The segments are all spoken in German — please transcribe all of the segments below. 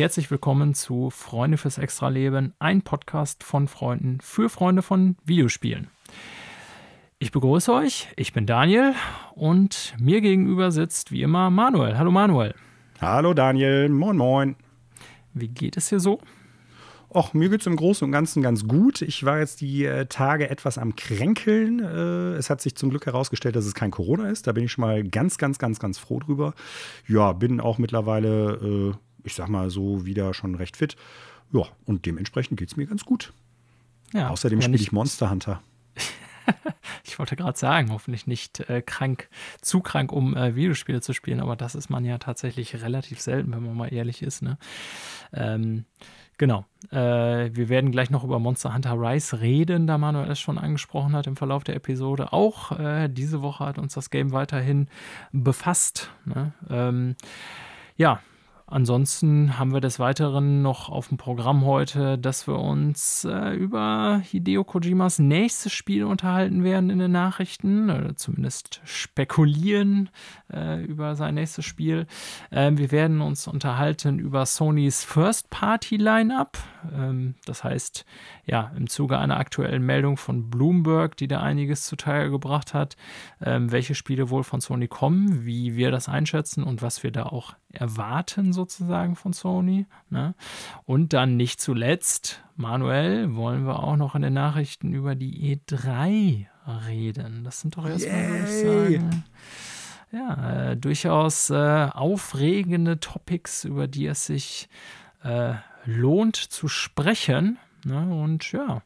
Herzlich willkommen zu Freunde fürs Extraleben, ein Podcast von Freunden für Freunde von Videospielen. Ich begrüße euch, ich bin Daniel und mir gegenüber sitzt wie immer Manuel. Hallo Manuel. Hallo Daniel, moin moin. Wie geht es hier so? Och, mir geht es im Großen und Ganzen ganz gut. Ich war jetzt die äh, Tage etwas am Kränkeln. Äh, es hat sich zum Glück herausgestellt, dass es kein Corona ist. Da bin ich schon mal ganz, ganz, ganz, ganz froh drüber. Ja, bin auch mittlerweile, äh, ich sag mal so, wieder schon recht fit. Ja, und dementsprechend geht es mir ganz gut. Ja, Außerdem spiele ich Monster Hunter. ich wollte gerade sagen, hoffentlich nicht äh, krank, zu krank, um äh, Videospiele zu spielen, aber das ist man ja tatsächlich relativ selten, wenn man mal ehrlich ist. Ne? Ähm, Genau. Äh, wir werden gleich noch über Monster Hunter Rise reden, da Manuel es schon angesprochen hat im Verlauf der Episode. Auch äh, diese Woche hat uns das Game weiterhin befasst. Ne? Ähm, ja, Ansonsten haben wir des Weiteren noch auf dem Programm heute, dass wir uns äh, über Hideo Kojimas nächstes Spiel unterhalten werden in den Nachrichten, oder zumindest spekulieren äh, über sein nächstes Spiel. Ähm, wir werden uns unterhalten über Sonys First-Party-Line-Up. Ähm, das heißt, ja, im Zuge einer aktuellen Meldung von Bloomberg, die da einiges zutage gebracht hat, ähm, welche Spiele wohl von Sony kommen, wie wir das einschätzen und was wir da auch erwarten sozusagen von Sony. Ne? Und dann nicht zuletzt, Manuel, wollen wir auch noch in den Nachrichten über die E3 reden. Das sind doch erstmal, würde ich sagen, ja, äh, durchaus äh, aufregende Topics, über die es sich äh, lohnt zu sprechen. Ne? Und ja,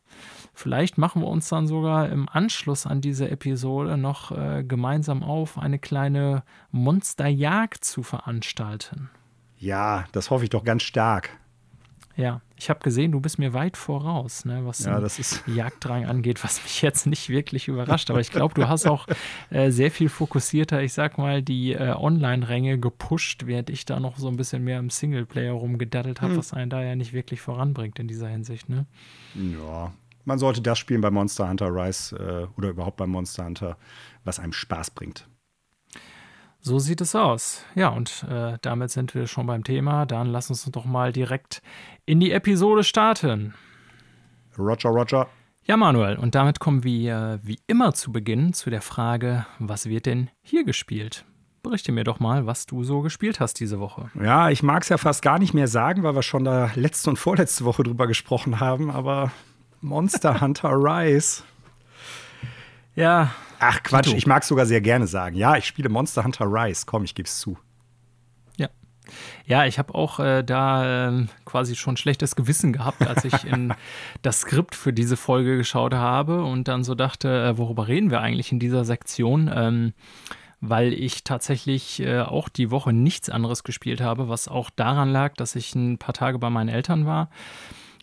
Vielleicht machen wir uns dann sogar im Anschluss an diese Episode noch äh, gemeinsam auf, eine kleine Monsterjagd zu veranstalten. Ja, das hoffe ich doch ganz stark. Ja, ich habe gesehen, du bist mir weit voraus, ne, was ja, Jagddrang angeht, was mich jetzt nicht wirklich überrascht. Aber ich glaube, du hast auch äh, sehr viel fokussierter, ich sag mal, die äh, Online-Ränge gepusht, während ich da noch so ein bisschen mehr im Singleplayer rumgedaddelt habe, hm. was einen da ja nicht wirklich voranbringt in dieser Hinsicht. Ne? Ja, man sollte das spielen bei Monster Hunter Rise äh, oder überhaupt bei Monster Hunter, was einem Spaß bringt. So sieht es aus. Ja, und äh, damit sind wir schon beim Thema. Dann lass uns doch mal direkt in die Episode starten. Roger, Roger. Ja, Manuel, und damit kommen wir wie immer zu Beginn zu der Frage, was wird denn hier gespielt? Berichte mir doch mal, was du so gespielt hast diese Woche. Ja, ich mag es ja fast gar nicht mehr sagen, weil wir schon da letzte und vorletzte Woche drüber gesprochen haben, aber Monster Hunter Rise. Ja. Ach Quatsch, ich mag es sogar sehr gerne sagen. Ja, ich spiele Monster Hunter Rise. Komm, ich gebe es zu. Ja. Ja, ich habe auch äh, da äh, quasi schon schlechtes Gewissen gehabt, als ich in das Skript für diese Folge geschaut habe und dann so dachte, äh, worüber reden wir eigentlich in dieser Sektion? Ähm, weil ich tatsächlich äh, auch die Woche nichts anderes gespielt habe, was auch daran lag, dass ich ein paar Tage bei meinen Eltern war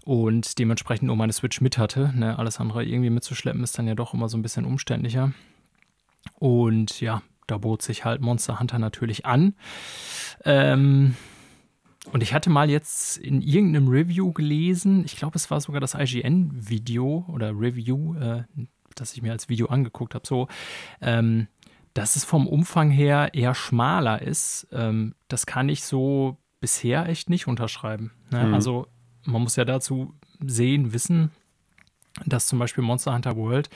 und dementsprechend nur meine Switch mit hatte. Ne? Alles andere irgendwie mitzuschleppen ist dann ja doch immer so ein bisschen umständlicher. Und ja, da bot sich halt Monster Hunter natürlich an. Ähm, und ich hatte mal jetzt in irgendeinem Review gelesen, ich glaube, es war sogar das IGN-Video oder Review, äh, das ich mir als Video angeguckt habe, so, ähm, dass es vom Umfang her eher schmaler ist. Ähm, das kann ich so bisher echt nicht unterschreiben. Ne? Mhm. Also man muss ja dazu sehen, wissen, dass zum Beispiel Monster Hunter World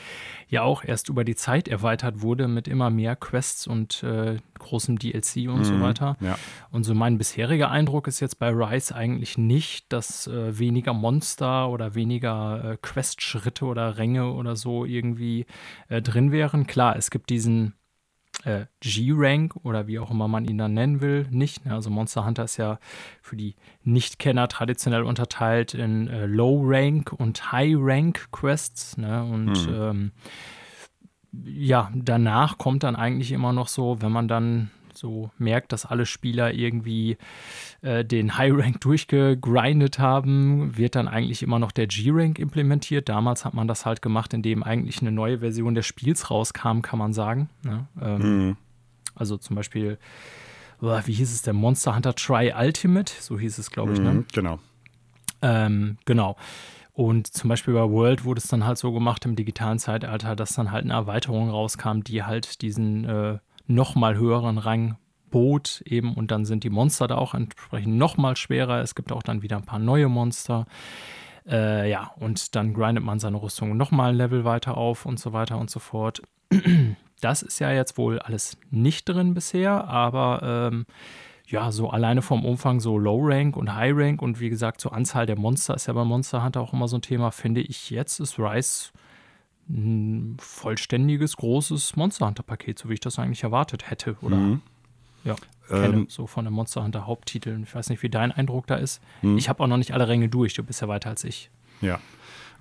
ja auch erst über die Zeit erweitert wurde mit immer mehr Quests und äh, großem DLC und mhm, so weiter. Ja. Und so mein bisheriger Eindruck ist jetzt bei Rise eigentlich nicht, dass äh, weniger Monster oder weniger äh, Quest-Schritte oder Ränge oder so irgendwie äh, drin wären. Klar, es gibt diesen äh, G-Rank oder wie auch immer man ihn dann nennen will, nicht. Ne? Also Monster Hunter ist ja für die Nichtkenner traditionell unterteilt in äh, Low-Rank und High-Rank-Quests. Ne? Und mhm. ähm, ja, danach kommt dann eigentlich immer noch so, wenn man dann so merkt, dass alle Spieler irgendwie äh, den High-Rank durchgegrindet haben, wird dann eigentlich immer noch der G-Rank implementiert. Damals hat man das halt gemacht, indem eigentlich eine neue Version des Spiels rauskam, kann man sagen. Ne? Ähm, mhm. Also zum Beispiel, oh, wie hieß es, der Monster Hunter Try Ultimate, so hieß es, glaube ich. Ne? Mhm, ne? Genau. Ähm, genau. Und zum Beispiel bei World wurde es dann halt so gemacht im digitalen Zeitalter, dass dann halt eine Erweiterung rauskam, die halt diesen äh, nochmal höheren Rang Boot eben und dann sind die Monster da auch entsprechend noch mal schwerer. Es gibt auch dann wieder ein paar neue Monster. Äh, ja, und dann grindet man seine Rüstung noch mal ein Level weiter auf und so weiter und so fort. Das ist ja jetzt wohl alles nicht drin bisher, aber ähm, ja, so alleine vom Umfang, so Low Rank und High Rank und wie gesagt, zur Anzahl der Monster ist ja bei Monster Hunter auch immer so ein Thema, finde ich jetzt ist Rise ein vollständiges, großes Monster Hunter-Paket, so wie ich das eigentlich erwartet hätte. Oder mhm. ja, kenne, ähm, so von den Monster Hunter Haupttiteln. Ich weiß nicht, wie dein Eindruck da ist. Mhm. Ich habe auch noch nicht alle Ränge durch, du bist ja weiter als ich. Ja.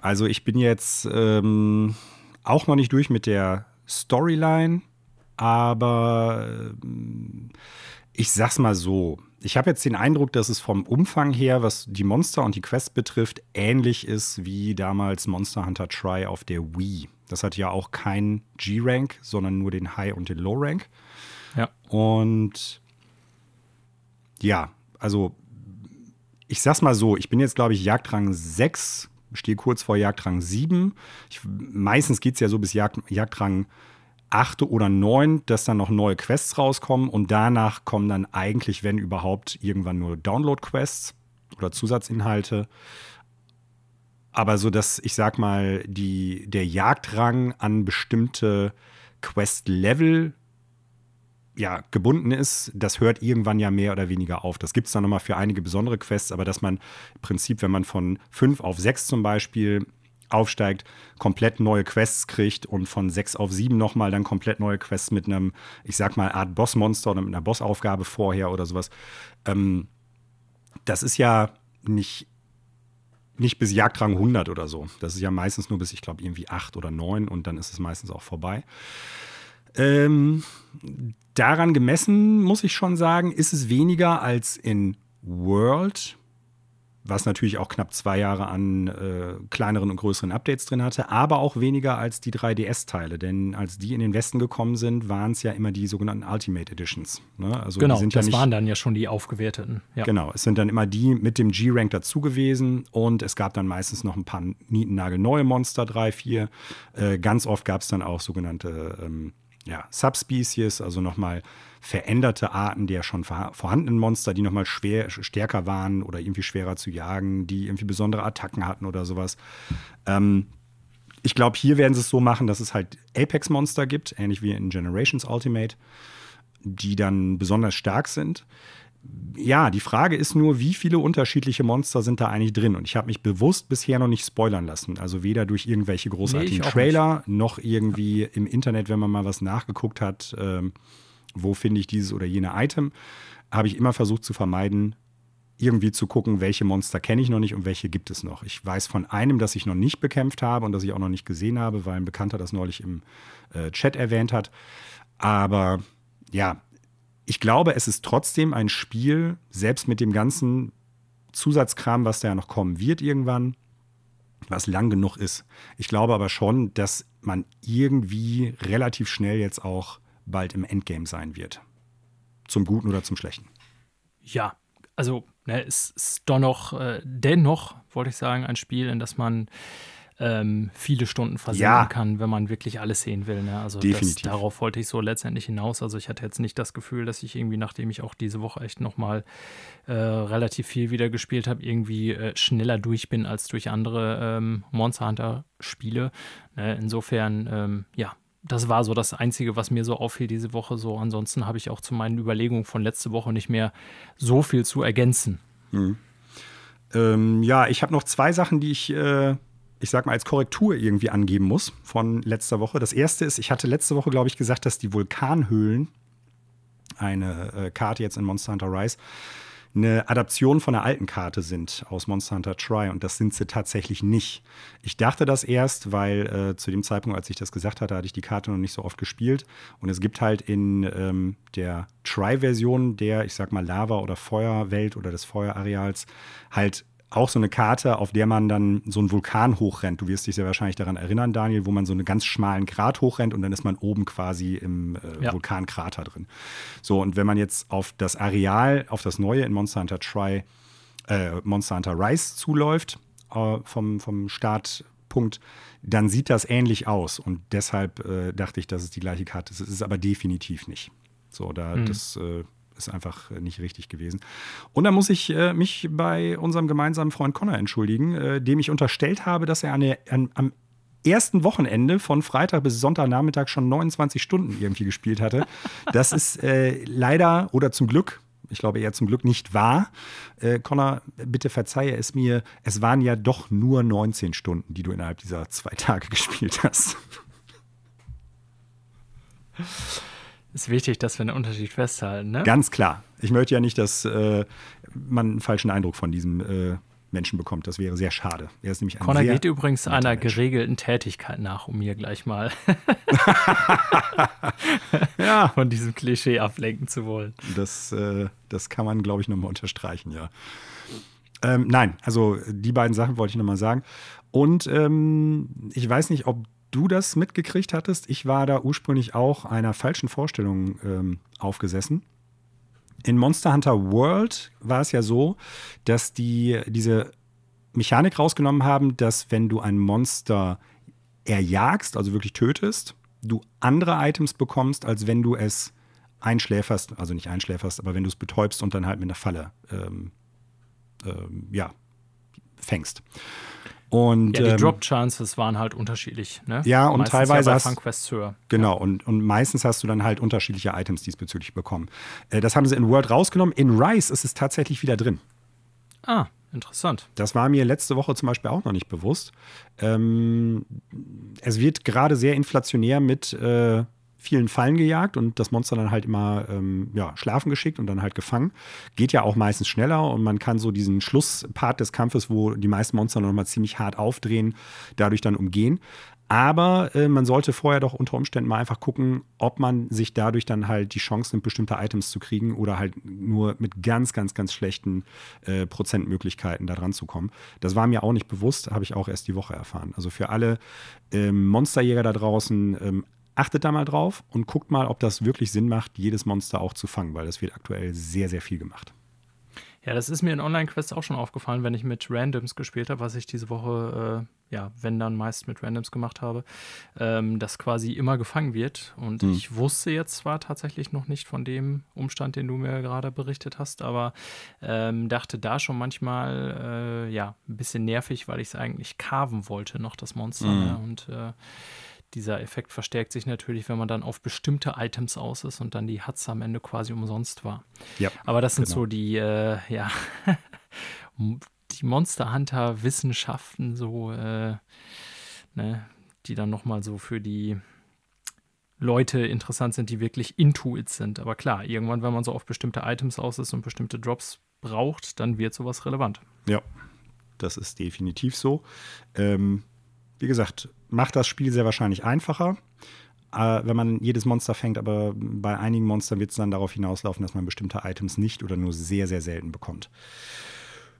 Also ich bin jetzt ähm, auch noch nicht durch mit der Storyline, aber ähm, ich sag's mal so. Ich habe jetzt den Eindruck, dass es vom Umfang her, was die Monster und die Quest betrifft, ähnlich ist wie damals Monster Hunter Try auf der Wii. Das hat ja auch kein G-Rank, sondern nur den High- und den Low-Rank. Ja. Und ja, also ich sag's mal so, ich bin jetzt, glaube ich, Jagdrang 6, stehe kurz vor Jagdrang 7. Ich, meistens geht es ja so bis Jagd, Jagdrang 8 oder 9, dass dann noch neue Quests rauskommen und danach kommen dann eigentlich, wenn überhaupt, irgendwann nur Download-Quests oder Zusatzinhalte. Aber so, dass ich sag mal, die, der Jagdrang an bestimmte Quest-Level ja, gebunden ist, das hört irgendwann ja mehr oder weniger auf. Das gibt es dann nochmal für einige besondere Quests, aber dass man im Prinzip, wenn man von 5 auf 6 zum Beispiel aufsteigt, komplett neue Quests kriegt und von 6 auf 7 nochmal dann komplett neue Quests mit einem, ich sag mal, Art Bossmonster oder mit einer Bossaufgabe vorher oder sowas. Ähm, das ist ja nicht, nicht bis Jagdrang 100 oder so. Das ist ja meistens nur bis, ich glaube, irgendwie 8 oder 9 und dann ist es meistens auch vorbei. Ähm, daran gemessen, muss ich schon sagen, ist es weniger als in World was natürlich auch knapp zwei Jahre an äh, kleineren und größeren Updates drin hatte, aber auch weniger als die 3DS-Teile. Denn als die in den Westen gekommen sind, waren es ja immer die sogenannten Ultimate Editions. Ne? Also genau, das ja nicht, waren dann ja schon die aufgewerteten. Ja. Genau, es sind dann immer die mit dem G-Rank dazu gewesen und es gab dann meistens noch ein paar neue Monster, drei, vier. Äh, ganz oft gab es dann auch sogenannte ähm, ja, Subspecies, also nochmal veränderte Arten der schon vorhandenen Monster, die nochmal schwer, stärker waren oder irgendwie schwerer zu jagen, die irgendwie besondere Attacken hatten oder sowas. Ähm, ich glaube, hier werden sie es so machen, dass es halt Apex-Monster gibt, ähnlich wie in Generations Ultimate, die dann besonders stark sind. Ja, die Frage ist nur, wie viele unterschiedliche Monster sind da eigentlich drin? Und ich habe mich bewusst bisher noch nicht spoilern lassen. Also weder durch irgendwelche großartigen nee, Trailer noch irgendwie im Internet, wenn man mal was nachgeguckt hat. Ähm, wo finde ich dieses oder jene Item, habe ich immer versucht zu vermeiden, irgendwie zu gucken, welche Monster kenne ich noch nicht und welche gibt es noch. Ich weiß von einem, das ich noch nicht bekämpft habe und das ich auch noch nicht gesehen habe, weil ein Bekannter das neulich im äh, Chat erwähnt hat. Aber ja, ich glaube, es ist trotzdem ein Spiel, selbst mit dem ganzen Zusatzkram, was da ja noch kommen wird irgendwann, was lang genug ist. Ich glaube aber schon, dass man irgendwie relativ schnell jetzt auch bald im Endgame sein wird. Zum Guten oder zum Schlechten. Ja, also ne, es ist doch noch, äh, dennoch, wollte ich sagen, ein Spiel, in das man ähm, viele Stunden versenden ja. kann, wenn man wirklich alles sehen will. Ne? Also Definitiv. Das, darauf wollte ich so letztendlich hinaus. Also ich hatte jetzt nicht das Gefühl, dass ich irgendwie, nachdem ich auch diese Woche echt nochmal äh, relativ viel wieder gespielt habe, irgendwie äh, schneller durch bin als durch andere ähm, Monster Hunter Spiele. Ne? Insofern, ähm, ja, das war so das Einzige, was mir so auffiel diese Woche. So, ansonsten habe ich auch zu meinen Überlegungen von letzte Woche nicht mehr so viel zu ergänzen. Mhm. Ähm, ja, ich habe noch zwei Sachen, die ich, äh, ich sag mal, als Korrektur irgendwie angeben muss von letzter Woche. Das erste ist, ich hatte letzte Woche, glaube ich, gesagt, dass die Vulkanhöhlen, eine äh, Karte jetzt in Monster Hunter Rise, eine Adaption von einer alten Karte sind aus Monster Hunter Try und das sind sie tatsächlich nicht. Ich dachte das erst, weil äh, zu dem Zeitpunkt, als ich das gesagt hatte, hatte ich die Karte noch nicht so oft gespielt und es gibt halt in ähm, der Try-Version der, ich sag mal, Lava- oder Feuerwelt oder des Feuerareals halt auch so eine Karte, auf der man dann so einen Vulkan hochrennt. Du wirst dich sehr wahrscheinlich daran erinnern, Daniel, wo man so einen ganz schmalen Grat hochrennt und dann ist man oben quasi im äh, ja. Vulkankrater drin. So, und wenn man jetzt auf das Areal, auf das neue in Monster Hunter Try, äh, Monster Hunter Rise zuläuft, äh, vom, vom Startpunkt, dann sieht das ähnlich aus. Und deshalb äh, dachte ich, dass es die gleiche Karte ist. Es ist aber definitiv nicht. So, da, mhm. das äh, ist einfach nicht richtig gewesen. Und da muss ich äh, mich bei unserem gemeinsamen Freund Connor entschuldigen, äh, dem ich unterstellt habe, dass er eine, an, am ersten Wochenende von Freitag bis Sonntagnachmittag schon 29 Stunden irgendwie gespielt hatte. Das ist äh, leider oder zum Glück, ich glaube eher zum Glück nicht wahr. Äh, Connor, bitte verzeihe es mir, es waren ja doch nur 19 Stunden, die du innerhalb dieser zwei Tage gespielt hast. Ist wichtig, dass wir einen Unterschied festhalten, ne? Ganz klar. Ich möchte ja nicht, dass äh, man einen falschen Eindruck von diesem äh, Menschen bekommt. Das wäre sehr schade. Er ist nämlich ein Connor geht übrigens einer Mensch. geregelten Tätigkeit nach, um mir gleich mal ja. von diesem Klischee ablenken zu wollen. Das, äh, das kann man, glaube ich, nochmal unterstreichen, ja. Ähm, nein, also die beiden Sachen wollte ich nochmal sagen. Und ähm, ich weiß nicht, ob du das mitgekriegt hattest. Ich war da ursprünglich auch einer falschen Vorstellung ähm, aufgesessen. In Monster Hunter World war es ja so, dass die diese Mechanik rausgenommen haben, dass wenn du ein Monster erjagst, also wirklich tötest, du andere Items bekommst, als wenn du es einschläferst, also nicht einschläferst, aber wenn du es betäubst und dann halt mit einer Falle ähm, ähm, ja, fängst. Und, ja, die ähm, Drop Chances waren halt unterschiedlich. Ne? Ja, und meistens teilweise ja bei hast, höher. Genau, ja. und, und meistens hast du dann halt unterschiedliche Items diesbezüglich bekommen. Äh, das haben sie in World rausgenommen. In Rise ist es tatsächlich wieder drin. Ah, interessant. Das war mir letzte Woche zum Beispiel auch noch nicht bewusst. Ähm, es wird gerade sehr inflationär mit äh, vielen Fallen gejagt und das Monster dann halt immer ähm, ja, schlafen geschickt und dann halt gefangen. Geht ja auch meistens schneller und man kann so diesen Schlusspart des Kampfes, wo die meisten Monster noch mal ziemlich hart aufdrehen, dadurch dann umgehen. Aber äh, man sollte vorher doch unter Umständen mal einfach gucken, ob man sich dadurch dann halt die Chance nimmt, bestimmte Items zu kriegen oder halt nur mit ganz, ganz, ganz schlechten äh, Prozentmöglichkeiten da dran zu kommen. Das war mir auch nicht bewusst, habe ich auch erst die Woche erfahren. Also für alle ähm, Monsterjäger da draußen, ähm, achtet da mal drauf und guckt mal, ob das wirklich Sinn macht, jedes Monster auch zu fangen, weil das wird aktuell sehr, sehr viel gemacht. Ja, das ist mir in Online-Quests auch schon aufgefallen, wenn ich mit Randoms gespielt habe, was ich diese Woche, äh, ja, wenn dann meist mit Randoms gemacht habe, ähm, dass quasi immer gefangen wird. Und hm. ich wusste jetzt zwar tatsächlich noch nicht von dem Umstand, den du mir gerade berichtet hast, aber ähm, dachte da schon manchmal, äh, ja, ein bisschen nervig, weil ich es eigentlich carven wollte, noch das Monster. Hm. Ne? Und äh, dieser Effekt verstärkt sich natürlich, wenn man dann auf bestimmte Items aus ist und dann die Hatze am Ende quasi umsonst war. Ja, Aber das sind genau. so die, äh, ja, die Monster Hunter Wissenschaften, so, äh, ne, die dann nochmal so für die Leute interessant sind, die wirklich into it sind. Aber klar, irgendwann, wenn man so auf bestimmte Items aus ist und bestimmte Drops braucht, dann wird sowas relevant. Ja, das ist definitiv so. Ähm, wie gesagt, macht das Spiel sehr wahrscheinlich einfacher, äh, wenn man jedes Monster fängt, aber bei einigen Monstern wird es dann darauf hinauslaufen, dass man bestimmte Items nicht oder nur sehr, sehr selten bekommt.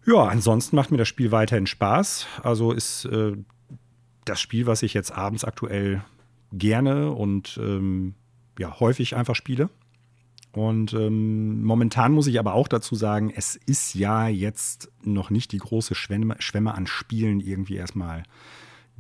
Ja, ansonsten macht mir das Spiel weiterhin Spaß. Also ist äh, das Spiel, was ich jetzt abends aktuell gerne und ähm, ja, häufig einfach spiele. Und ähm, momentan muss ich aber auch dazu sagen, es ist ja jetzt noch nicht die große Schwemme, Schwemme an Spielen irgendwie erstmal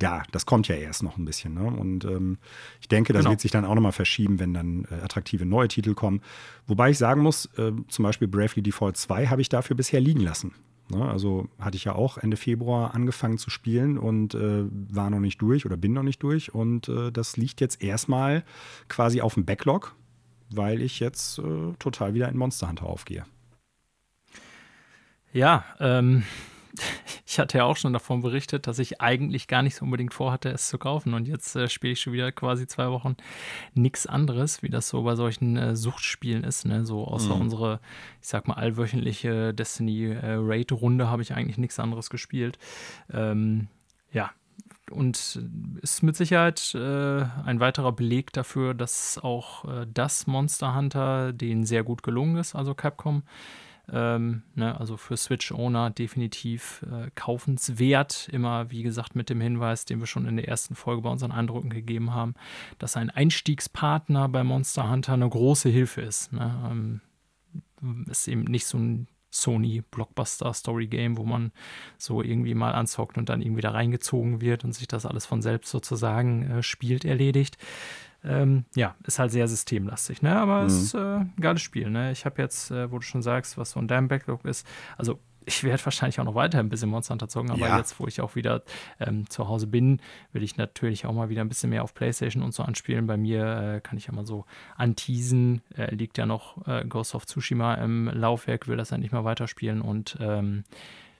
ja, das kommt ja erst noch ein bisschen. Ne? Und ähm, ich denke, das genau. wird sich dann auch nochmal verschieben, wenn dann äh, attraktive neue Titel kommen. Wobei ich sagen muss, äh, zum Beispiel Bravely Default 2 habe ich dafür bisher liegen lassen. Ne? Also hatte ich ja auch Ende Februar angefangen zu spielen und äh, war noch nicht durch oder bin noch nicht durch. Und äh, das liegt jetzt erstmal quasi auf dem Backlog, weil ich jetzt äh, total wieder in Monster Hunter aufgehe. Ja, ähm ich hatte ja auch schon davon berichtet, dass ich eigentlich gar nicht so unbedingt vorhatte, es zu kaufen. Und jetzt äh, spiele ich schon wieder quasi zwei Wochen nichts anderes, wie das so bei solchen äh, Suchtspielen ist. Ne? So außer mhm. unsere, ich sag mal, allwöchentliche Destiny äh, Raid-Runde habe ich eigentlich nichts anderes gespielt. Ähm, ja, und ist mit Sicherheit äh, ein weiterer Beleg dafür, dass auch äh, das Monster Hunter denen sehr gut gelungen ist, also Capcom. Ähm, ne, also für Switch-Owner definitiv äh, kaufenswert. Immer, wie gesagt, mit dem Hinweis, den wir schon in der ersten Folge bei unseren Eindrücken gegeben haben, dass ein Einstiegspartner bei Monster Hunter eine große Hilfe ist. Ne? Ähm, ist eben nicht so ein Sony Blockbuster Story Game, wo man so irgendwie mal anzockt und dann irgendwie da reingezogen wird und sich das alles von selbst sozusagen äh, spielt, erledigt. Ähm, ja, ist halt sehr systemlastig, ne? Aber mhm. es ist äh, ein geiles Spiel, ne? Ich habe jetzt, äh, wo du schon sagst, was so ein deinem Backlog ist, also ich werde wahrscheinlich auch noch weiter ein bisschen Monster Hunter zocken, aber ja. jetzt, wo ich auch wieder ähm, zu Hause bin, will ich natürlich auch mal wieder ein bisschen mehr auf Playstation und so anspielen. Bei mir äh, kann ich ja mal so anteasen, äh, liegt ja noch äh, Ghost of Tsushima im Laufwerk, will das endlich mal weiterspielen und ähm,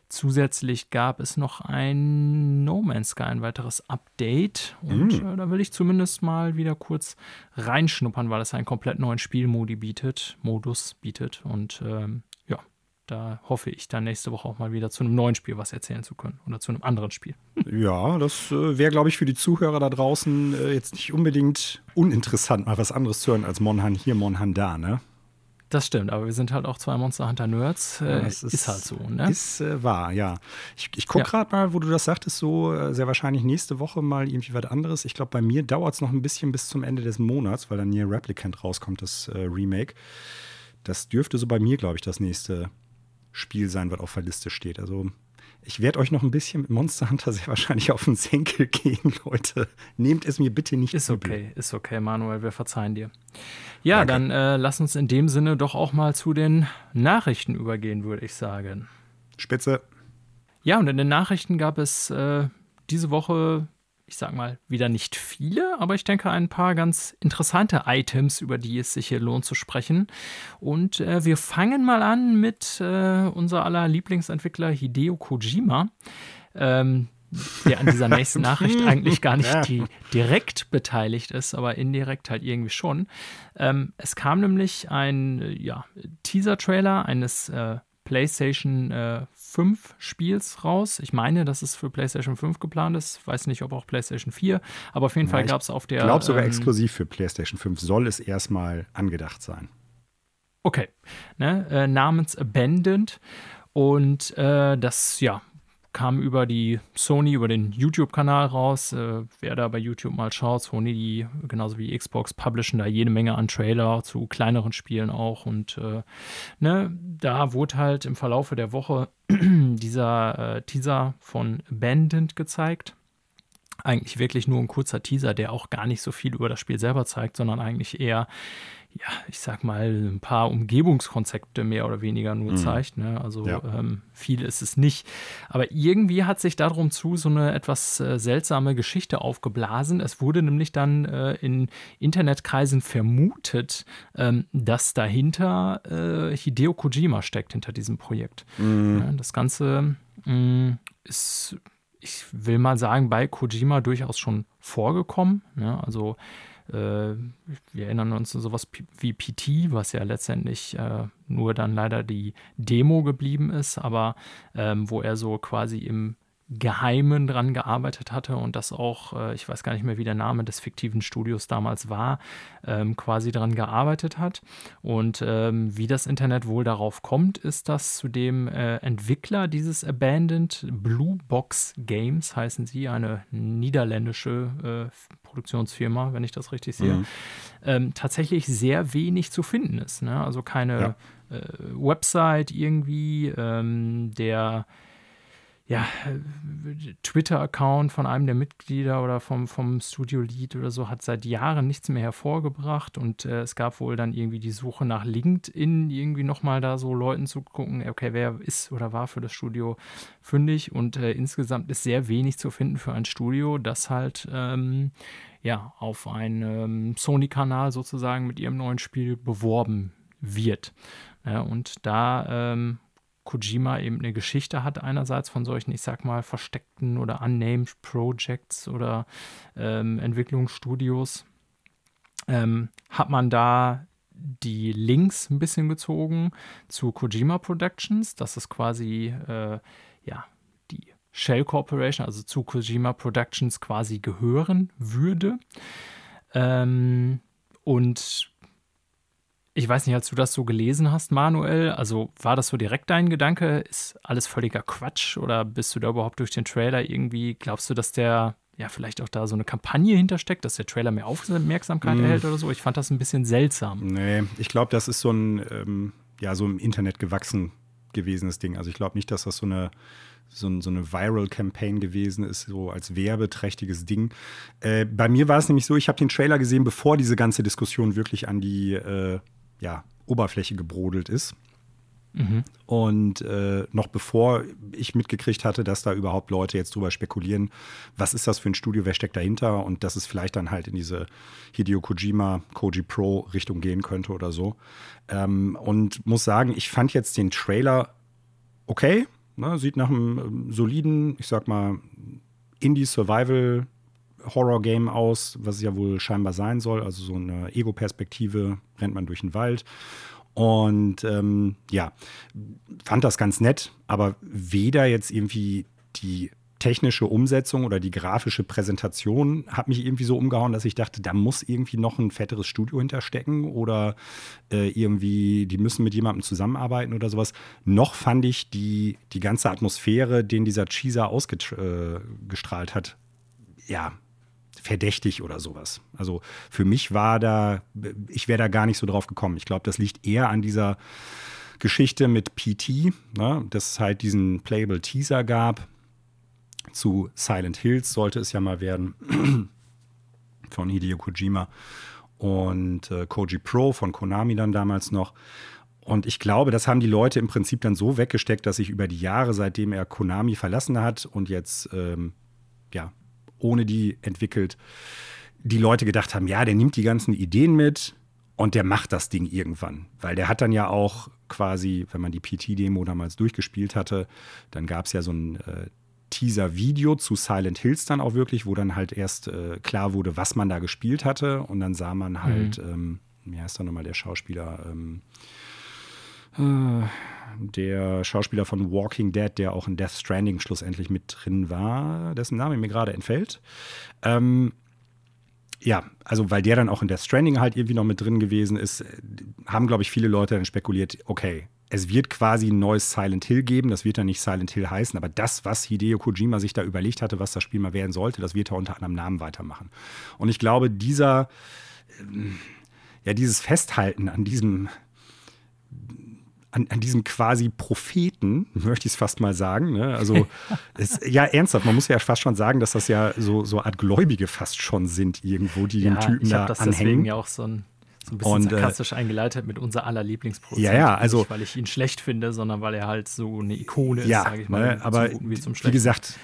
Zusätzlich gab es noch ein No Man's Sky, ein weiteres Update. Und mm. äh, da will ich zumindest mal wieder kurz reinschnuppern, weil es einen komplett neuen Spielmodi bietet, Modus bietet. Und ähm, ja, da hoffe ich dann nächste Woche auch mal wieder zu einem neuen Spiel was erzählen zu können oder zu einem anderen Spiel. Ja, das äh, wäre, glaube ich, für die Zuhörer da draußen äh, jetzt nicht unbedingt uninteressant, mal was anderes zu hören als Monhan hier, Monhan da, ne? Das stimmt, aber wir sind halt auch zwei Monster Hunter Nerds. Äh, ja, ist, ist, halt so, ne? Ist äh, wahr, ja. Ich, ich gucke ja. gerade mal, wo du das sagtest, so äh, sehr wahrscheinlich nächste Woche mal irgendwie was anderes. Ich glaube, bei mir dauert es noch ein bisschen bis zum Ende des Monats, weil dann hier Replicant rauskommt, das äh, Remake. Das dürfte so bei mir, glaube ich, das nächste Spiel sein, was auf der Liste steht. Also ich werde euch noch ein bisschen mit Monster Hunter sehr wahrscheinlich auf den Senkel gehen, Leute. Nehmt es mir bitte nicht Ist okay, ist okay, Manuel, wir verzeihen dir. Ja, Danke. dann äh, lass uns in dem Sinne doch auch mal zu den Nachrichten übergehen, würde ich sagen. Spitze. Ja, und in den Nachrichten gab es äh, diese Woche ich sag mal, wieder nicht viele, aber ich denke ein paar ganz interessante Items, über die es sich hier lohnt zu sprechen. Und äh, wir fangen mal an mit äh, unser aller Lieblingsentwickler Hideo Kojima. Ähm, der an dieser nächsten Nachricht eigentlich gar nicht die, direkt beteiligt ist, aber indirekt halt irgendwie schon. Ähm, es kam nämlich ein ja, Teaser-Trailer eines äh, PlayStation äh, 5 Spiels raus. Ich meine, dass es für PlayStation 5 geplant ist. Weiß nicht, ob auch PlayStation 4, aber auf jeden ja, Fall gab es auf der. Ich glaube sogar ähm, exklusiv für PlayStation 5 soll es erstmal angedacht sein. Okay. Ne, äh, namens Abandoned. Und äh, das, ja, kam über die Sony, über den YouTube-Kanal raus. Äh, wer da bei YouTube mal schaut, Sony, die genauso wie Xbox publishen da jede Menge an Trailer zu kleineren Spielen auch. Und äh, ne, da wurde halt im Verlaufe der Woche dieser äh, Teaser von Abandoned gezeigt. Eigentlich wirklich nur ein kurzer Teaser, der auch gar nicht so viel über das Spiel selber zeigt, sondern eigentlich eher ja, ich sag mal, ein paar Umgebungskonzepte mehr oder weniger nur mhm. zeigt. Ne? Also ja. ähm, viel ist es nicht. Aber irgendwie hat sich darum zu so eine etwas äh, seltsame Geschichte aufgeblasen. Es wurde nämlich dann äh, in Internetkreisen vermutet, ähm, dass dahinter äh, Hideo Kojima steckt, hinter diesem Projekt. Mhm. Ja, das Ganze mm, ist, ich will mal sagen, bei Kojima durchaus schon vorgekommen. Ne? Also wir erinnern uns an sowas wie PT, was ja letztendlich äh, nur dann leider die Demo geblieben ist, aber ähm, wo er so quasi im Geheimen dran gearbeitet hatte und das auch, äh, ich weiß gar nicht mehr, wie der Name des fiktiven Studios damals war, ähm, quasi dran gearbeitet hat. Und ähm, wie das Internet wohl darauf kommt, ist, dass zu dem äh, Entwickler dieses Abandoned Blue Box Games, heißen sie, eine niederländische äh, Produktionsfirma, wenn ich das richtig sehe, mhm. ähm, tatsächlich sehr wenig zu finden ist. Ne? Also keine ja. Äh, Website irgendwie, ähm, der ja, Twitter-Account von einem der Mitglieder oder vom, vom Studio-Lead oder so hat seit Jahren nichts mehr hervorgebracht und äh, es gab wohl dann irgendwie die Suche nach LinkedIn, irgendwie nochmal da so Leuten zu gucken, okay, wer ist oder war für das Studio fündig und äh, insgesamt ist sehr wenig zu finden für ein Studio, das halt ähm, ja auf einem Sony-Kanal sozusagen mit ihrem neuen Spiel beworben wird. Ja, und da ähm, Kojima eben eine Geschichte hat, einerseits von solchen, ich sag mal, versteckten oder unnamed Projects oder ähm, Entwicklungsstudios, ähm, hat man da die Links ein bisschen gezogen zu Kojima Productions. Das ist quasi, äh, ja, die Shell Corporation, also zu Kojima Productions quasi gehören würde. Ähm, und ich weiß nicht, als du das so gelesen hast, Manuel, also war das so direkt dein Gedanke? Ist alles völliger Quatsch oder bist du da überhaupt durch den Trailer irgendwie, glaubst du, dass der ja vielleicht auch da so eine Kampagne hintersteckt, dass der Trailer mehr Aufmerksamkeit mm. erhält oder so? Ich fand das ein bisschen seltsam. Nee, ich glaube, das ist so ein, ähm, ja, so im Internet gewachsen gewesenes Ding. Also ich glaube nicht, dass das so eine, so, so eine Viral-Campaign gewesen ist, so als werbeträchtiges Ding. Äh, bei mir war es nämlich so, ich habe den Trailer gesehen, bevor diese ganze Diskussion wirklich an die äh, ja, Oberfläche gebrodelt ist. Mhm. Und äh, noch bevor ich mitgekriegt hatte, dass da überhaupt Leute jetzt drüber spekulieren, was ist das für ein Studio, wer steckt dahinter und dass es vielleicht dann halt in diese Hideo Kojima, Koji Pro Richtung gehen könnte oder so. Ähm, und muss sagen, ich fand jetzt den Trailer okay. Ne, sieht nach einem ähm, soliden, ich sag mal, Indie-Survival Horror-Game aus, was es ja wohl scheinbar sein soll. Also so eine Ego-Perspektive, rennt man durch den Wald und ähm, ja, fand das ganz nett, aber weder jetzt irgendwie die technische Umsetzung oder die grafische Präsentation hat mich irgendwie so umgehauen, dass ich dachte, da muss irgendwie noch ein fetteres Studio hinterstecken oder äh, irgendwie, die müssen mit jemandem zusammenarbeiten oder sowas. Noch fand ich die, die ganze Atmosphäre, den dieser Cheeser ausgestrahlt äh, hat, ja, verdächtig oder sowas. Also für mich war da, ich wäre da gar nicht so drauf gekommen. Ich glaube, das liegt eher an dieser Geschichte mit PT, ne, dass es halt diesen Playable Teaser gab. Zu Silent Hills sollte es ja mal werden von Hideo Kojima und äh, Koji Pro von Konami dann damals noch. Und ich glaube, das haben die Leute im Prinzip dann so weggesteckt, dass sich über die Jahre, seitdem er Konami verlassen hat und jetzt ähm, ja, ohne die entwickelt, die Leute gedacht haben, ja, der nimmt die ganzen Ideen mit und der macht das Ding irgendwann. Weil der hat dann ja auch quasi, wenn man die PT-Demo damals durchgespielt hatte, dann gab es ja so ein äh, Teaser-Video zu Silent Hills dann auch wirklich, wo dann halt erst äh, klar wurde, was man da gespielt hatte. Und dann sah man halt, mhm. ähm, wie heißt da nochmal der Schauspieler? Ähm, äh, der Schauspieler von Walking Dead, der auch in Death Stranding schlussendlich mit drin war, dessen Name mir gerade entfällt. Ähm, ja, also weil der dann auch in Death Stranding halt irgendwie noch mit drin gewesen ist, haben, glaube ich, viele Leute dann spekuliert, okay, es wird quasi ein neues Silent Hill geben, das wird dann nicht Silent Hill heißen, aber das, was Hideo Kojima sich da überlegt hatte, was das Spiel mal werden sollte, das wird er unter anderem Namen weitermachen. Und ich glaube, dieser, ähm, ja, dieses Festhalten an diesem an, an diesem quasi Propheten, möchte ich es fast mal sagen. Ne? Also, es, ja, ernsthaft, man muss ja fast schon sagen, dass das ja so, so Art Gläubige fast schon sind, irgendwo, die ja, den Typen ich da das anhängen. deswegen ja auch so ein so ein bisschen und, äh, sarkastisch eingeleitet mit unser aller Lieblingsproduzent. Ja, ja, also. Nicht, weil ich ihn schlecht finde, sondern weil er halt so eine Ikone ist, sage ich mal. Ne, aber wie, wie, gesagt,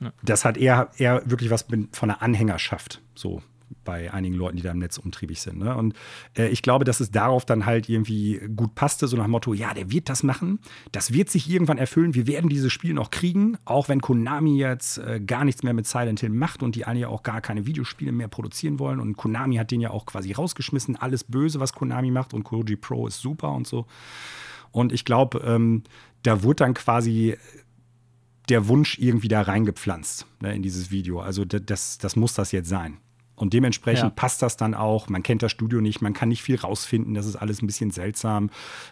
ja. das hat eher, eher wirklich was von einer Anhängerschaft. So, bei einigen Leuten, die da im Netz umtriebig sind. Ne? Und äh, ich glaube, dass es darauf dann halt irgendwie gut passte, so nach dem Motto, ja, der wird das machen, das wird sich irgendwann erfüllen, wir werden dieses Spiel noch kriegen, auch wenn Konami jetzt äh, gar nichts mehr mit Silent Hill macht und die alle ja auch gar keine Videospiele mehr produzieren wollen und Konami hat den ja auch quasi rausgeschmissen, alles böse, was Konami macht und Koji Pro ist super und so. Und ich glaube, ähm, da wurde dann quasi der Wunsch irgendwie da reingepflanzt ne, in dieses Video. Also das, das muss das jetzt sein. Und dementsprechend ja. passt das dann auch. Man kennt das Studio nicht, man kann nicht viel rausfinden. Das ist alles ein bisschen seltsam.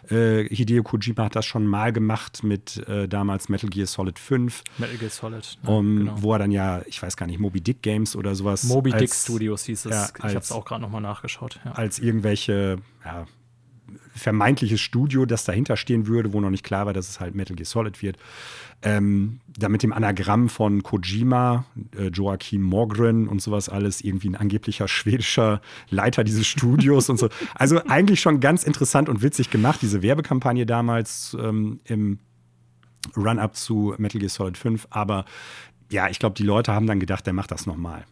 Äh, Hideo Kojima hat das schon mal gemacht mit äh, damals Metal Gear Solid 5. Metal Gear Solid. Ja, um, genau. Wo er dann ja, ich weiß gar nicht, Moby Dick Games oder sowas. Moby als, Dick Studios hieß es. Ja, ich habe es auch gerade nochmal nachgeschaut. Als irgendwelche, ja, vermeintliches Studio, das dahinter stehen würde, wo noch nicht klar war, dass es halt Metal Gear Solid wird. Ähm, da mit dem Anagramm von Kojima, äh, Joachim Morgren und sowas alles, irgendwie ein angeblicher schwedischer Leiter dieses Studios und so. Also eigentlich schon ganz interessant und witzig gemacht, diese Werbekampagne damals ähm, im Run-Up zu Metal Gear Solid 5. Aber ja, ich glaube, die Leute haben dann gedacht, der macht das nochmal.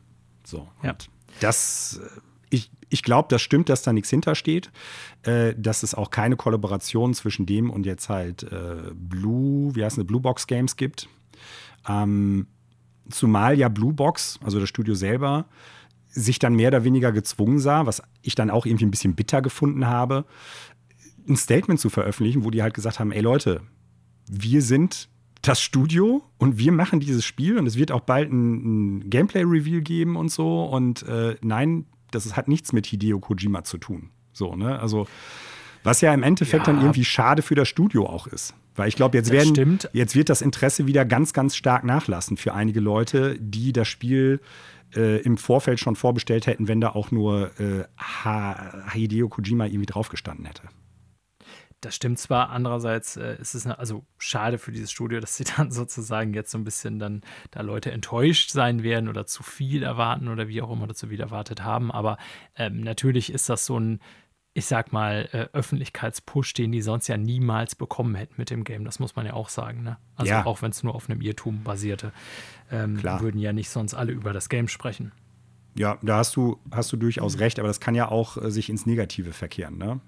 So. Ja. das äh, ich, ich glaube, das stimmt, dass da nichts hintersteht. Äh, dass es auch keine Kollaboration zwischen dem und jetzt halt äh, Blue, wie heißt es, Blue Box Games gibt. Ähm, zumal ja Blue Box, also das Studio selber, sich dann mehr oder weniger gezwungen sah, was ich dann auch irgendwie ein bisschen bitter gefunden habe, ein Statement zu veröffentlichen, wo die halt gesagt haben: Ey Leute, wir sind das Studio und wir machen dieses Spiel und es wird auch bald ein, ein Gameplay-Reveal geben und so. Und äh, nein, das hat nichts mit Hideo Kojima zu tun. So, ne? Also, was ja im Endeffekt ja. dann irgendwie schade für das Studio auch ist. Weil ich glaube, jetzt, jetzt wird das Interesse wieder ganz, ganz stark nachlassen für einige Leute, die das Spiel äh, im Vorfeld schon vorbestellt hätten, wenn da auch nur äh, Hideo Kojima irgendwie draufgestanden hätte. Das stimmt zwar, andererseits äh, ist es eine, also schade für dieses Studio, dass sie dann sozusagen jetzt so ein bisschen dann da Leute enttäuscht sein werden oder zu viel erwarten oder wie auch immer dazu wieder erwartet haben. Aber ähm, natürlich ist das so ein, ich sag mal, äh, Öffentlichkeitspush, den die sonst ja niemals bekommen hätten mit dem Game. Das muss man ja auch sagen. Ne? Also ja. auch wenn es nur auf einem Irrtum basierte, ähm, würden ja nicht sonst alle über das Game sprechen. Ja, da hast du, hast du durchaus recht, aber das kann ja auch äh, sich ins Negative verkehren, ne?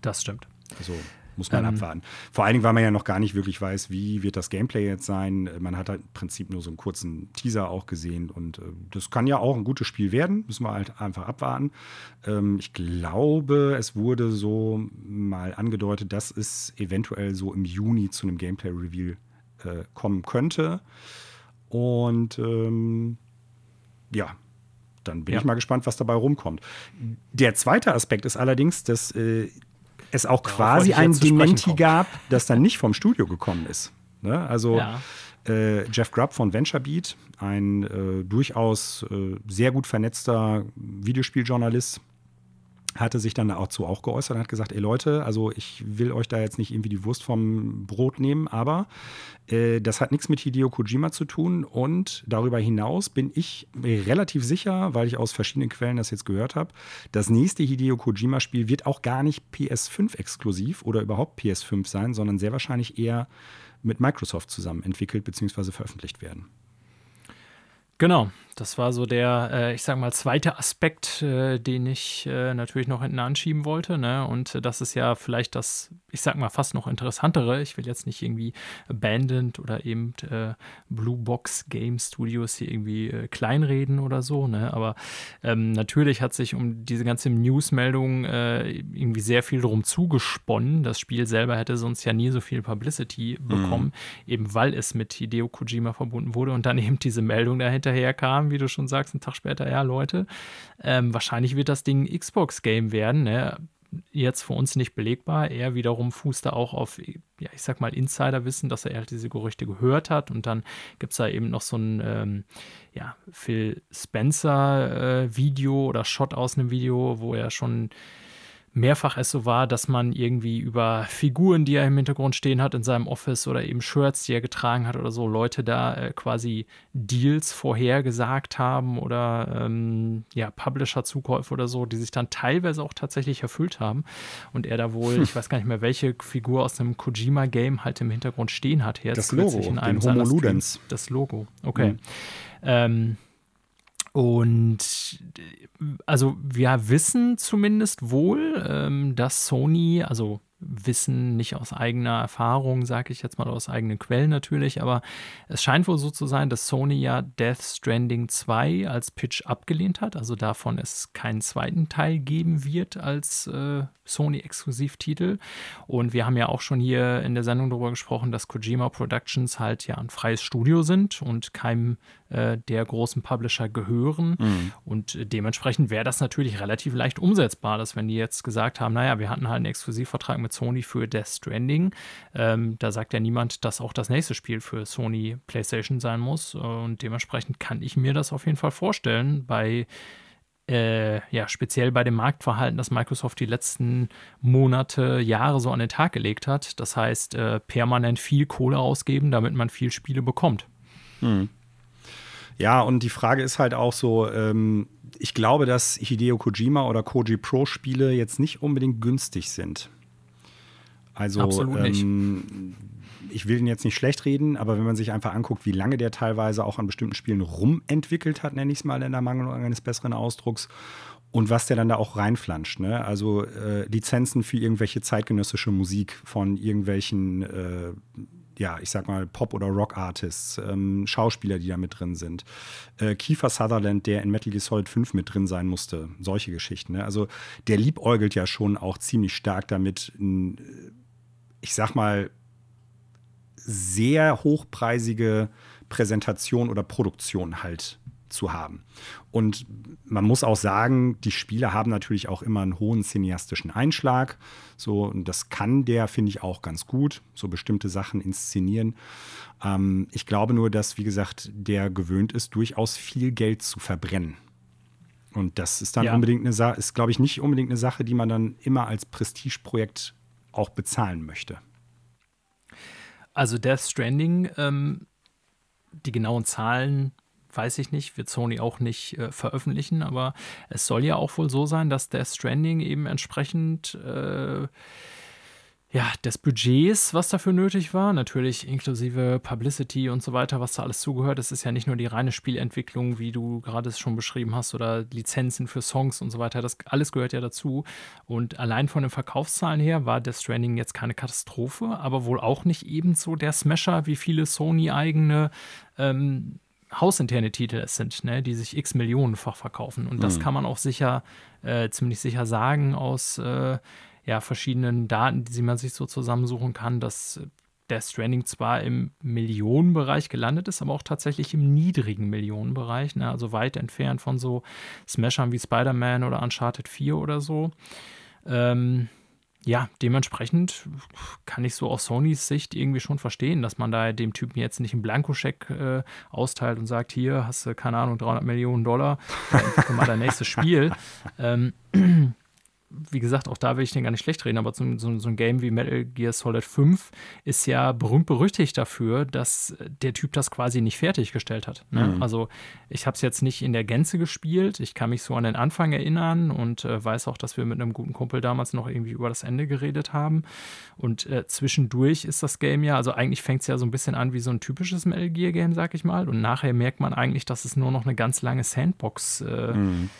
Das stimmt. Also muss man ähm, abwarten. Vor allen Dingen, weil man ja noch gar nicht wirklich weiß, wie wird das Gameplay jetzt sein. Man hat halt im Prinzip nur so einen kurzen Teaser auch gesehen und äh, das kann ja auch ein gutes Spiel werden. Müssen wir halt einfach abwarten. Ähm, ich glaube, es wurde so mal angedeutet, dass es eventuell so im Juni zu einem Gameplay-Reveal äh, kommen könnte. Und ähm, ja, dann bin ja. ich mal gespannt, was dabei rumkommt. Der zweite Aspekt ist allerdings, dass äh, es auch quasi ein Dementi gab, das dann nicht vom Studio gekommen ist. Ne? Also ja. äh, Jeff Grubb von VentureBeat, ein äh, durchaus äh, sehr gut vernetzter Videospieljournalist, hatte sich dann dazu auch geäußert und hat gesagt, ey Leute, also ich will euch da jetzt nicht irgendwie die Wurst vom Brot nehmen, aber äh, das hat nichts mit Hideo Kojima zu tun und darüber hinaus bin ich relativ sicher, weil ich aus verschiedenen Quellen das jetzt gehört habe, das nächste Hideo Kojima-Spiel wird auch gar nicht PS5 exklusiv oder überhaupt PS5 sein, sondern sehr wahrscheinlich eher mit Microsoft zusammen entwickelt bzw. veröffentlicht werden. Genau, das war so der, äh, ich sag mal, zweite Aspekt, äh, den ich äh, natürlich noch hinten anschieben wollte. Ne? Und das ist ja vielleicht das, ich sag mal, fast noch interessantere. Ich will jetzt nicht irgendwie Abandoned oder eben äh, Blue Box Game Studios hier irgendwie äh, kleinreden oder so. Ne? Aber ähm, natürlich hat sich um diese ganze Newsmeldung äh, irgendwie sehr viel drum zugesponnen. Das Spiel selber hätte sonst ja nie so viel Publicity bekommen, mhm. eben weil es mit Hideo Kojima verbunden wurde und dann eben diese Meldung dahinterher kam kam, wie du schon sagst, einen Tag später, ja, Leute, ähm, wahrscheinlich wird das Ding Xbox-Game werden. Ne? Jetzt für uns nicht belegbar. Er wiederum fußt da auch auf, ja, ich sag mal, Insiderwissen, dass er halt diese Gerüchte gehört hat. Und dann gibt es da eben noch so ein, ähm, ja, Phil Spencer-Video äh, oder Shot aus einem Video, wo er schon mehrfach es so war, dass man irgendwie über Figuren, die er im Hintergrund stehen hat in seinem Office oder eben Shirts, die er getragen hat oder so, Leute da äh, quasi Deals vorhergesagt haben oder ähm, ja, Publisher-Zukäufe oder so, die sich dann teilweise auch tatsächlich erfüllt haben. Und er da wohl, hm. ich weiß gar nicht mehr, welche Figur aus einem Kojima-Game halt im Hintergrund stehen hat. Jetzt das Logo, in einem den Homo Ludens. Das Logo, okay. Mhm. Ähm, und also wir wissen zumindest wohl, ähm, dass Sony, also wissen, nicht aus eigener Erfahrung, sage ich jetzt mal aus eigenen Quellen natürlich, aber es scheint wohl so zu sein, dass Sony ja Death Stranding 2 als Pitch abgelehnt hat, also davon es keinen zweiten Teil geben wird als äh, Sony-Exklusivtitel. Und wir haben ja auch schon hier in der Sendung darüber gesprochen, dass Kojima Productions halt ja ein freies Studio sind und keinem äh, der großen Publisher gehören. Mhm. Und dementsprechend wäre das natürlich relativ leicht umsetzbar, dass wenn die jetzt gesagt haben, naja, wir hatten halt einen Exklusivvertrag mit Sony für Death Stranding, ähm, da sagt ja niemand, dass auch das nächste Spiel für Sony PlayStation sein muss. Und dementsprechend kann ich mir das auf jeden Fall vorstellen bei äh, ja, speziell bei dem Marktverhalten, das Microsoft die letzten Monate, Jahre so an den Tag gelegt hat. Das heißt, äh, permanent viel Kohle ausgeben, damit man viel Spiele bekommt. Hm. Ja, und die Frage ist halt auch so, ähm, ich glaube, dass Hideo Kojima oder Koji Pro Spiele jetzt nicht unbedingt günstig sind. Also, Absolut nicht. Ähm, ich will ihn jetzt nicht schlecht reden, aber wenn man sich einfach anguckt, wie lange der teilweise auch an bestimmten Spielen rumentwickelt hat, nenne ich es mal in der Mangel eines besseren Ausdrucks, und was der dann da auch reinflanscht. Ne? Also äh, Lizenzen für irgendwelche zeitgenössische Musik von irgendwelchen, äh, ja, ich sag mal, Pop- oder Rock-Artists, ähm, Schauspieler, die da mit drin sind. Äh, Kiefer Sutherland, der in Metal Gear Solid 5 mit drin sein musste. Solche Geschichten. Ne? Also der liebäugelt ja schon auch ziemlich stark damit, ich sag mal, sehr hochpreisige Präsentation oder Produktion halt zu haben. Und man muss auch sagen, die Spiele haben natürlich auch immer einen hohen cineastischen Einschlag. So, und das kann der, finde ich, auch ganz gut, so bestimmte Sachen inszenieren. Ähm, ich glaube nur, dass, wie gesagt, der gewöhnt ist, durchaus viel Geld zu verbrennen. Und das ist dann ja. unbedingt eine Sache, ist, glaube ich, nicht unbedingt eine Sache, die man dann immer als Prestigeprojekt auch bezahlen möchte. Also Death Stranding, ähm, die genauen Zahlen weiß ich nicht, wird Sony auch nicht äh, veröffentlichen, aber es soll ja auch wohl so sein, dass Death Stranding eben entsprechend äh, ja, des Budgets, was dafür nötig war, natürlich inklusive Publicity und so weiter, was da alles zugehört. Es ist ja nicht nur die reine Spielentwicklung, wie du gerade es schon beschrieben hast, oder Lizenzen für Songs und so weiter. Das alles gehört ja dazu. Und allein von den Verkaufszahlen her war Death Stranding jetzt keine Katastrophe, aber wohl auch nicht ebenso der Smasher, wie viele Sony-eigene ähm, hausinterne Titel es sind, ne, die sich x Millionenfach verkaufen. Und das mhm. kann man auch sicher, äh, ziemlich sicher sagen aus äh, ja, verschiedenen Daten, die man sich so zusammensuchen kann, dass Death Stranding zwar im Millionenbereich gelandet ist, aber auch tatsächlich im niedrigen Millionenbereich, ne? also weit entfernt von so Smashern wie Spider-Man oder Uncharted 4 oder so. Ähm, ja, dementsprechend kann ich so aus Sonys Sicht irgendwie schon verstehen, dass man da dem Typen jetzt nicht einen Blankoscheck äh, austeilt und sagt, hier hast du, keine Ahnung, 300 Millionen Dollar, dann mal dein nächstes Spiel. Ähm, wie gesagt, auch da will ich den gar nicht schlecht reden, aber so, so, so, ein Game wie Metal Gear Solid 5 ist ja berühmt berüchtigt dafür, dass der Typ das quasi nicht fertiggestellt hat. Ne? Mhm. Also ich habe es jetzt nicht in der Gänze gespielt, ich kann mich so an den Anfang erinnern und äh, weiß auch, dass wir mit einem guten Kumpel damals noch irgendwie über das Ende geredet haben. Und äh, zwischendurch ist das Game ja, also eigentlich fängt es ja so ein bisschen an wie so ein typisches Metal Gear Game, sag ich mal. Und nachher merkt man eigentlich, dass es nur noch eine ganz lange Sandbox äh, mhm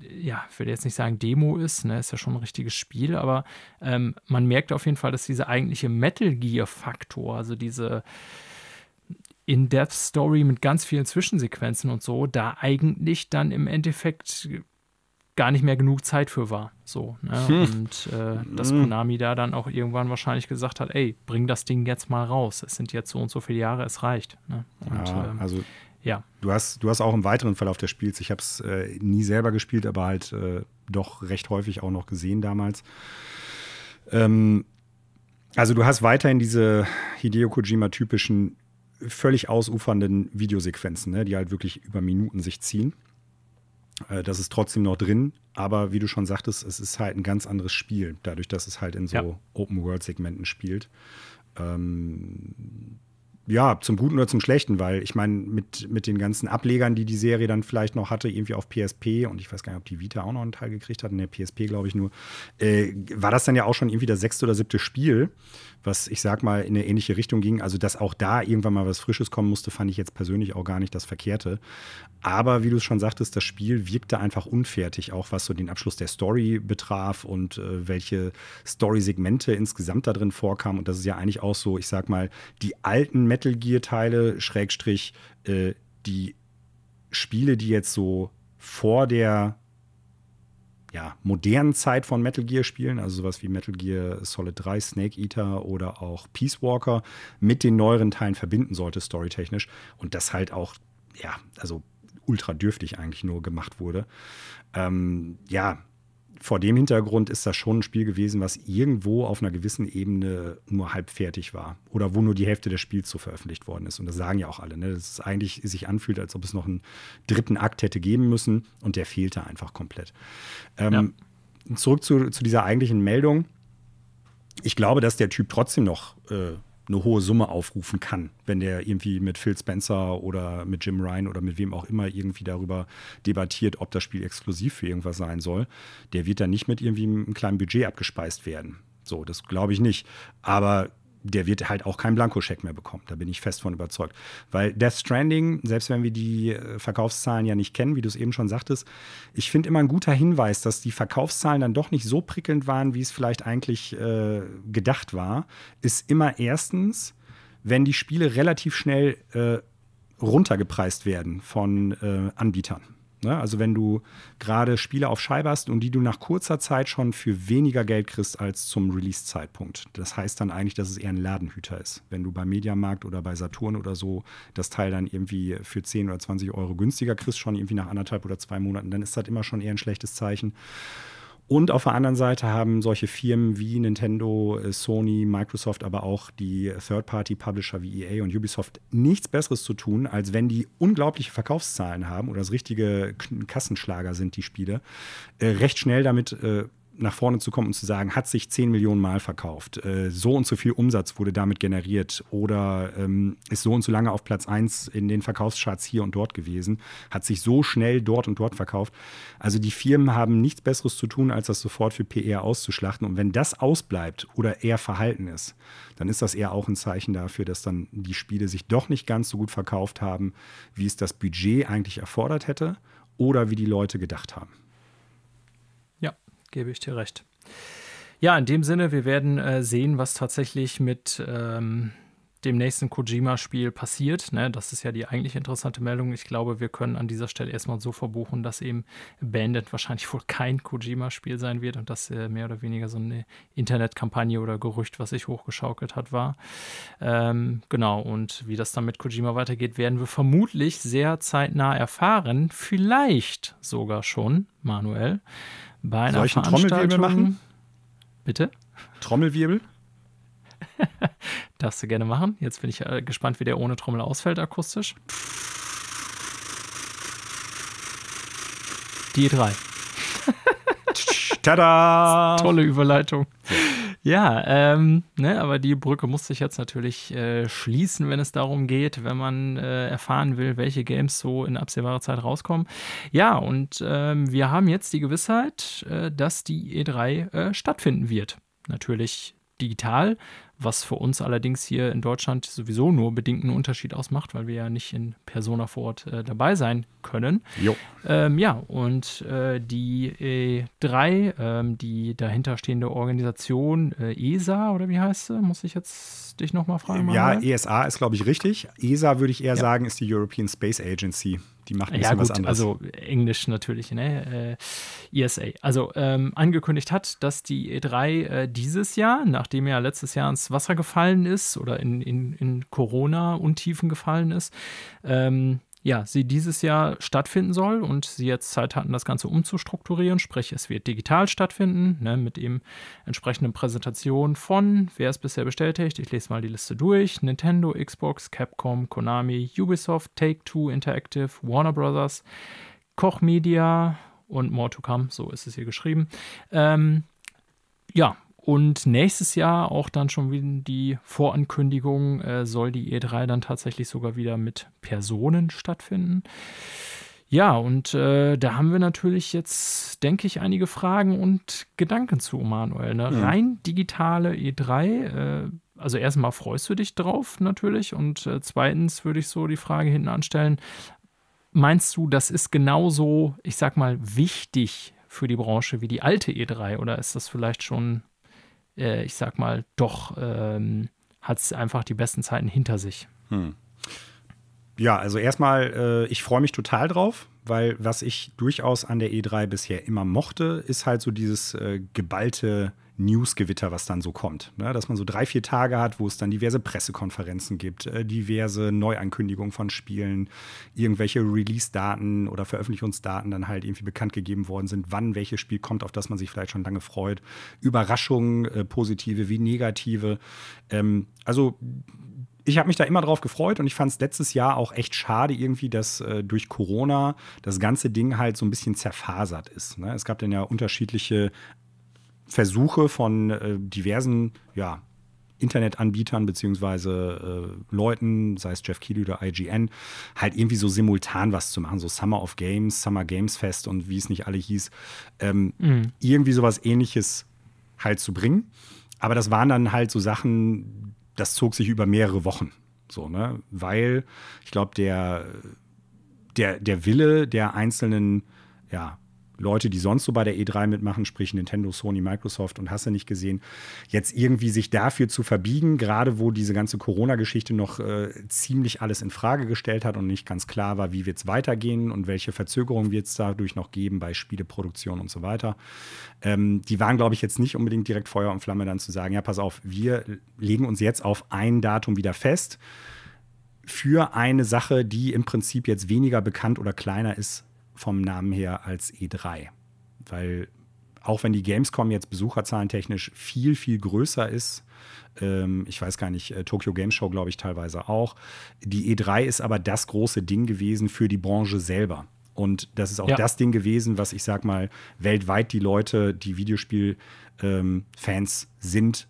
ja, ich will jetzt nicht sagen Demo ist, ne, ist ja schon ein richtiges Spiel, aber ähm, man merkt auf jeden Fall, dass dieser eigentliche Metal Gear-Faktor, also diese In-Depth-Story mit ganz vielen Zwischensequenzen und so, da eigentlich dann im Endeffekt gar nicht mehr genug Zeit für war. So, ne? hm. Und äh, dass hm. Konami da dann auch irgendwann wahrscheinlich gesagt hat, ey, bring das Ding jetzt mal raus. Es sind jetzt so und so viele Jahre, es reicht. Ne? Und, ja, ähm, also ja. Du hast, du hast auch im weiteren Verlauf des Spiels, ich habe es äh, nie selber gespielt, aber halt äh, doch recht häufig auch noch gesehen damals. Ähm, also du hast weiterhin diese Hideo Kojima-typischen, völlig ausufernden Videosequenzen, ne, die halt wirklich über Minuten sich ziehen. Äh, das ist trotzdem noch drin, aber wie du schon sagtest, es ist halt ein ganz anderes Spiel, dadurch, dass es halt in so ja. Open-World-Segmenten spielt. Ähm, ja, zum Guten oder zum Schlechten, weil ich meine, mit, mit den ganzen Ablegern, die die Serie dann vielleicht noch hatte, irgendwie auf PSP und ich weiß gar nicht, ob die Vita auch noch einen Teil gekriegt hat, in der PSP glaube ich nur, äh, war das dann ja auch schon irgendwie das sechste oder siebte Spiel was ich sag mal in eine ähnliche Richtung ging. Also, dass auch da irgendwann mal was Frisches kommen musste, fand ich jetzt persönlich auch gar nicht das Verkehrte. Aber wie du es schon sagtest, das Spiel wirkte einfach unfertig, auch was so den Abschluss der Story betraf und äh, welche Story-Segmente insgesamt da drin vorkamen. Und das ist ja eigentlich auch so, ich sag mal, die alten Metal Gear-Teile, Schrägstrich, äh, die Spiele, die jetzt so vor der ja, modernen Zeit von Metal Gear Spielen, also sowas wie Metal Gear Solid 3, Snake Eater oder auch Peace Walker mit den neueren Teilen verbinden sollte, storytechnisch. Und das halt auch, ja, also ultra dürftig eigentlich nur gemacht wurde. Ähm, ja, vor dem Hintergrund ist das schon ein Spiel gewesen, was irgendwo auf einer gewissen Ebene nur halb fertig war. Oder wo nur die Hälfte des Spiels so veröffentlicht worden ist. Und das sagen ja auch alle, ne? dass es eigentlich sich anfühlt, als ob es noch einen dritten Akt hätte geben müssen. Und der fehlte einfach komplett. Ähm, ja. Zurück zu, zu, dieser eigentlichen Meldung. Ich glaube, dass der Typ trotzdem noch äh, eine hohe Summe aufrufen kann, wenn der irgendwie mit Phil Spencer oder mit Jim Ryan oder mit wem auch immer irgendwie darüber debattiert, ob das Spiel exklusiv für irgendwas sein soll. Der wird dann nicht mit irgendwie einem kleinen Budget abgespeist werden. So, das glaube ich nicht. Aber der wird halt auch keinen Blankoscheck mehr bekommen. Da bin ich fest von überzeugt. Weil Death Stranding, selbst wenn wir die äh, Verkaufszahlen ja nicht kennen, wie du es eben schon sagtest, ich finde immer ein guter Hinweis, dass die Verkaufszahlen dann doch nicht so prickelnd waren, wie es vielleicht eigentlich äh, gedacht war, ist immer erstens, wenn die Spiele relativ schnell äh, runtergepreist werden von äh, Anbietern. Ne? Also wenn du gerade Spiele auf Scheibe hast und die du nach kurzer Zeit schon für weniger Geld kriegst als zum Release-Zeitpunkt. Das heißt dann eigentlich, dass es eher ein Ladenhüter ist. Wenn du beim Mediamarkt oder bei Saturn oder so das Teil dann irgendwie für 10 oder 20 Euro günstiger kriegst, schon irgendwie nach anderthalb oder zwei Monaten, dann ist das immer schon eher ein schlechtes Zeichen. Und auf der anderen Seite haben solche Firmen wie Nintendo, äh, Sony, Microsoft, aber auch die Third-Party-Publisher wie EA und Ubisoft nichts Besseres zu tun, als wenn die unglaubliche Verkaufszahlen haben oder das richtige Kassenschlager sind, die Spiele, äh, recht schnell damit äh, nach vorne zu kommen und zu sagen, hat sich 10 Millionen Mal verkauft, äh, so und so viel Umsatz wurde damit generiert oder ähm, ist so und so lange auf Platz 1 in den Verkaufscharts hier und dort gewesen, hat sich so schnell dort und dort verkauft. Also die Firmen haben nichts Besseres zu tun, als das sofort für PR auszuschlachten. Und wenn das ausbleibt oder eher verhalten ist, dann ist das eher auch ein Zeichen dafür, dass dann die Spiele sich doch nicht ganz so gut verkauft haben, wie es das Budget eigentlich erfordert hätte oder wie die Leute gedacht haben gebe ich dir recht. Ja, in dem Sinne, wir werden äh, sehen, was tatsächlich mit ähm, dem nächsten Kojima-Spiel passiert. Ne? Das ist ja die eigentlich interessante Meldung. Ich glaube, wir können an dieser Stelle erstmal so verbuchen, dass eben Bandit wahrscheinlich wohl kein Kojima-Spiel sein wird und das äh, mehr oder weniger so eine Internetkampagne oder Gerücht, was sich hochgeschaukelt hat, war. Ähm, genau, und wie das dann mit Kojima weitergeht, werden wir vermutlich sehr zeitnah erfahren. Vielleicht sogar schon, Manuel bei einer Soll ich einen Trommelwirbel machen? Bitte? Trommelwirbel? Darfst du gerne machen. Jetzt bin ich äh, gespannt, wie der ohne Trommel ausfällt akustisch. Die E3. Tada! Tolle Überleitung. Ja, ähm, ne, aber die Brücke muss sich jetzt natürlich äh, schließen, wenn es darum geht, wenn man äh, erfahren will, welche Games so in absehbarer Zeit rauskommen. Ja, und ähm, wir haben jetzt die Gewissheit, äh, dass die E3 äh, stattfinden wird. Natürlich digital, was für uns allerdings hier in Deutschland sowieso nur bedingt einen Unterschied ausmacht, weil wir ja nicht in Persona vor Ort äh, dabei sein können. Ähm, ja, und äh, die E3, ähm, die dahinterstehende Organisation äh, ESA oder wie heißt sie? Muss ich jetzt dich nochmal fragen? Ja, ESA ist, glaube ich, richtig. ESA würde ich eher ja. sagen, ist die European Space Agency. Die macht ein ja, bisschen gut, was anderes. Also Englisch natürlich, ne? Äh, ESA. Also ähm, angekündigt hat, dass die E3 äh, dieses Jahr, nachdem ja letztes Jahr ins Wasser gefallen ist oder in, in, in Corona-Untiefen gefallen ist, ähm, ja, sie dieses Jahr stattfinden soll und sie jetzt Zeit hatten, das Ganze umzustrukturieren. Sprich, es wird digital stattfinden, ne, mit eben entsprechenden Präsentationen von, wer ist bisher bestätigt, ich lese mal die Liste durch, Nintendo, Xbox, Capcom, Konami, Ubisoft, Take-Two Interactive, Warner Brothers, Koch Media und More to Come, so ist es hier geschrieben. Ähm, ja, und nächstes Jahr auch dann schon wieder die Vorankündigung, äh, soll die E3 dann tatsächlich sogar wieder mit Personen stattfinden. Ja, und äh, da haben wir natürlich jetzt, denke ich, einige Fragen und Gedanken zu, Manuel. Ne? Mhm. Rein digitale E3, äh, also erstmal freust du dich drauf natürlich und äh, zweitens würde ich so die Frage hinten anstellen, meinst du, das ist genauso, ich sag mal, wichtig für die Branche wie die alte E3 oder ist das vielleicht schon äh, ich sag mal, doch ähm, hat es einfach die besten Zeiten hinter sich. Hm. Ja, also erstmal, äh, ich freue mich total drauf, weil was ich durchaus an der E3 bisher immer mochte, ist halt so dieses äh, geballte Newsgewitter, was dann so kommt. Ne? Dass man so drei, vier Tage hat, wo es dann diverse Pressekonferenzen gibt, äh, diverse Neuankündigungen von Spielen, irgendwelche Release-Daten oder Veröffentlichungsdaten dann halt irgendwie bekannt gegeben worden sind, wann welches Spiel kommt, auf das man sich vielleicht schon lange freut. Überraschungen, äh, positive wie negative. Ähm, also ich habe mich da immer drauf gefreut und ich fand es letztes Jahr auch echt schade irgendwie, dass äh, durch Corona das ganze Ding halt so ein bisschen zerfasert ist. Ne? Es gab dann ja unterschiedliche Versuche von äh, diversen ja, Internetanbietern beziehungsweise äh, Leuten, sei es Jeff Keighley oder IGN, halt irgendwie so simultan was zu machen, so Summer of Games, Summer Games Fest und wie es nicht alle hieß, ähm, mhm. irgendwie sowas ähnliches halt zu bringen. Aber das waren dann halt so Sachen, das zog sich über mehrere Wochen. So, ne? Weil ich glaube, der, der, der Wille der einzelnen ja, Leute, die sonst so bei der E3 mitmachen, sprich Nintendo, Sony, Microsoft und hast du nicht gesehen, jetzt irgendwie sich dafür zu verbiegen, gerade wo diese ganze Corona-Geschichte noch äh, ziemlich alles in Frage gestellt hat und nicht ganz klar war, wie wird es weitergehen und welche Verzögerungen wird es dadurch noch geben bei Spieleproduktion und so weiter. Ähm, die waren, glaube ich, jetzt nicht unbedingt direkt Feuer und Flamme dann zu sagen, ja, pass auf, wir legen uns jetzt auf ein Datum wieder fest für eine Sache, die im Prinzip jetzt weniger bekannt oder kleiner ist vom Namen her als E3. Weil auch wenn die Gamescom jetzt besucherzahlentechnisch viel, viel größer ist, ähm, ich weiß gar nicht, äh, Tokyo Game Show glaube ich teilweise auch, die E3 ist aber das große Ding gewesen für die Branche selber. Und das ist auch ja. das Ding gewesen, was ich sag mal, weltweit die Leute, die Videospielfans ähm, sind,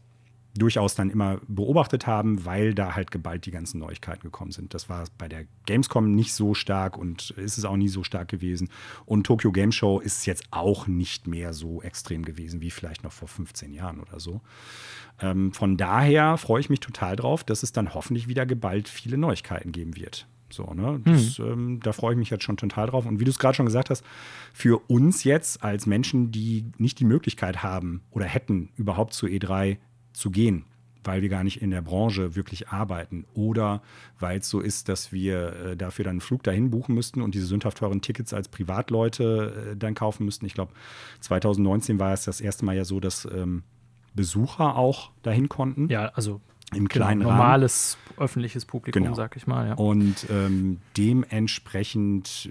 durchaus dann immer beobachtet haben, weil da halt geballt die ganzen Neuigkeiten gekommen sind. Das war bei der Gamescom nicht so stark und ist es auch nie so stark gewesen. Und Tokyo Game Show ist jetzt auch nicht mehr so extrem gewesen wie vielleicht noch vor 15 Jahren oder so. Ähm, von daher freue ich mich total drauf, dass es dann hoffentlich wieder geballt viele Neuigkeiten geben wird. So, ne? Das, mhm. ähm, da freue ich mich jetzt schon total drauf. Und wie du es gerade schon gesagt hast, für uns jetzt als Menschen, die nicht die Möglichkeit haben oder hätten, überhaupt zu E3 zu gehen, weil wir gar nicht in der Branche wirklich arbeiten oder weil es so ist, dass wir äh, dafür dann einen Flug dahin buchen müssten und diese sündhaft teuren Tickets als Privatleute äh, dann kaufen müssten. Ich glaube, 2019 war es das erste Mal ja so, dass ähm, Besucher auch dahin konnten. Ja, also im genau, kleinen genau, normales Rahmen. öffentliches Publikum, genau. sag ich mal. Ja. Und ähm, dementsprechend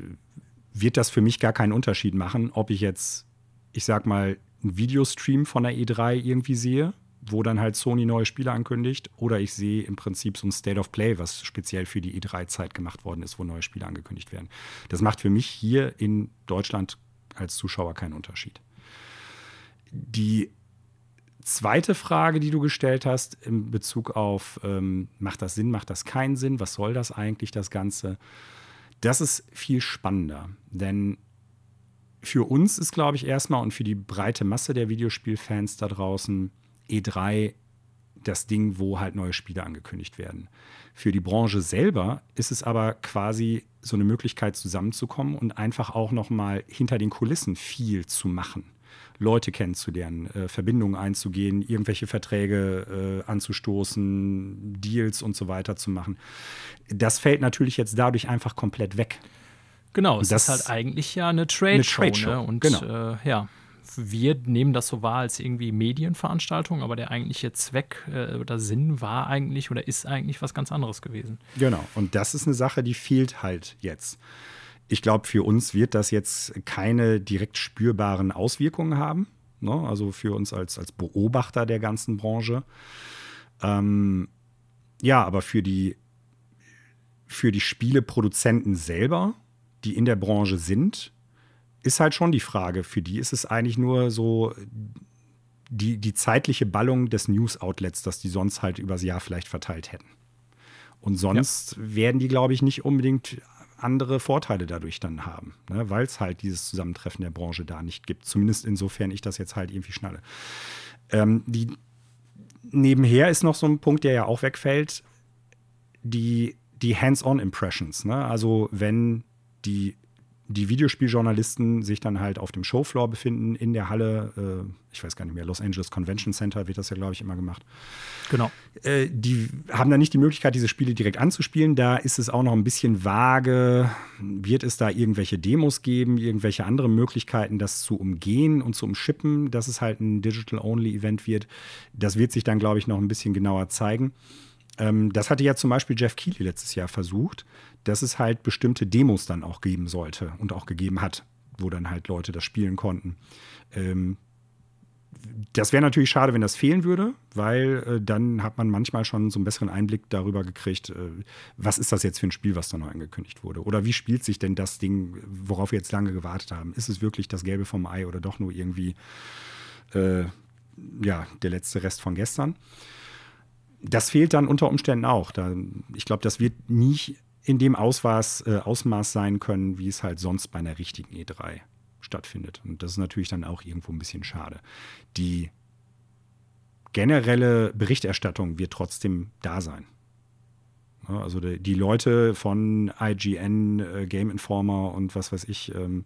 wird das für mich gar keinen Unterschied machen, ob ich jetzt, ich sag mal, einen Videostream von der E3 irgendwie sehe wo dann halt Sony neue Spiele ankündigt. Oder ich sehe im Prinzip so ein State of Play, was speziell für die E3-Zeit gemacht worden ist, wo neue Spiele angekündigt werden. Das macht für mich hier in Deutschland als Zuschauer keinen Unterschied. Die zweite Frage, die du gestellt hast in Bezug auf, ähm, macht das Sinn, macht das keinen Sinn, was soll das eigentlich, das Ganze, das ist viel spannender. Denn für uns ist, glaube ich, erstmal und für die breite Masse der Videospielfans da draußen E3 das Ding, wo halt neue Spiele angekündigt werden. Für die Branche selber ist es aber quasi so eine Möglichkeit zusammenzukommen und einfach auch noch mal hinter den Kulissen viel zu machen. Leute kennenzulernen, äh, Verbindungen einzugehen, irgendwelche Verträge äh, anzustoßen, Deals und so weiter zu machen. Das fällt natürlich jetzt dadurch einfach komplett weg. Genau, es das ist halt eigentlich ja eine Trade, eine Trade. Ne? Und genau. äh, ja wir nehmen das so wahr als irgendwie Medienveranstaltung, aber der eigentliche Zweck äh, oder Sinn war eigentlich oder ist eigentlich was ganz anderes gewesen. Genau, und das ist eine Sache, die fehlt halt jetzt. Ich glaube, für uns wird das jetzt keine direkt spürbaren Auswirkungen haben. Ne? Also für uns als, als Beobachter der ganzen Branche. Ähm, ja, aber für die, für die Spieleproduzenten selber, die in der Branche sind, ist halt schon die Frage. Für die ist es eigentlich nur so die, die zeitliche Ballung des News-Outlets, das die sonst halt übers Jahr vielleicht verteilt hätten. Und sonst ja. werden die, glaube ich, nicht unbedingt andere Vorteile dadurch dann haben, ne? weil es halt dieses Zusammentreffen der Branche da nicht gibt. Zumindest insofern ich das jetzt halt irgendwie schnalle. Ähm, die, nebenher ist noch so ein Punkt, der ja auch wegfällt, die, die Hands-on-Impressions. Ne? Also wenn die die Videospieljournalisten sich dann halt auf dem Showfloor befinden, in der Halle, äh, ich weiß gar nicht mehr, Los Angeles Convention Center wird das ja, glaube ich, immer gemacht. Genau. Äh, die haben dann nicht die Möglichkeit, diese Spiele direkt anzuspielen. Da ist es auch noch ein bisschen vage. Wird es da irgendwelche Demos geben, irgendwelche andere Möglichkeiten, das zu umgehen und zu umschippen, dass es halt ein Digital-Only-Event wird? Das wird sich dann, glaube ich, noch ein bisschen genauer zeigen. Ähm, das hatte ja zum Beispiel Jeff Keighley letztes Jahr versucht dass es halt bestimmte Demos dann auch geben sollte und auch gegeben hat, wo dann halt Leute das spielen konnten. Ähm, das wäre natürlich schade, wenn das fehlen würde, weil äh, dann hat man manchmal schon so einen besseren Einblick darüber gekriegt, äh, was ist das jetzt für ein Spiel, was da neu angekündigt wurde? Oder wie spielt sich denn das Ding, worauf wir jetzt lange gewartet haben? Ist es wirklich das Gelbe vom Ei oder doch nur irgendwie äh, ja, der letzte Rest von gestern? Das fehlt dann unter Umständen auch. Da, ich glaube, das wird nie in dem Ausmaß, äh, Ausmaß sein können, wie es halt sonst bei einer richtigen E3 stattfindet. Und das ist natürlich dann auch irgendwo ein bisschen schade. Die generelle Berichterstattung wird trotzdem da sein. also die, die, Leute von IGN, äh, Game Informer und was weiß ich, ähm,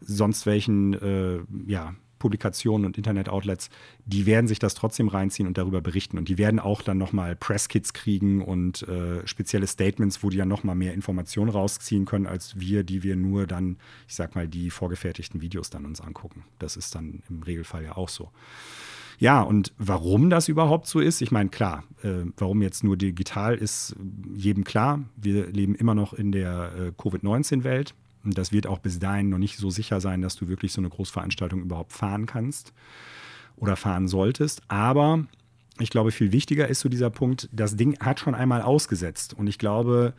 sonst welchen äh, ja, Publikationen und Internet-Outlets, die werden sich das trotzdem reinziehen und darüber berichten. Und die werden auch dann nochmal Presskits kriegen und äh, spezielle Statements, wo die ja nochmal mehr Informationen rausziehen können, als wir, die wir nur dann, ich sag mal, die vorgefertigten Videos dann uns angucken. Das ist dann im Regelfall ja auch so. Ja, und warum das überhaupt so ist, ich meine, klar, äh, warum jetzt nur digital ist jedem klar. Wir leben immer noch in der äh, Covid-19-Welt. Das wird auch bis dahin noch nicht so sicher sein, dass du wirklich so eine Großveranstaltung überhaupt fahren kannst oder fahren solltest. Aber ich glaube, viel wichtiger ist so dieser Punkt, das Ding hat schon einmal ausgesetzt. Und ich glaube,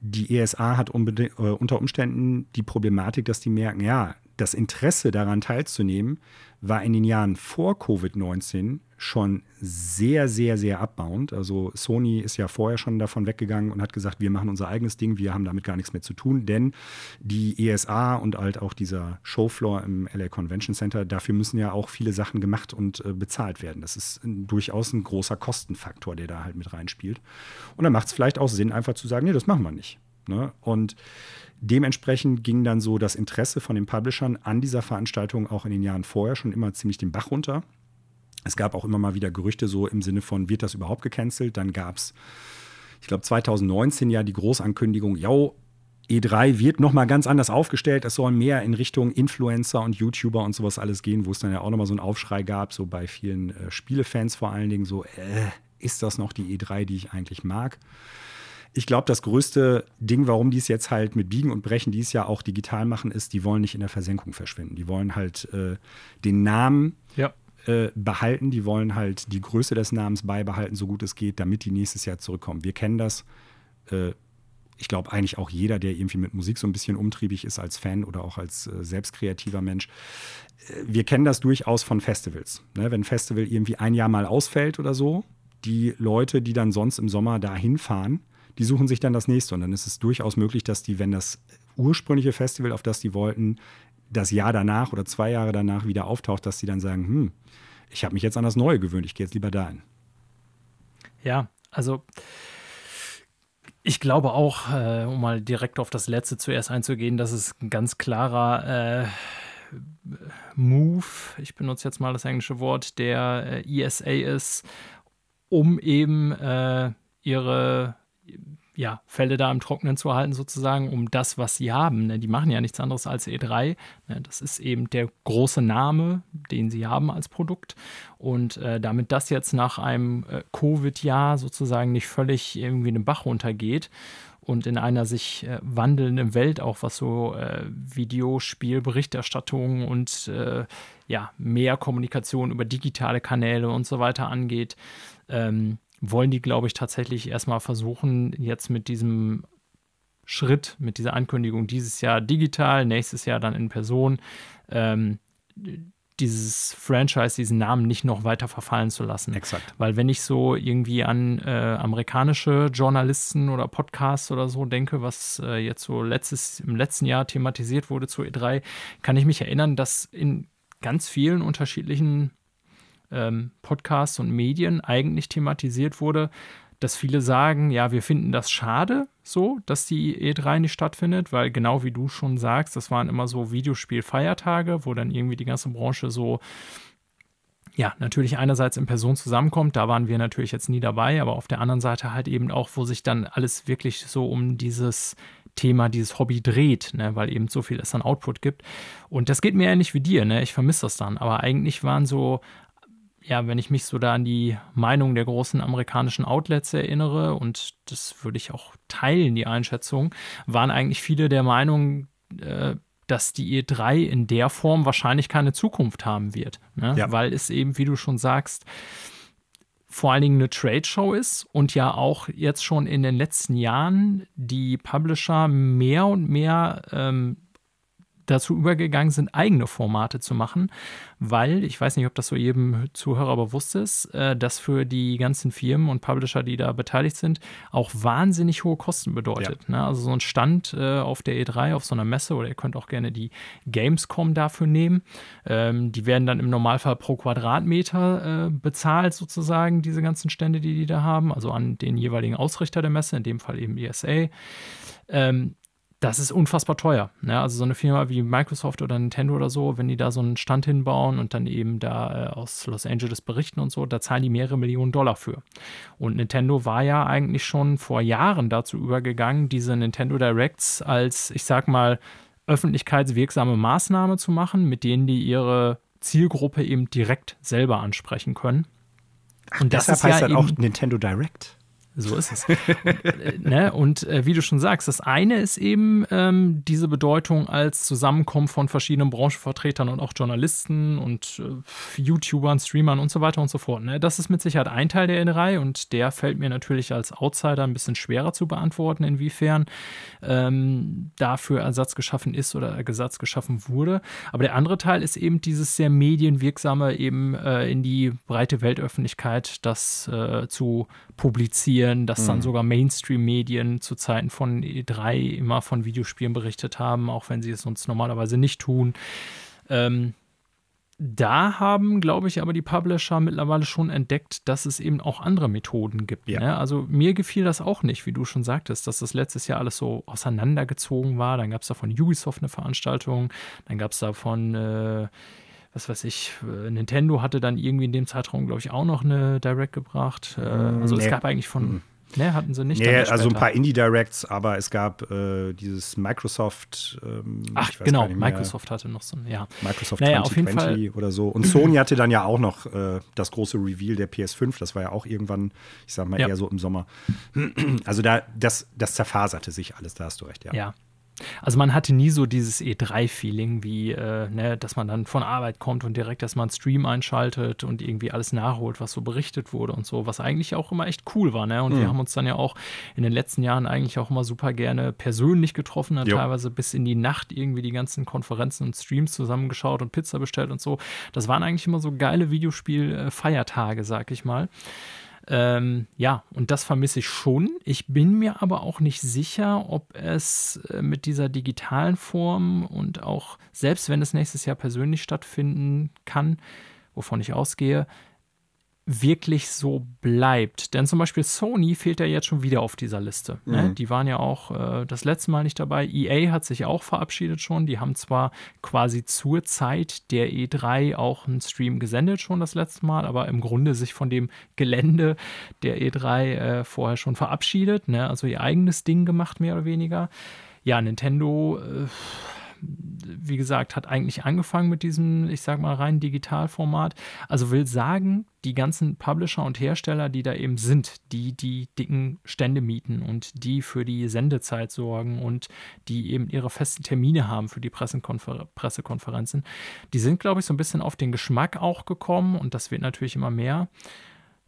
die ESA hat äh, unter Umständen die Problematik, dass die merken, ja, das Interesse daran teilzunehmen war in den Jahren vor Covid-19 schon sehr, sehr, sehr abbauend. Also Sony ist ja vorher schon davon weggegangen und hat gesagt, wir machen unser eigenes Ding, wir haben damit gar nichts mehr zu tun, denn die ESA und halt auch dieser Showfloor im LA Convention Center, dafür müssen ja auch viele Sachen gemacht und äh, bezahlt werden. Das ist ein, durchaus ein großer Kostenfaktor, der da halt mit reinspielt. Und dann macht es vielleicht auch Sinn, einfach zu sagen, nee, das machen wir nicht. Ne? Und dementsprechend ging dann so das Interesse von den Publishern an dieser Veranstaltung auch in den Jahren vorher schon immer ziemlich den Bach runter. Es gab auch immer mal wieder Gerüchte so im Sinne von, wird das überhaupt gecancelt? Dann gab es, ich glaube 2019 ja die Großankündigung, ja, E3 wird nochmal ganz anders aufgestellt. Es soll mehr in Richtung Influencer und YouTuber und sowas alles gehen, wo es dann ja auch nochmal so einen Aufschrei gab, so bei vielen äh, Spielefans vor allen Dingen, so, äh, ist das noch die E3, die ich eigentlich mag? Ich glaube, das größte Ding, warum die es jetzt halt mit Biegen und Brechen dies Jahr auch digital machen, ist, die wollen nicht in der Versenkung verschwinden. Die wollen halt äh, den Namen ja. Äh, behalten. Die wollen halt die Größe des Namens beibehalten, so gut es geht, damit die nächstes Jahr zurückkommen. Wir kennen das. Äh, ich glaube eigentlich auch jeder, der irgendwie mit Musik so ein bisschen umtriebig ist als Fan oder auch als äh, selbstkreativer Mensch. Äh, wir kennen das durchaus von Festivals. Ne? Wenn ein Festival irgendwie ein Jahr mal ausfällt oder so, die Leute, die dann sonst im Sommer da hinfahren, die suchen sich dann das nächste. Und dann ist es durchaus möglich, dass die, wenn das ursprüngliche Festival, auf das die wollten, das Jahr danach oder zwei Jahre danach wieder auftaucht, dass sie dann sagen, hm, ich habe mich jetzt an das Neue gewöhnt, ich gehe jetzt lieber dahin. Ja, also ich glaube auch, äh, um mal direkt auf das Letzte zuerst einzugehen, dass es ein ganz klarer äh, Move, ich benutze jetzt mal das englische Wort, der äh, ESA ist, um eben äh, ihre ja, Fälle da im Trockenen zu halten, sozusagen, um das, was sie haben. Ne? Die machen ja nichts anderes als E3. Ne? Das ist eben der große Name, den sie haben als Produkt. Und äh, damit das jetzt nach einem äh, Covid-Jahr sozusagen nicht völlig irgendwie den Bach runtergeht und in einer sich äh, wandelnden Welt, auch was so äh, Videospielberichterstattung und äh, ja, mehr Kommunikation über digitale Kanäle und so weiter angeht, ähm, wollen die, glaube ich, tatsächlich erstmal versuchen, jetzt mit diesem Schritt, mit dieser Ankündigung dieses Jahr digital, nächstes Jahr dann in Person, ähm, dieses Franchise, diesen Namen nicht noch weiter verfallen zu lassen. Exakt. Weil wenn ich so irgendwie an äh, amerikanische Journalisten oder Podcasts oder so denke, was äh, jetzt so letztes, im letzten Jahr thematisiert wurde zu E3, kann ich mich erinnern, dass in ganz vielen unterschiedlichen ähm, Podcasts und Medien eigentlich thematisiert wurde, dass viele sagen, ja, wir finden das schade, so, dass die E3 nicht stattfindet, weil genau wie du schon sagst, das waren immer so Videospielfeiertage, wo dann irgendwie die ganze Branche so ja, natürlich einerseits in Person zusammenkommt, da waren wir natürlich jetzt nie dabei, aber auf der anderen Seite halt eben auch, wo sich dann alles wirklich so um dieses Thema, dieses Hobby dreht, ne, weil eben so viel es an Output gibt. Und das geht mir ähnlich wie dir, ne? Ich vermisse das dann. Aber eigentlich waren so ja, wenn ich mich so da an die Meinung der großen amerikanischen Outlets erinnere, und das würde ich auch teilen, die Einschätzung, waren eigentlich viele der Meinung, äh, dass die E3 in der Form wahrscheinlich keine Zukunft haben wird. Ne? Ja. Weil es eben, wie du schon sagst, vor allen Dingen eine Trade-Show ist und ja auch jetzt schon in den letzten Jahren die Publisher mehr und mehr ähm, dazu übergegangen sind, eigene Formate zu machen, weil, ich weiß nicht, ob das so jedem Zuhörer bewusst ist, äh, dass für die ganzen Firmen und Publisher, die da beteiligt sind, auch wahnsinnig hohe Kosten bedeutet. Ja. Ne? Also so ein Stand äh, auf der E3, auf so einer Messe, oder ihr könnt auch gerne die Gamescom dafür nehmen. Ähm, die werden dann im Normalfall pro Quadratmeter äh, bezahlt, sozusagen, diese ganzen Stände, die die da haben, also an den jeweiligen Ausrichter der Messe, in dem Fall eben ESA. Ähm, das ist unfassbar teuer. Ne? Also so eine Firma wie Microsoft oder Nintendo oder so, wenn die da so einen Stand hinbauen und dann eben da äh, aus Los Angeles berichten und so, da zahlen die mehrere Millionen Dollar für. Und Nintendo war ja eigentlich schon vor Jahren dazu übergegangen, diese Nintendo Directs als, ich sag mal, öffentlichkeitswirksame Maßnahme zu machen, mit denen die ihre Zielgruppe eben direkt selber ansprechen können. Ach, und das deshalb heißt ja dann auch Nintendo Direct. So ist es. äh, ne? und äh, wie du schon sagst, das eine ist eben ähm, diese Bedeutung als Zusammenkommen von verschiedenen Branchenvertretern und auch Journalisten und äh, YouTubern, Streamern und so weiter und so fort. Ne? Das ist mit Sicherheit ein Teil der N3 und der fällt mir natürlich als Outsider ein bisschen schwerer zu beantworten, inwiefern ähm, dafür Ersatz geschaffen ist oder Ersatz geschaffen wurde. Aber der andere Teil ist eben dieses sehr medienwirksame, eben äh, in die breite Weltöffentlichkeit das äh, zu publizieren, dass mhm. dann sogar Mainstream-Medien zu Zeiten von E3 immer von Videospielen berichtet haben, auch wenn sie es sonst normalerweise nicht tun. Ähm, da haben, glaube ich, aber die Publisher mittlerweile schon entdeckt, dass es eben auch andere Methoden gibt. Ja. Ne? Also mir gefiel das auch nicht, wie du schon sagtest, dass das letztes Jahr alles so auseinandergezogen war. Dann gab es da von Ubisoft eine Veranstaltung, dann gab es da von äh, was weiß ich, äh, Nintendo hatte dann irgendwie in dem Zeitraum, glaube ich, auch noch eine Direct gebracht. Äh, also nee. es gab eigentlich von. Mhm. Ne, hatten sie nicht. Nee, also ein paar Indie-Directs, aber es gab äh, dieses Microsoft. Ähm, Ach, genau, Microsoft hatte noch so ein, ja. Microsoft naja, 2020 oder so. Und Sony hatte dann ja auch noch äh, das große Reveal der PS5. Das war ja auch irgendwann, ich sag mal, ja. eher so im Sommer. Also da, das, das zerfaserte sich alles, da hast du recht, ja. Ja, also man hatte nie so dieses E3-Feeling, wie, äh, ne, dass man dann von Arbeit kommt und direkt erstmal einen Stream einschaltet und irgendwie alles nachholt, was so berichtet wurde und so, was eigentlich auch immer echt cool war. Ne? Und mhm. wir haben uns dann ja auch in den letzten Jahren eigentlich auch immer super gerne persönlich getroffen, dann teilweise bis in die Nacht irgendwie die ganzen Konferenzen und Streams zusammengeschaut und Pizza bestellt und so. Das waren eigentlich immer so geile Videospiel-Feiertage, sag ich mal. Ähm, ja, und das vermisse ich schon. Ich bin mir aber auch nicht sicher, ob es äh, mit dieser digitalen Form und auch selbst wenn es nächstes Jahr persönlich stattfinden kann, wovon ich ausgehe, wirklich so bleibt. Denn zum Beispiel Sony fehlt ja jetzt schon wieder auf dieser Liste. Ne? Mhm. Die waren ja auch äh, das letzte Mal nicht dabei. EA hat sich auch verabschiedet schon. Die haben zwar quasi zur Zeit der E3 auch einen Stream gesendet schon das letzte Mal, aber im Grunde sich von dem Gelände der E3 äh, vorher schon verabschiedet. Ne? Also ihr eigenes Ding gemacht, mehr oder weniger. Ja, Nintendo. Äh, wie gesagt, hat eigentlich angefangen mit diesem, ich sag mal, rein Digitalformat. Also will sagen, die ganzen Publisher und Hersteller, die da eben sind, die die dicken Stände mieten und die für die Sendezeit sorgen und die eben ihre festen Termine haben für die Pressekonfer Pressekonferenzen, die sind, glaube ich, so ein bisschen auf den Geschmack auch gekommen und das wird natürlich immer mehr,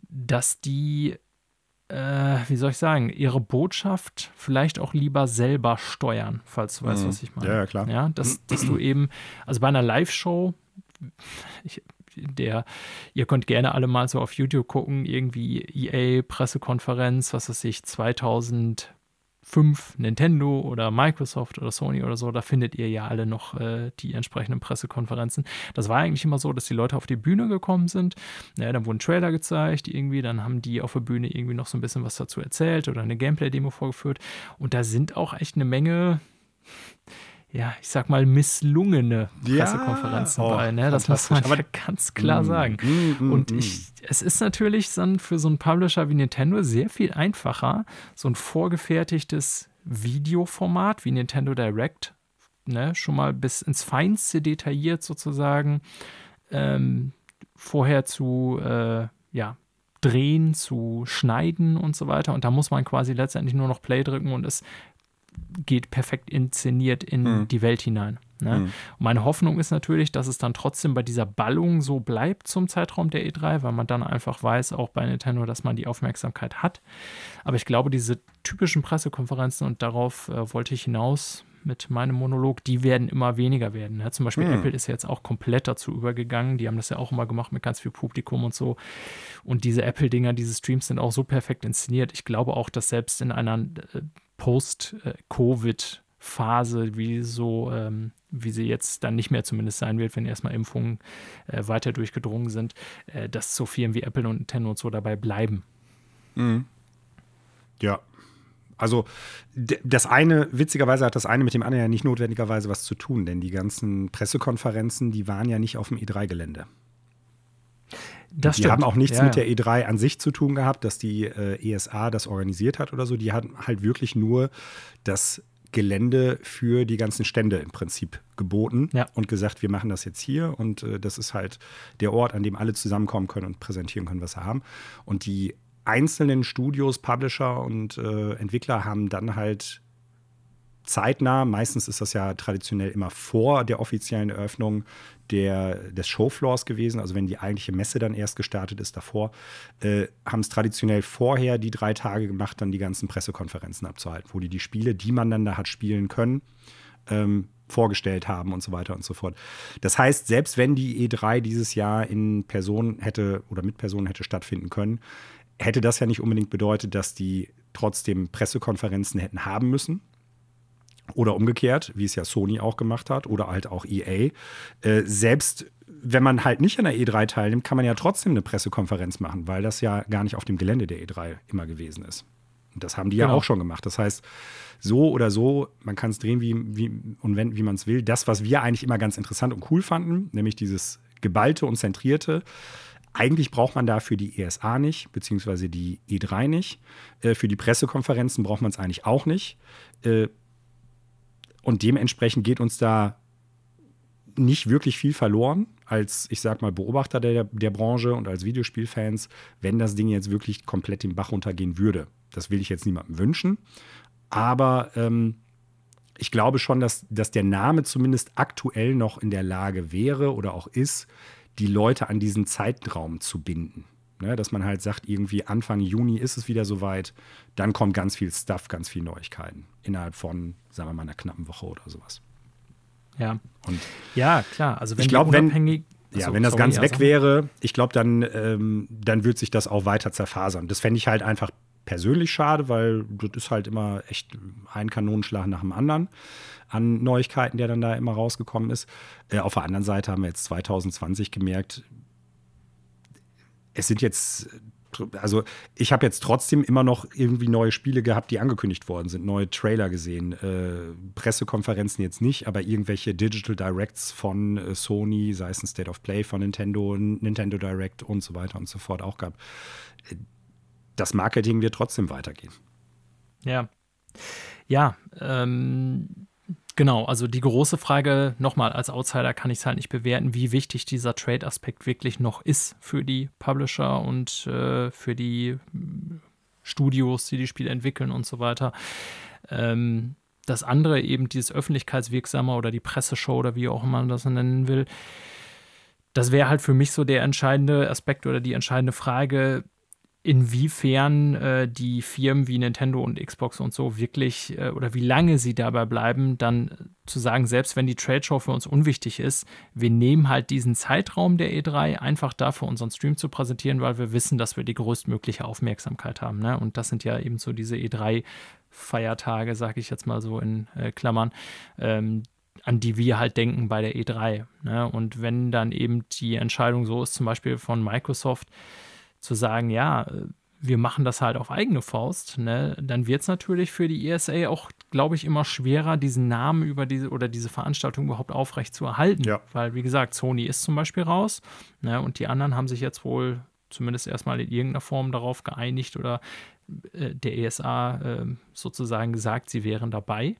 dass die äh, wie soll ich sagen, ihre Botschaft vielleicht auch lieber selber steuern, falls du weißt, mhm. was ich meine. Ja, ja, klar. Ja, dass, dass du eben, also bei einer Live-Show, der, ihr könnt gerne alle mal so auf YouTube gucken, irgendwie EA-Pressekonferenz, was weiß ich, 2000 fünf Nintendo oder Microsoft oder Sony oder so, da findet ihr ja alle noch äh, die entsprechenden Pressekonferenzen. Das war eigentlich immer so, dass die Leute auf die Bühne gekommen sind. Ja, dann wurden Trailer gezeigt, irgendwie, dann haben die auf der Bühne irgendwie noch so ein bisschen was dazu erzählt oder eine Gameplay-Demo vorgeführt. Und da sind auch echt eine Menge ja, ich sag mal, misslungene Pressekonferenzen ja, oh, bei. Ne? Das muss man ja ganz klar mm, sagen. Mm, mm, und mm. ich, es ist natürlich dann für so einen Publisher wie Nintendo sehr viel einfacher, so ein vorgefertigtes Videoformat wie Nintendo Direct, ne, schon mal bis ins Feinste detailliert sozusagen, ähm, vorher zu, äh, ja, drehen, zu schneiden und so weiter. Und da muss man quasi letztendlich nur noch Play drücken und es geht perfekt inszeniert in mhm. die Welt hinein. Ne? Mhm. meine Hoffnung ist natürlich, dass es dann trotzdem bei dieser Ballung so bleibt zum Zeitraum der E3, weil man dann einfach weiß, auch bei Nintendo, dass man die Aufmerksamkeit hat. Aber ich glaube, diese typischen Pressekonferenzen, und darauf äh, wollte ich hinaus mit meinem Monolog, die werden immer weniger werden. Ne? Zum Beispiel mhm. Apple ist jetzt auch komplett dazu übergegangen. Die haben das ja auch immer gemacht mit ganz viel Publikum und so. Und diese Apple-Dinger, diese Streams sind auch so perfekt inszeniert. Ich glaube auch, dass selbst in einer äh, Post-Covid-Phase, wie so, ähm, wie sie jetzt dann nicht mehr zumindest sein wird, wenn erstmal Impfungen äh, weiter durchgedrungen sind, äh, dass so Firmen wie Apple und Nintendo und so dabei bleiben. Mhm. Ja. Also das eine, witzigerweise hat das eine mit dem anderen ja nicht notwendigerweise was zu tun, denn die ganzen Pressekonferenzen, die waren ja nicht auf dem E3-Gelände. Das die stimmt. haben auch nichts ja, mit der E3 an sich zu tun gehabt, dass die äh, ESA das organisiert hat oder so. Die hatten halt wirklich nur das Gelände für die ganzen Stände im Prinzip geboten ja. und gesagt, wir machen das jetzt hier und äh, das ist halt der Ort, an dem alle zusammenkommen können und präsentieren können, was sie haben. Und die einzelnen Studios, Publisher und äh, Entwickler haben dann halt zeitnah, meistens ist das ja traditionell immer vor der offiziellen Eröffnung der, des Showfloors gewesen, also wenn die eigentliche Messe dann erst gestartet ist davor, äh, haben es traditionell vorher die drei Tage gemacht, dann die ganzen Pressekonferenzen abzuhalten, wo die die Spiele, die man dann da hat spielen können, ähm, vorgestellt haben und so weiter und so fort. Das heißt, selbst wenn die E3 dieses Jahr in Person hätte oder mit Personen hätte stattfinden können, hätte das ja nicht unbedingt bedeutet, dass die trotzdem Pressekonferenzen hätten haben müssen. Oder umgekehrt, wie es ja Sony auch gemacht hat, oder halt auch EA. Äh, selbst wenn man halt nicht an der E3 teilnimmt, kann man ja trotzdem eine Pressekonferenz machen, weil das ja gar nicht auf dem Gelände der E3 immer gewesen ist. Und das haben die genau. ja auch schon gemacht. Das heißt, so oder so, man kann es drehen, wie, wie, und wenn, wie man es will. Das, was wir eigentlich immer ganz interessant und cool fanden, nämlich dieses Geballte und Zentrierte, eigentlich braucht man dafür die ESA nicht, beziehungsweise die E3 nicht. Äh, für die Pressekonferenzen braucht man es eigentlich auch nicht. Äh, und dementsprechend geht uns da nicht wirklich viel verloren als, ich sag mal, Beobachter der, der Branche und als Videospielfans, wenn das Ding jetzt wirklich komplett den Bach runtergehen würde. Das will ich jetzt niemandem wünschen. Aber ähm, ich glaube schon, dass, dass der Name zumindest aktuell noch in der Lage wäre oder auch ist, die Leute an diesen Zeitraum zu binden. Ne, dass man halt sagt, irgendwie Anfang Juni ist es wieder soweit, dann kommt ganz viel Stuff, ganz viel Neuigkeiten innerhalb von, sagen wir mal, einer knappen Woche oder sowas. Ja. Und ja, klar. Also wenn ich glaube, wenn, ja, wenn das sorry, ganz weg also. wäre, ich glaube, dann, ähm, dann wird sich das auch weiter zerfasern. Das fände ich halt einfach persönlich schade, weil das ist halt immer echt ein Kanonenschlag nach dem anderen an Neuigkeiten, der dann da immer rausgekommen ist. Äh, auf der anderen Seite haben wir jetzt 2020 gemerkt, es sind jetzt also ich habe jetzt trotzdem immer noch irgendwie neue Spiele gehabt, die angekündigt worden sind, neue Trailer gesehen, äh, Pressekonferenzen jetzt nicht, aber irgendwelche Digital Directs von äh, Sony, sei es ein State of Play von Nintendo, Nintendo Direct und so weiter und so fort auch gab. Das Marketing wird trotzdem weitergehen. Ja. Ja, ähm, Genau, also die große Frage, nochmal, als Outsider kann ich es halt nicht bewerten, wie wichtig dieser Trade-Aspekt wirklich noch ist für die Publisher und äh, für die Studios, die die Spiele entwickeln und so weiter. Ähm, das andere eben dieses öffentlichkeitswirksame oder die Presseshow oder wie auch immer man das nennen will, das wäre halt für mich so der entscheidende Aspekt oder die entscheidende Frage, inwiefern äh, die Firmen wie Nintendo und Xbox und so wirklich äh, oder wie lange sie dabei bleiben, dann zu sagen, selbst wenn die Trade Show für uns unwichtig ist, wir nehmen halt diesen Zeitraum der E3 einfach dafür, unseren Stream zu präsentieren, weil wir wissen, dass wir die größtmögliche Aufmerksamkeit haben. Ne? Und das sind ja eben so diese E3-Feiertage, sage ich jetzt mal so in äh, Klammern, ähm, an die wir halt denken bei der E3. Ne? Und wenn dann eben die Entscheidung so ist, zum Beispiel von Microsoft, zu sagen, ja, wir machen das halt auf eigene Faust, ne, dann wird es natürlich für die ESA auch, glaube ich, immer schwerer, diesen Namen über diese oder diese Veranstaltung überhaupt aufrecht zu erhalten. Ja. Weil, wie gesagt, Sony ist zum Beispiel raus ne, und die anderen haben sich jetzt wohl zumindest erstmal in irgendeiner Form darauf geeinigt oder äh, der ESA äh, sozusagen gesagt, sie wären dabei.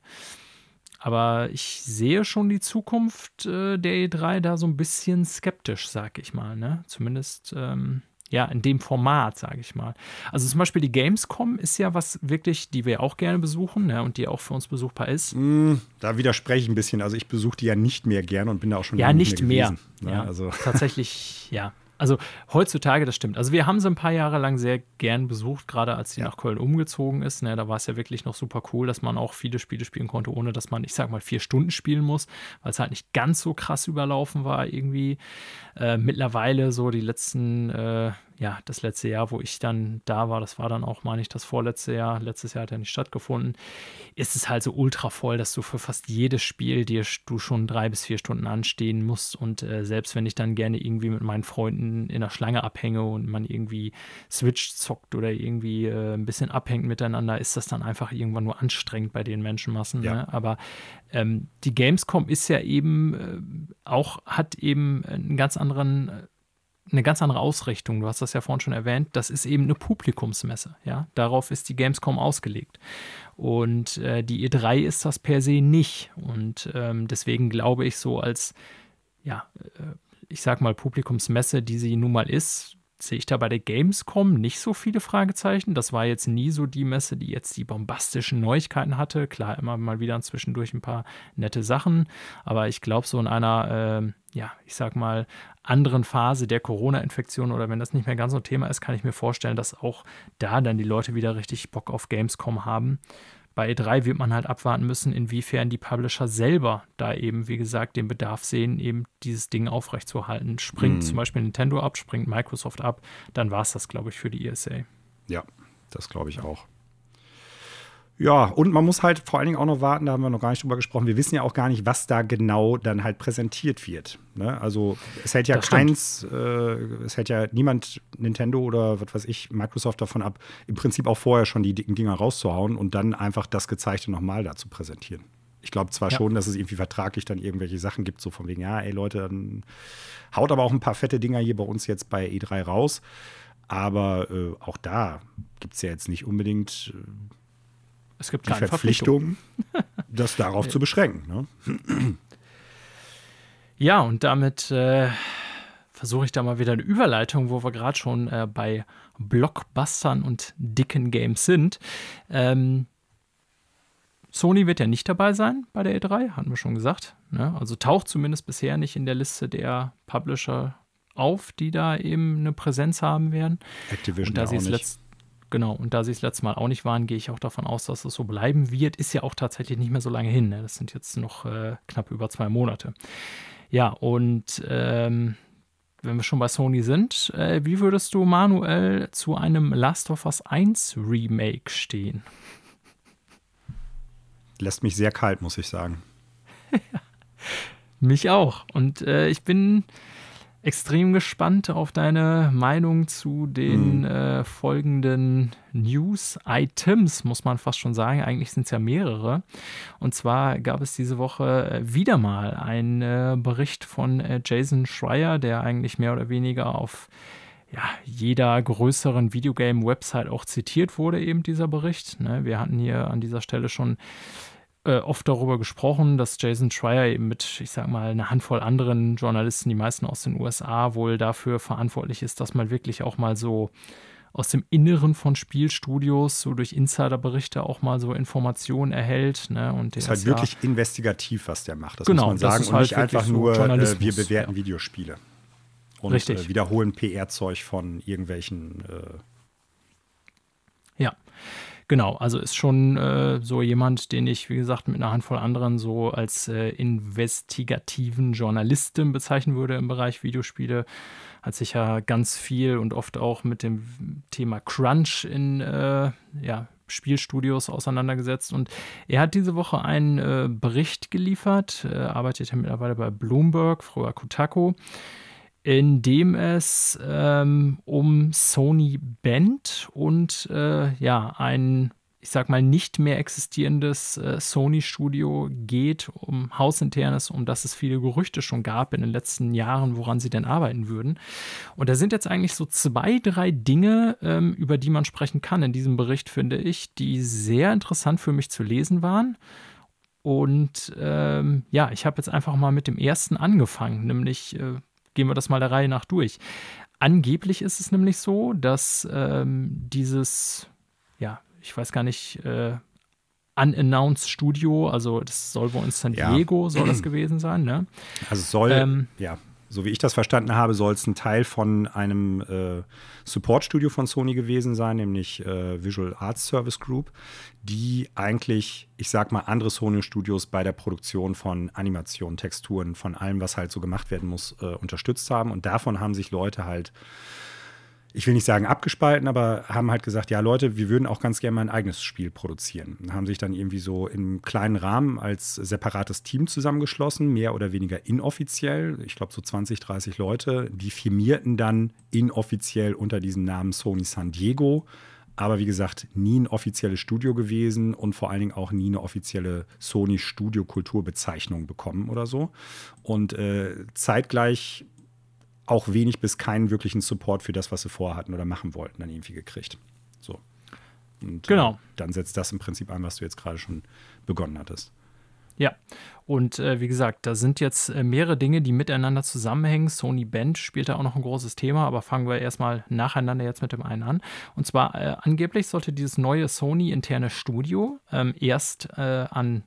Aber ich sehe schon die Zukunft äh, der E3 da so ein bisschen skeptisch, sag ich mal. Ne? Zumindest ähm, ja, in dem Format, sage ich mal. Also zum Beispiel die Gamescom ist ja was wirklich, die wir auch gerne besuchen ne, und die auch für uns besuchbar ist. Mm, da widerspreche ich ein bisschen. Also ich besuche die ja nicht mehr gerne und bin da auch schon ja, nicht mehr. Gewesen, ne? Ja, also. Tatsächlich, ja. Also heutzutage, das stimmt. Also wir haben sie ein paar Jahre lang sehr gern besucht, gerade als sie ja. nach Köln umgezogen ist. Ne, da war es ja wirklich noch super cool, dass man auch viele Spiele spielen konnte, ohne dass man, ich sag mal, vier Stunden spielen muss, weil es halt nicht ganz so krass überlaufen war irgendwie. Äh, mittlerweile so die letzten äh, ja, das letzte Jahr, wo ich dann da war, das war dann auch, meine ich, das vorletzte Jahr, letztes Jahr hat ja nicht stattgefunden, ist es halt so ultra voll, dass du für fast jedes Spiel dir du schon drei bis vier Stunden anstehen musst. Und äh, selbst wenn ich dann gerne irgendwie mit meinen Freunden in der Schlange abhänge und man irgendwie Switch zockt oder irgendwie äh, ein bisschen abhängt miteinander, ist das dann einfach irgendwann nur anstrengend bei den Menschenmassen. Ja. Ne? Aber ähm, die Gamescom ist ja eben äh, auch, hat eben einen ganz anderen äh, eine ganz andere Ausrichtung. Du hast das ja vorhin schon erwähnt. Das ist eben eine Publikumsmesse. Ja? Darauf ist die Gamescom ausgelegt. Und äh, die E3 ist das per se nicht. Und ähm, deswegen glaube ich, so als, ja, äh, ich sag mal, Publikumsmesse, die sie nun mal ist, sehe ich da bei der Gamescom nicht so viele Fragezeichen. Das war jetzt nie so die Messe, die jetzt die bombastischen Neuigkeiten hatte. Klar, immer mal wieder zwischendurch ein paar nette Sachen, aber ich glaube, so in einer, äh, ja, ich sag mal, anderen Phase der Corona-Infektion oder wenn das nicht mehr ganz so ein Thema ist, kann ich mir vorstellen, dass auch da dann die Leute wieder richtig Bock auf Gamescom haben bei E3 wird man halt abwarten müssen, inwiefern die Publisher selber da eben, wie gesagt, den Bedarf sehen, eben dieses Ding aufrechtzuerhalten. Springt mhm. zum Beispiel Nintendo ab, springt Microsoft ab, dann war es das, glaube ich, für die ESA. Ja, das glaube ich auch. Ja, und man muss halt vor allen Dingen auch noch warten, da haben wir noch gar nicht drüber gesprochen. Wir wissen ja auch gar nicht, was da genau dann halt präsentiert wird. Ne? Also es hält ja das keins, äh, es hält ja niemand Nintendo oder was weiß ich, Microsoft davon ab, im Prinzip auch vorher schon die dicken Dinger rauszuhauen und dann einfach das Gezeigte nochmal da zu präsentieren. Ich glaube zwar ja. schon, dass es irgendwie vertraglich dann irgendwelche Sachen gibt, so von wegen, ja, ey Leute, dann haut aber auch ein paar fette Dinger hier bei uns jetzt bei E3 raus. Aber äh, auch da gibt es ja jetzt nicht unbedingt. Äh, es gibt die keine Verpflichtung, das darauf zu beschränken. Ne? Ja, und damit äh, versuche ich da mal wieder eine Überleitung, wo wir gerade schon äh, bei Blockbustern und dicken Games sind. Ähm, Sony wird ja nicht dabei sein bei der E3, hatten wir schon gesagt. Ne? Also taucht zumindest bisher nicht in der Liste der Publisher auf, die da eben eine Präsenz haben werden. Activision und da ja auch nicht. Genau, und da sie es letztes Mal auch nicht waren, gehe ich auch davon aus, dass es so bleiben wird. Ist ja auch tatsächlich nicht mehr so lange hin. Ne? Das sind jetzt noch äh, knapp über zwei Monate. Ja, und ähm, wenn wir schon bei Sony sind, äh, wie würdest du, Manuel, zu einem Last of Us 1 Remake stehen? Lässt mich sehr kalt, muss ich sagen. mich auch. Und äh, ich bin extrem gespannt auf deine Meinung zu den mhm. äh, folgenden News-Items, muss man fast schon sagen. Eigentlich sind es ja mehrere. Und zwar gab es diese Woche äh, wieder mal einen äh, Bericht von äh, Jason Schreier, der eigentlich mehr oder weniger auf ja, jeder größeren Videogame-Website auch zitiert wurde, eben dieser Bericht. Ne? Wir hatten hier an dieser Stelle schon äh, oft darüber gesprochen, dass Jason Schreier eben mit, ich sag mal, einer Handvoll anderen Journalisten, die meisten aus den USA, wohl dafür verantwortlich ist, dass man wirklich auch mal so aus dem Inneren von Spielstudios, so durch Insiderberichte auch mal so Informationen erhält. Ne? Und das ist halt wirklich ja, investigativ, was der macht. Das genau, muss man sagen. und halt nicht einfach so nur, äh, wir bewerten ja. Videospiele. Und Richtig. Äh, wiederholen PR-Zeug von irgendwelchen. Äh ja. Genau, also ist schon äh, so jemand, den ich, wie gesagt, mit einer Handvoll anderen so als äh, investigativen Journalisten bezeichnen würde im Bereich Videospiele. Hat sich ja ganz viel und oft auch mit dem Thema Crunch in äh, ja, Spielstudios auseinandergesetzt. Und er hat diese Woche einen äh, Bericht geliefert, äh, arbeitet ja mittlerweile bei Bloomberg, früher Kotaku in dem es ähm, um Sony Band und äh, ja, ein, ich sag mal, nicht mehr existierendes äh, Sony-Studio geht, um hausinternes, um das es viele Gerüchte schon gab in den letzten Jahren, woran sie denn arbeiten würden. Und da sind jetzt eigentlich so zwei, drei Dinge, ähm, über die man sprechen kann in diesem Bericht, finde ich, die sehr interessant für mich zu lesen waren. Und ähm, ja, ich habe jetzt einfach mal mit dem ersten angefangen, nämlich äh, gehen wir das mal der Reihe nach durch. Angeblich ist es nämlich so, dass ähm, dieses, ja, ich weiß gar nicht, äh, unannounced Studio, also das soll wohl in San Diego, ja. soll das gewesen sein, ne? Also soll, ähm, ja, so wie ich das verstanden habe, soll es ein Teil von einem äh, Support-Studio von Sony gewesen sein, nämlich äh, Visual Arts Service Group, die eigentlich, ich sag mal, andere Sony-Studios bei der Produktion von Animationen, Texturen, von allem, was halt so gemacht werden muss, äh, unterstützt haben. Und davon haben sich Leute halt ich will nicht sagen abgespalten, aber haben halt gesagt, ja Leute, wir würden auch ganz gerne mal ein eigenes Spiel produzieren. Haben sich dann irgendwie so im kleinen Rahmen als separates Team zusammengeschlossen, mehr oder weniger inoffiziell. Ich glaube so 20, 30 Leute. Die firmierten dann inoffiziell unter diesem Namen Sony San Diego. Aber wie gesagt, nie ein offizielles Studio gewesen und vor allen Dingen auch nie eine offizielle Sony Studio Kulturbezeichnung bekommen oder so. Und äh, zeitgleich auch wenig bis keinen wirklichen Support für das, was sie vorhatten oder machen wollten, dann irgendwie gekriegt. So. Und genau. Äh, dann setzt das im Prinzip ein, was du jetzt gerade schon begonnen hattest. Ja, und äh, wie gesagt, da sind jetzt äh, mehrere Dinge, die miteinander zusammenhängen. Sony Band spielt da auch noch ein großes Thema, aber fangen wir erstmal nacheinander jetzt mit dem einen an. Und zwar äh, angeblich sollte dieses neue Sony-interne Studio ähm, erst äh, an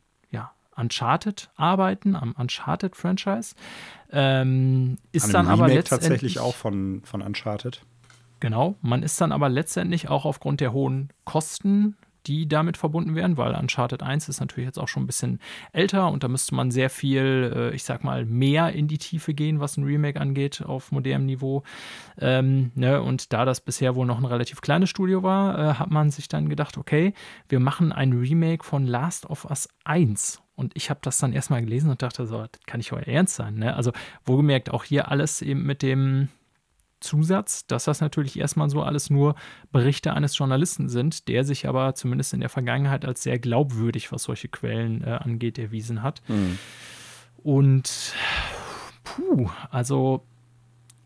Uncharted arbeiten, am Uncharted-Franchise. Ähm, ist An dann aber Remake letztendlich tatsächlich auch von, von Uncharted. Genau, man ist dann aber letztendlich auch aufgrund der hohen Kosten, die damit verbunden wären, weil Uncharted 1 ist natürlich jetzt auch schon ein bisschen älter und da müsste man sehr viel, äh, ich sag mal, mehr in die Tiefe gehen, was ein Remake angeht, auf modernem Niveau. Ähm, ne? Und da das bisher wohl noch ein relativ kleines Studio war, äh, hat man sich dann gedacht, okay, wir machen ein Remake von Last of Us 1. Und ich habe das dann erstmal gelesen und dachte so, das kann nicht euer Ernst sein. Ne? Also, wohlgemerkt, auch hier alles eben mit dem Zusatz, dass das natürlich erstmal so alles nur Berichte eines Journalisten sind, der sich aber zumindest in der Vergangenheit als sehr glaubwürdig, was solche Quellen äh, angeht, erwiesen hat. Mhm. Und puh, also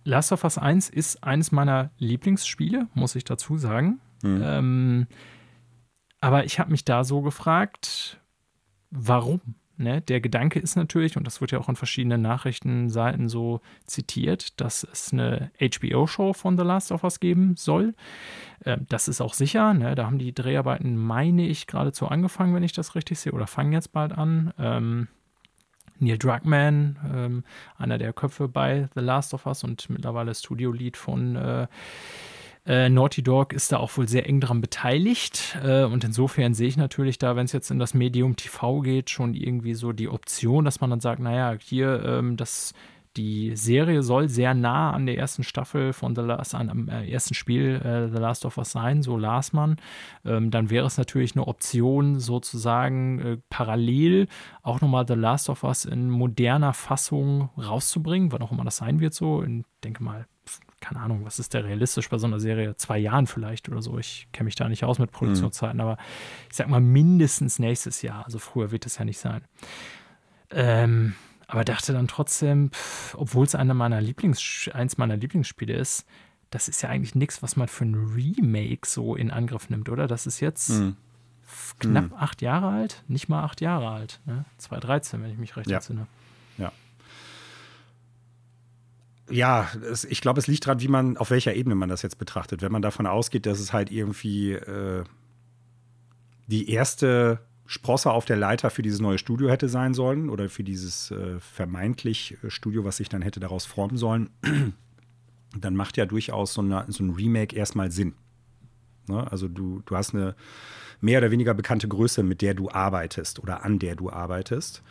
Last of Us 1 ist eines meiner Lieblingsspiele, muss ich dazu sagen. Mhm. Ähm, aber ich habe mich da so gefragt, warum? Ne? Der Gedanke ist natürlich, und das wird ja auch in verschiedenen Nachrichtenseiten so zitiert, dass es eine HBO-Show von The Last of Us geben soll. Ähm, das ist auch sicher. Ne? Da haben die Dreharbeiten, meine ich, geradezu angefangen, wenn ich das richtig sehe, oder fangen jetzt bald an. Ähm, Neil Druckmann, ähm, einer der Köpfe bei The Last of Us und mittlerweile Studio-Lead von äh, äh, Naughty Dog ist da auch wohl sehr eng dran beteiligt. Äh, und insofern sehe ich natürlich da, wenn es jetzt in das Medium TV geht, schon irgendwie so die Option, dass man dann sagt, naja, hier, ähm, das, die Serie soll sehr nah an der ersten Staffel von The Last, an, äh, ersten Spiel äh, The Last of Us sein, so las man. Ähm, dann wäre es natürlich eine Option, sozusagen äh, parallel auch nochmal The Last of Us in moderner Fassung rauszubringen, wann auch immer das sein wird, so. Ich denke mal, keine Ahnung, was ist der realistisch bei so einer Serie? Zwei Jahren vielleicht oder so. Ich kenne mich da nicht aus mit Produktionszeiten, mhm. aber ich sag mal mindestens nächstes Jahr. Also früher wird es ja nicht sein. Ähm, aber dachte dann trotzdem, obwohl es einer meiner Lieblings, eins meiner Lieblingsspiele ist, das ist ja eigentlich nichts, was man für ein Remake so in Angriff nimmt, oder? Das ist jetzt mhm. knapp mhm. acht Jahre alt, nicht mal acht Jahre alt, ne? 2013, wenn ich mich recht ja. entsinne. Ja es, ich glaube, es liegt daran, wie man, auf welcher Ebene man das jetzt betrachtet. Wenn man davon ausgeht, dass es halt irgendwie äh, die erste Sprosse auf der Leiter für dieses neue Studio hätte sein sollen oder für dieses äh, vermeintlich äh, Studio, was sich dann hätte daraus formen sollen, dann macht ja durchaus so, eine, so ein Remake erstmal Sinn. Ne? Also du, du hast eine mehr oder weniger bekannte Größe, mit der du arbeitest oder an der du arbeitest.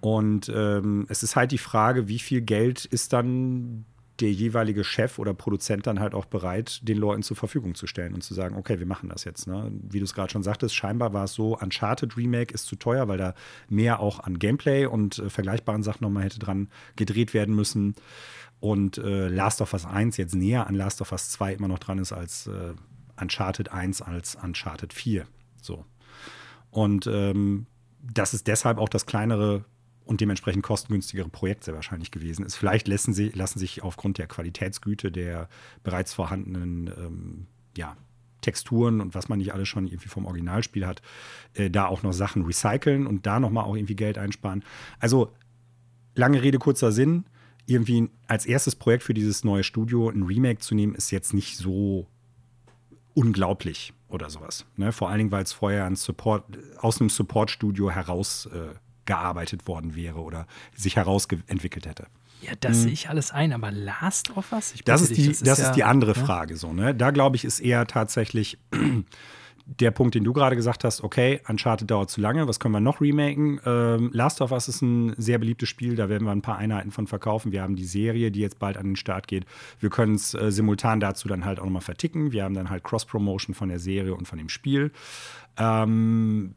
Und ähm, es ist halt die Frage, wie viel Geld ist dann der jeweilige Chef oder Produzent dann halt auch bereit, den Leuten zur Verfügung zu stellen und zu sagen, okay, wir machen das jetzt. Ne? Wie du es gerade schon sagtest, scheinbar war es so, Uncharted Remake ist zu teuer, weil da mehr auch an Gameplay und äh, vergleichbaren Sachen nochmal hätte dran gedreht werden müssen. Und äh, Last of Us 1 jetzt näher an Last of Us 2 immer noch dran ist als äh, Uncharted 1 als Uncharted 4. So. Und ähm, das ist deshalb auch das kleinere und dementsprechend kostengünstigere Projekt sehr wahrscheinlich gewesen ist. Vielleicht lassen, sie, lassen sich aufgrund der Qualitätsgüte der bereits vorhandenen ähm, ja, Texturen und was man nicht alles schon irgendwie vom Originalspiel hat, äh, da auch noch Sachen recyceln und da nochmal auch irgendwie Geld einsparen. Also lange Rede, kurzer Sinn. Irgendwie als erstes Projekt für dieses neue Studio ein Remake zu nehmen, ist jetzt nicht so unglaublich oder sowas. Ne? Vor allen Dingen, weil es vorher ein Support, aus einem Support-Studio heraus äh, gearbeitet worden wäre oder sich herausentwickelt hätte. Ja, das hm. sehe ich alles ein, aber Last of Us? das ist, dich, die, das, das ist, ja, die andere ja? Frage. So, ne? Da glaube ich, ist eher tatsächlich der Punkt, den du gerade gesagt hast, okay, Uncharted dauert zu lange, was können wir noch remaken? Ähm, Last of Us ist ein sehr beliebtes Spiel, da werden wir ein paar Einheiten von verkaufen. Wir haben die Serie, die jetzt bald an den Start geht. Wir können es äh, simultan dazu dann halt auch nochmal verticken. Wir haben dann halt Cross-Promotion von der Serie und von dem Spiel. Ähm,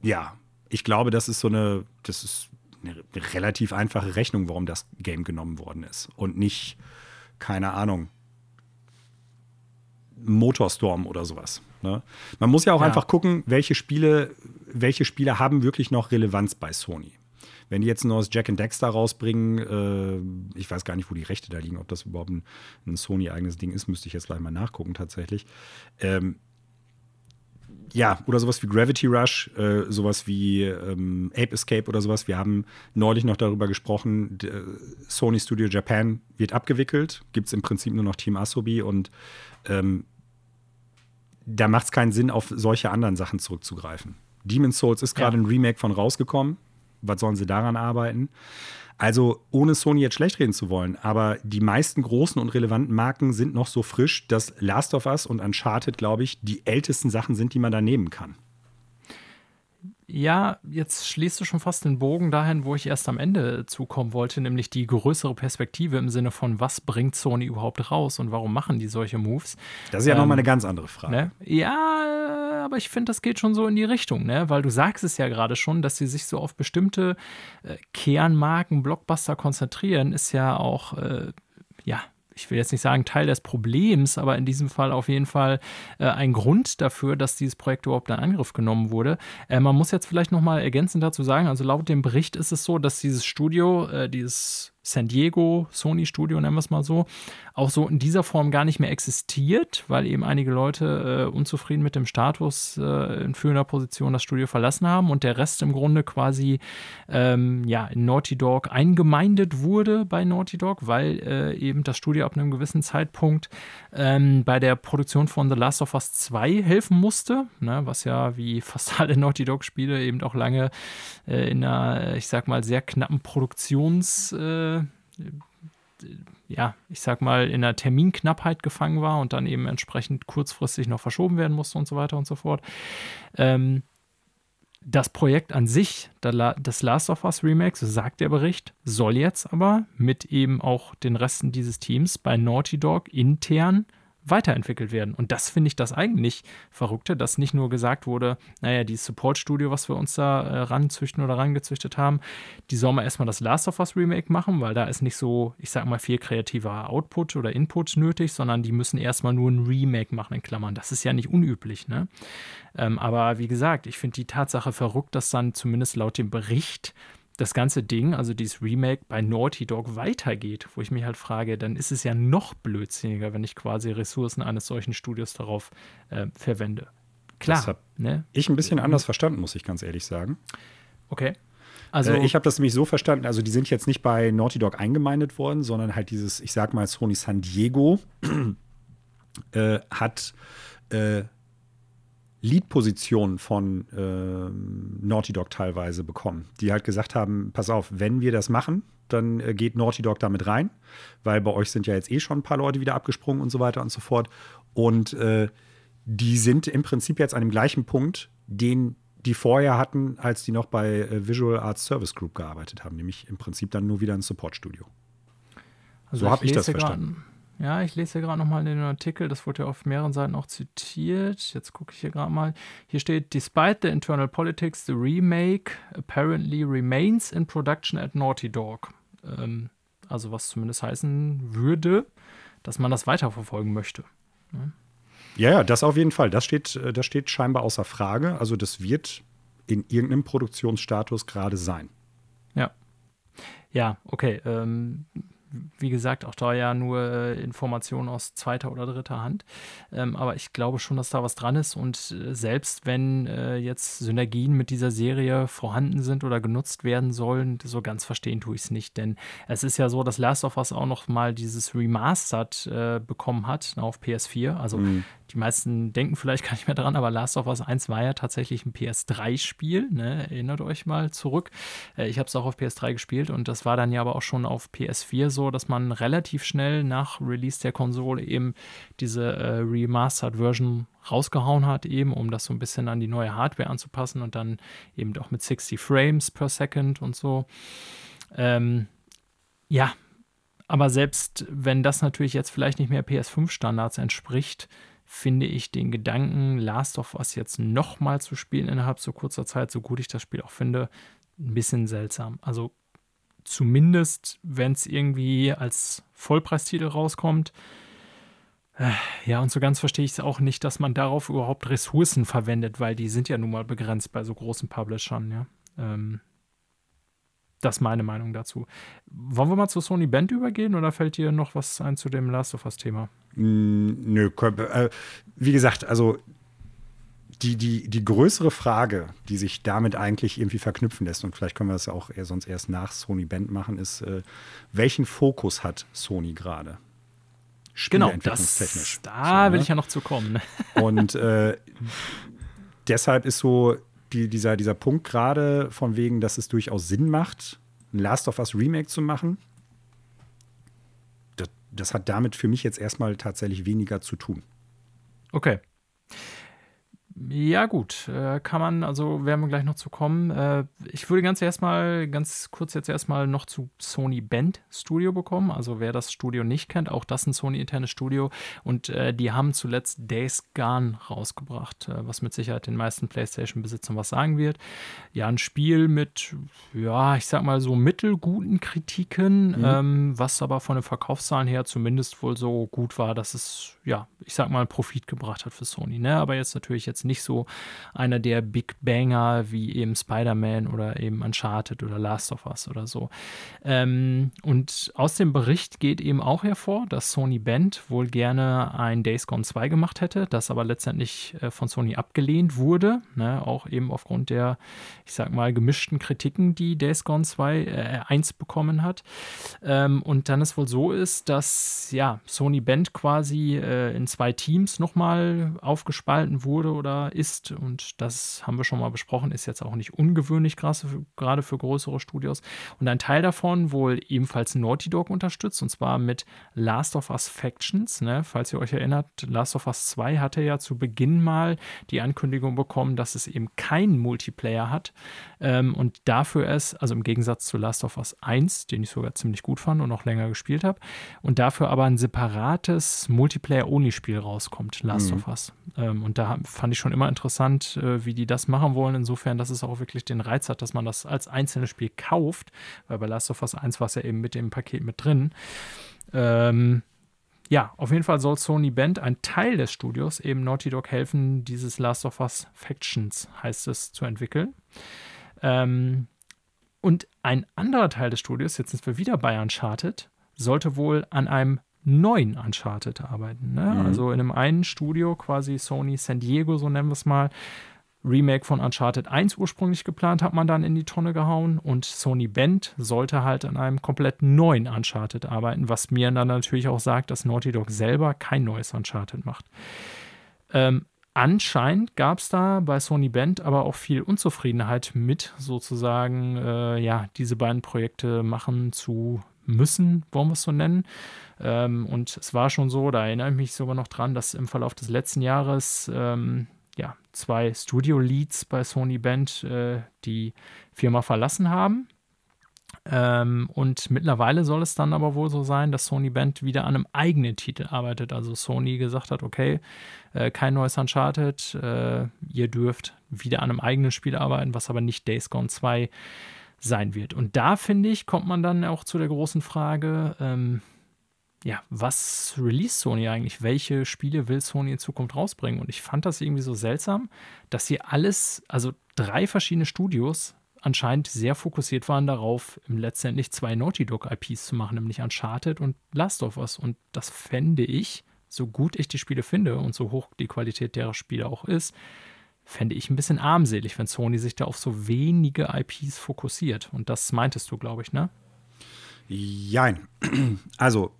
ja, ich glaube, das ist so eine, das ist eine relativ einfache Rechnung, warum das Game genommen worden ist. Und nicht, keine Ahnung, Motorstorm oder sowas. Ne? Man muss ja auch ja. einfach gucken, welche Spiele, welche Spiele haben wirklich noch Relevanz bei Sony. Wenn die jetzt ein neues Jack and Dexter rausbringen, äh, ich weiß gar nicht, wo die Rechte da liegen, ob das überhaupt ein, ein Sony-eigenes Ding ist, müsste ich jetzt gleich mal nachgucken tatsächlich. Ähm, ja, oder sowas wie Gravity Rush, äh, sowas wie ähm, Ape Escape oder sowas. Wir haben neulich noch darüber gesprochen, äh, Sony Studio Japan wird abgewickelt, gibt es im Prinzip nur noch Team Asobi und ähm, da macht es keinen Sinn, auf solche anderen Sachen zurückzugreifen. Demon's Souls ist gerade ja. ein Remake von rausgekommen. Was sollen sie daran arbeiten? Also, ohne Sony jetzt schlecht reden zu wollen, aber die meisten großen und relevanten Marken sind noch so frisch, dass Last of Us und Uncharted, glaube ich, die ältesten Sachen sind, die man da nehmen kann. Ja, jetzt schließt du schon fast den Bogen dahin, wo ich erst am Ende zukommen wollte, nämlich die größere Perspektive im Sinne von, was bringt Sony überhaupt raus und warum machen die solche Moves? Das ist ja ähm, nochmal eine ganz andere Frage. Ne? Ja, aber ich finde, das geht schon so in die Richtung, ne? weil du sagst es ja gerade schon, dass sie sich so auf bestimmte äh, Kernmarken, Blockbuster konzentrieren, ist ja auch, äh, ja, ich will jetzt nicht sagen Teil des Problems, aber in diesem Fall auf jeden Fall äh, ein Grund dafür, dass dieses Projekt überhaupt in Angriff genommen wurde. Äh, man muss jetzt vielleicht noch mal ergänzend dazu sagen, also laut dem Bericht ist es so, dass dieses Studio, äh, dieses San Diego Sony Studio, nennen wir es mal so, auch so in dieser Form gar nicht mehr existiert, weil eben einige Leute äh, unzufrieden mit dem Status äh, in führender Position das Studio verlassen haben und der Rest im Grunde quasi ähm, ja, in Naughty Dog eingemeindet wurde bei Naughty Dog, weil äh, eben das Studio ab einem gewissen Zeitpunkt ähm, bei der Produktion von The Last of Us 2 helfen musste, ne, was ja wie fast alle Naughty Dog Spiele eben auch lange äh, in einer, ich sag mal, sehr knappen Produktions- äh, ja, ich sag mal, in der Terminknappheit gefangen war und dann eben entsprechend kurzfristig noch verschoben werden musste und so weiter und so fort. Ähm, das Projekt an sich, das Last of Us Remake, so sagt der Bericht, soll jetzt aber mit eben auch den Resten dieses Teams bei Naughty Dog intern weiterentwickelt werden. Und das finde ich das eigentlich Verrückte, dass nicht nur gesagt wurde, naja, die Support-Studio, was wir uns da äh, ranzüchten oder rangezüchtet haben, die sollen wir erstmal das Last of Us Remake machen, weil da ist nicht so, ich sag mal, viel kreativer Output oder Input nötig, sondern die müssen erstmal nur ein Remake machen, in Klammern. Das ist ja nicht unüblich, ne? Ähm, aber wie gesagt, ich finde die Tatsache verrückt, dass dann zumindest laut dem Bericht das ganze Ding, also dieses Remake bei Naughty Dog weitergeht, wo ich mich halt frage, dann ist es ja noch blödsinniger, wenn ich quasi Ressourcen eines solchen Studios darauf äh, verwende. Klar. Das ne? ich ein bisschen anders verstanden, muss ich ganz ehrlich sagen. Okay. Also äh, ich habe das nämlich so verstanden, also die sind jetzt nicht bei Naughty Dog eingemeindet worden, sondern halt dieses, ich sag mal, Sony San Diego äh, hat äh, Lead-Positionen von äh, Naughty Dog teilweise bekommen, die halt gesagt haben, pass auf, wenn wir das machen, dann äh, geht Naughty Dog damit rein, weil bei euch sind ja jetzt eh schon ein paar Leute wieder abgesprungen und so weiter und so fort. Und äh, die sind im Prinzip jetzt an dem gleichen Punkt, den die vorher hatten, als die noch bei äh, Visual Arts Service Group gearbeitet haben, nämlich im Prinzip dann nur wieder ein Support-Studio. Also so habe ich das verstanden. Ja, ich lese hier gerade nochmal den Artikel, das wurde ja auf mehreren Seiten auch zitiert. Jetzt gucke ich hier gerade mal. Hier steht, despite the internal politics, the remake apparently remains in production at Naughty Dog. Ähm, also was zumindest heißen würde, dass man das weiterverfolgen möchte. Ja. ja, ja, das auf jeden Fall. Das steht, äh, das steht scheinbar außer Frage. Also das wird in irgendeinem Produktionsstatus gerade sein. Ja. Ja, okay. Ähm, wie gesagt, auch da ja nur äh, Informationen aus zweiter oder dritter Hand. Ähm, aber ich glaube schon, dass da was dran ist. Und äh, selbst wenn äh, jetzt Synergien mit dieser Serie vorhanden sind oder genutzt werden sollen, so ganz verstehen tue ich es nicht. Denn es ist ja so, dass Last of Us auch noch mal dieses Remastered äh, bekommen hat auf PS4. Also mhm die meisten denken vielleicht gar nicht mehr dran, aber Last of Us 1 war ja tatsächlich ein PS3-Spiel. Ne? Erinnert euch mal zurück. Äh, ich habe es auch auf PS3 gespielt und das war dann ja aber auch schon auf PS4 so, dass man relativ schnell nach Release der Konsole eben diese äh, Remastered-Version rausgehauen hat, eben um das so ein bisschen an die neue Hardware anzupassen und dann eben auch mit 60 Frames per Second und so. Ähm, ja, aber selbst wenn das natürlich jetzt vielleicht nicht mehr PS5-Standards entspricht, finde ich den Gedanken, Last of Us jetzt nochmal zu spielen innerhalb so kurzer Zeit, so gut ich das Spiel auch finde, ein bisschen seltsam. Also zumindest, wenn es irgendwie als Vollpreistitel rauskommt. Äh, ja, und so ganz verstehe ich es auch nicht, dass man darauf überhaupt Ressourcen verwendet, weil die sind ja nun mal begrenzt bei so großen Publishern, ja. Ähm, das ist meine Meinung dazu. Wollen wir mal zu Sony Band übergehen oder fällt dir noch was ein zu dem Last of Us-Thema? Mm, nö, äh, wie gesagt, also die, die, die größere Frage, die sich damit eigentlich irgendwie verknüpfen lässt, und vielleicht können wir das ja auch eher sonst erst nach Sony Band machen, ist, äh, welchen Fokus hat Sony gerade? Genau, das, da so, will ne? ich ja noch zu kommen. Und äh, deshalb ist so die, dieser, dieser Punkt gerade von wegen, dass es durchaus Sinn macht, ein Last of Us Remake zu machen. Das, das hat damit für mich jetzt erstmal tatsächlich weniger zu tun. Okay. Ja, gut, äh, kann man, also werden wir gleich noch zu kommen. Äh, ich würde ganz erstmal, ganz kurz jetzt erstmal noch zu Sony Band Studio bekommen. Also wer das Studio nicht kennt, auch das ein Sony-internes Studio. Und äh, die haben zuletzt Days Gone rausgebracht, was mit Sicherheit den meisten PlayStation-Besitzern was sagen wird. Ja, ein Spiel mit, ja, ich sag mal so mittelguten Kritiken, mhm. ähm, was aber von den Verkaufszahlen her zumindest wohl so gut war, dass es, ja, ich sag mal, Profit gebracht hat für Sony. Ne? Aber jetzt natürlich jetzt nicht so einer der Big Banger wie eben Spider-Man oder eben Uncharted oder Last of Us oder so. Ähm, und aus dem Bericht geht eben auch hervor, dass Sony Band wohl gerne ein Days Gone 2 gemacht hätte, das aber letztendlich äh, von Sony abgelehnt wurde, ne? auch eben aufgrund der, ich sag mal, gemischten Kritiken, die Days Gone 2 äh, 1 bekommen hat. Ähm, und dann es wohl so ist, dass ja Sony Band quasi äh, in zwei Teams nochmal aufgespalten wurde oder ist, und das haben wir schon mal besprochen, ist jetzt auch nicht ungewöhnlich, gerade für größere Studios. Und ein Teil davon wohl ebenfalls Naughty Dog unterstützt, und zwar mit Last of Us Factions. Ne? Falls ihr euch erinnert, Last of Us 2 hatte ja zu Beginn mal die Ankündigung bekommen, dass es eben keinen Multiplayer hat. Ähm, und dafür es, also im Gegensatz zu Last of Us 1, den ich sogar ziemlich gut fand und noch länger gespielt habe, und dafür aber ein separates Multiplayer-Only-Spiel rauskommt, Last mhm. of Us. Ähm, und da fand ich schon immer interessant, äh, wie die das machen wollen, insofern, dass es auch wirklich den Reiz hat, dass man das als einzelnes Spiel kauft, weil bei Last of Us 1 war es ja eben mit dem Paket mit drin. Ähm, ja, auf jeden Fall soll Sony Band, ein Teil des Studios, eben Naughty Dog helfen, dieses Last of Us Factions, heißt es, zu entwickeln. Ähm, und ein anderer Teil des Studios, jetzt sind wir wieder bei Uncharted, sollte wohl an einem neuen Uncharted arbeiten. Ne? Mhm. Also in einem einen Studio, quasi Sony San Diego, so nennen wir es mal, Remake von Uncharted 1 ursprünglich geplant, hat man dann in die Tonne gehauen und Sony Bend sollte halt an einem komplett neuen Uncharted arbeiten, was mir dann natürlich auch sagt, dass Naughty Dog selber kein neues Uncharted macht. Ähm, Anscheinend gab es da bei Sony Band aber auch viel Unzufriedenheit mit, sozusagen, äh, ja, diese beiden Projekte machen zu müssen, wollen wir es so nennen. Ähm, und es war schon so, da erinnere ich mich sogar noch dran, dass im Verlauf des letzten Jahres ähm, ja, zwei Studio-Leads bei Sony Band äh, die Firma verlassen haben. Ähm, und mittlerweile soll es dann aber wohl so sein, dass Sony Band wieder an einem eigenen Titel arbeitet. Also Sony gesagt hat, okay, äh, kein neues Uncharted, äh, ihr dürft wieder an einem eigenen Spiel arbeiten, was aber nicht Days Gone 2 sein wird. Und da finde ich, kommt man dann auch zu der großen Frage, ähm, ja, was release Sony eigentlich? Welche Spiele will Sony in Zukunft rausbringen? Und ich fand das irgendwie so seltsam, dass sie alles, also drei verschiedene Studios anscheinend sehr fokussiert waren darauf, letztendlich zwei Naughty Dog IPs zu machen, nämlich Uncharted und Last of Us. Und das fände ich, so gut ich die Spiele finde und so hoch die Qualität derer Spiele auch ist, fände ich ein bisschen armselig, wenn Sony sich da auf so wenige IPs fokussiert. Und das meintest du, glaube ich, ne? Jein. Also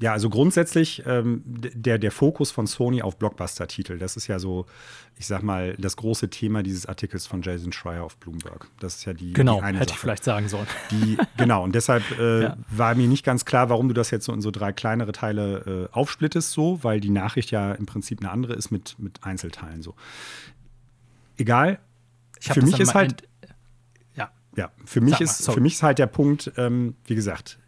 ja, also grundsätzlich ähm, der, der Fokus von Sony auf Blockbuster-Titel, das ist ja so, ich sag mal, das große Thema dieses Artikels von Jason Schreier auf Bloomberg. Das ist ja die, genau, die eine hätte Sache. ich vielleicht sagen sollen. Die, genau, und deshalb äh, ja. war mir nicht ganz klar, warum du das jetzt so in so drei kleinere Teile äh, aufsplittest, so, weil die Nachricht ja im Prinzip eine andere ist mit, mit Einzelteilen so. Egal. Für mich ist halt. Ja. Ja, für mich, ist, für mich ist halt der Punkt, ähm, wie gesagt,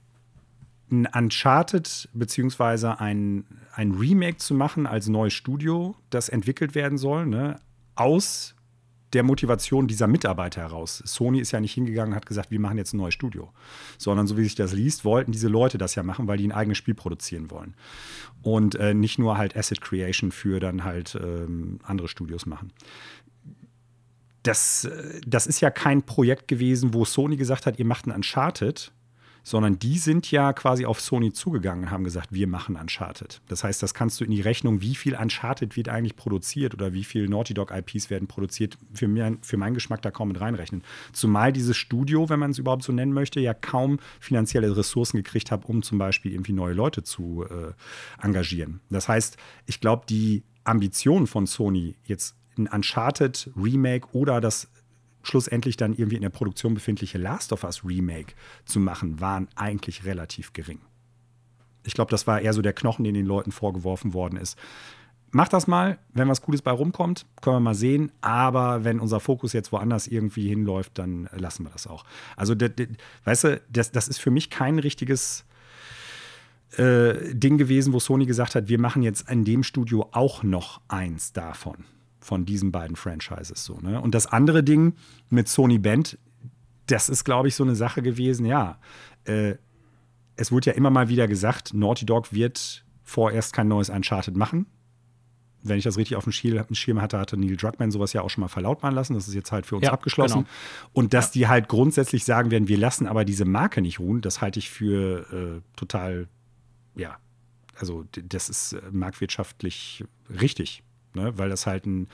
ein Uncharted beziehungsweise ein, ein Remake zu machen als neues Studio, das entwickelt werden soll, ne, aus der Motivation dieser Mitarbeiter heraus. Sony ist ja nicht hingegangen und hat gesagt, wir machen jetzt ein neues Studio, sondern so wie sich das liest, wollten diese Leute das ja machen, weil die ein eigenes Spiel produzieren wollen und äh, nicht nur halt Asset Creation für dann halt ähm, andere Studios machen. Das, äh, das ist ja kein Projekt gewesen, wo Sony gesagt hat, ihr macht ein Uncharted, sondern die sind ja quasi auf Sony zugegangen und haben gesagt, wir machen Uncharted. Das heißt, das kannst du in die Rechnung, wie viel Uncharted wird eigentlich produziert oder wie viel Naughty Dog IPs werden produziert, für, mir, für meinen Geschmack da kaum mit reinrechnen. Zumal dieses Studio, wenn man es überhaupt so nennen möchte, ja kaum finanzielle Ressourcen gekriegt hat, um zum Beispiel irgendwie neue Leute zu äh, engagieren. Das heißt, ich glaube, die Ambition von Sony, jetzt ein Uncharted Remake oder das schlussendlich dann irgendwie in der Produktion befindliche Last of Us Remake zu machen, waren eigentlich relativ gering. Ich glaube, das war eher so der Knochen, den den Leuten vorgeworfen worden ist. Macht das mal, wenn was Cooles bei rumkommt, können wir mal sehen. Aber wenn unser Fokus jetzt woanders irgendwie hinläuft, dann lassen wir das auch. Also, weißt du, das, das ist für mich kein richtiges äh, Ding gewesen, wo Sony gesagt hat, wir machen jetzt in dem Studio auch noch eins davon von diesen beiden Franchises so. Ne? Und das andere Ding mit Sony Band, das ist, glaube ich, so eine Sache gewesen, ja. Äh, es wurde ja immer mal wieder gesagt, Naughty Dog wird vorerst kein neues Uncharted machen. Wenn ich das richtig auf dem Schirm hatte, hatte Neil Druckmann sowas ja auch schon mal verlautbaren lassen. Das ist jetzt halt für uns ja, abgeschlossen. Genau. Und dass ja. die halt grundsätzlich sagen werden, wir lassen aber diese Marke nicht ruhen, das halte ich für äh, total, ja, also das ist äh, marktwirtschaftlich richtig ne? weil das halt ein,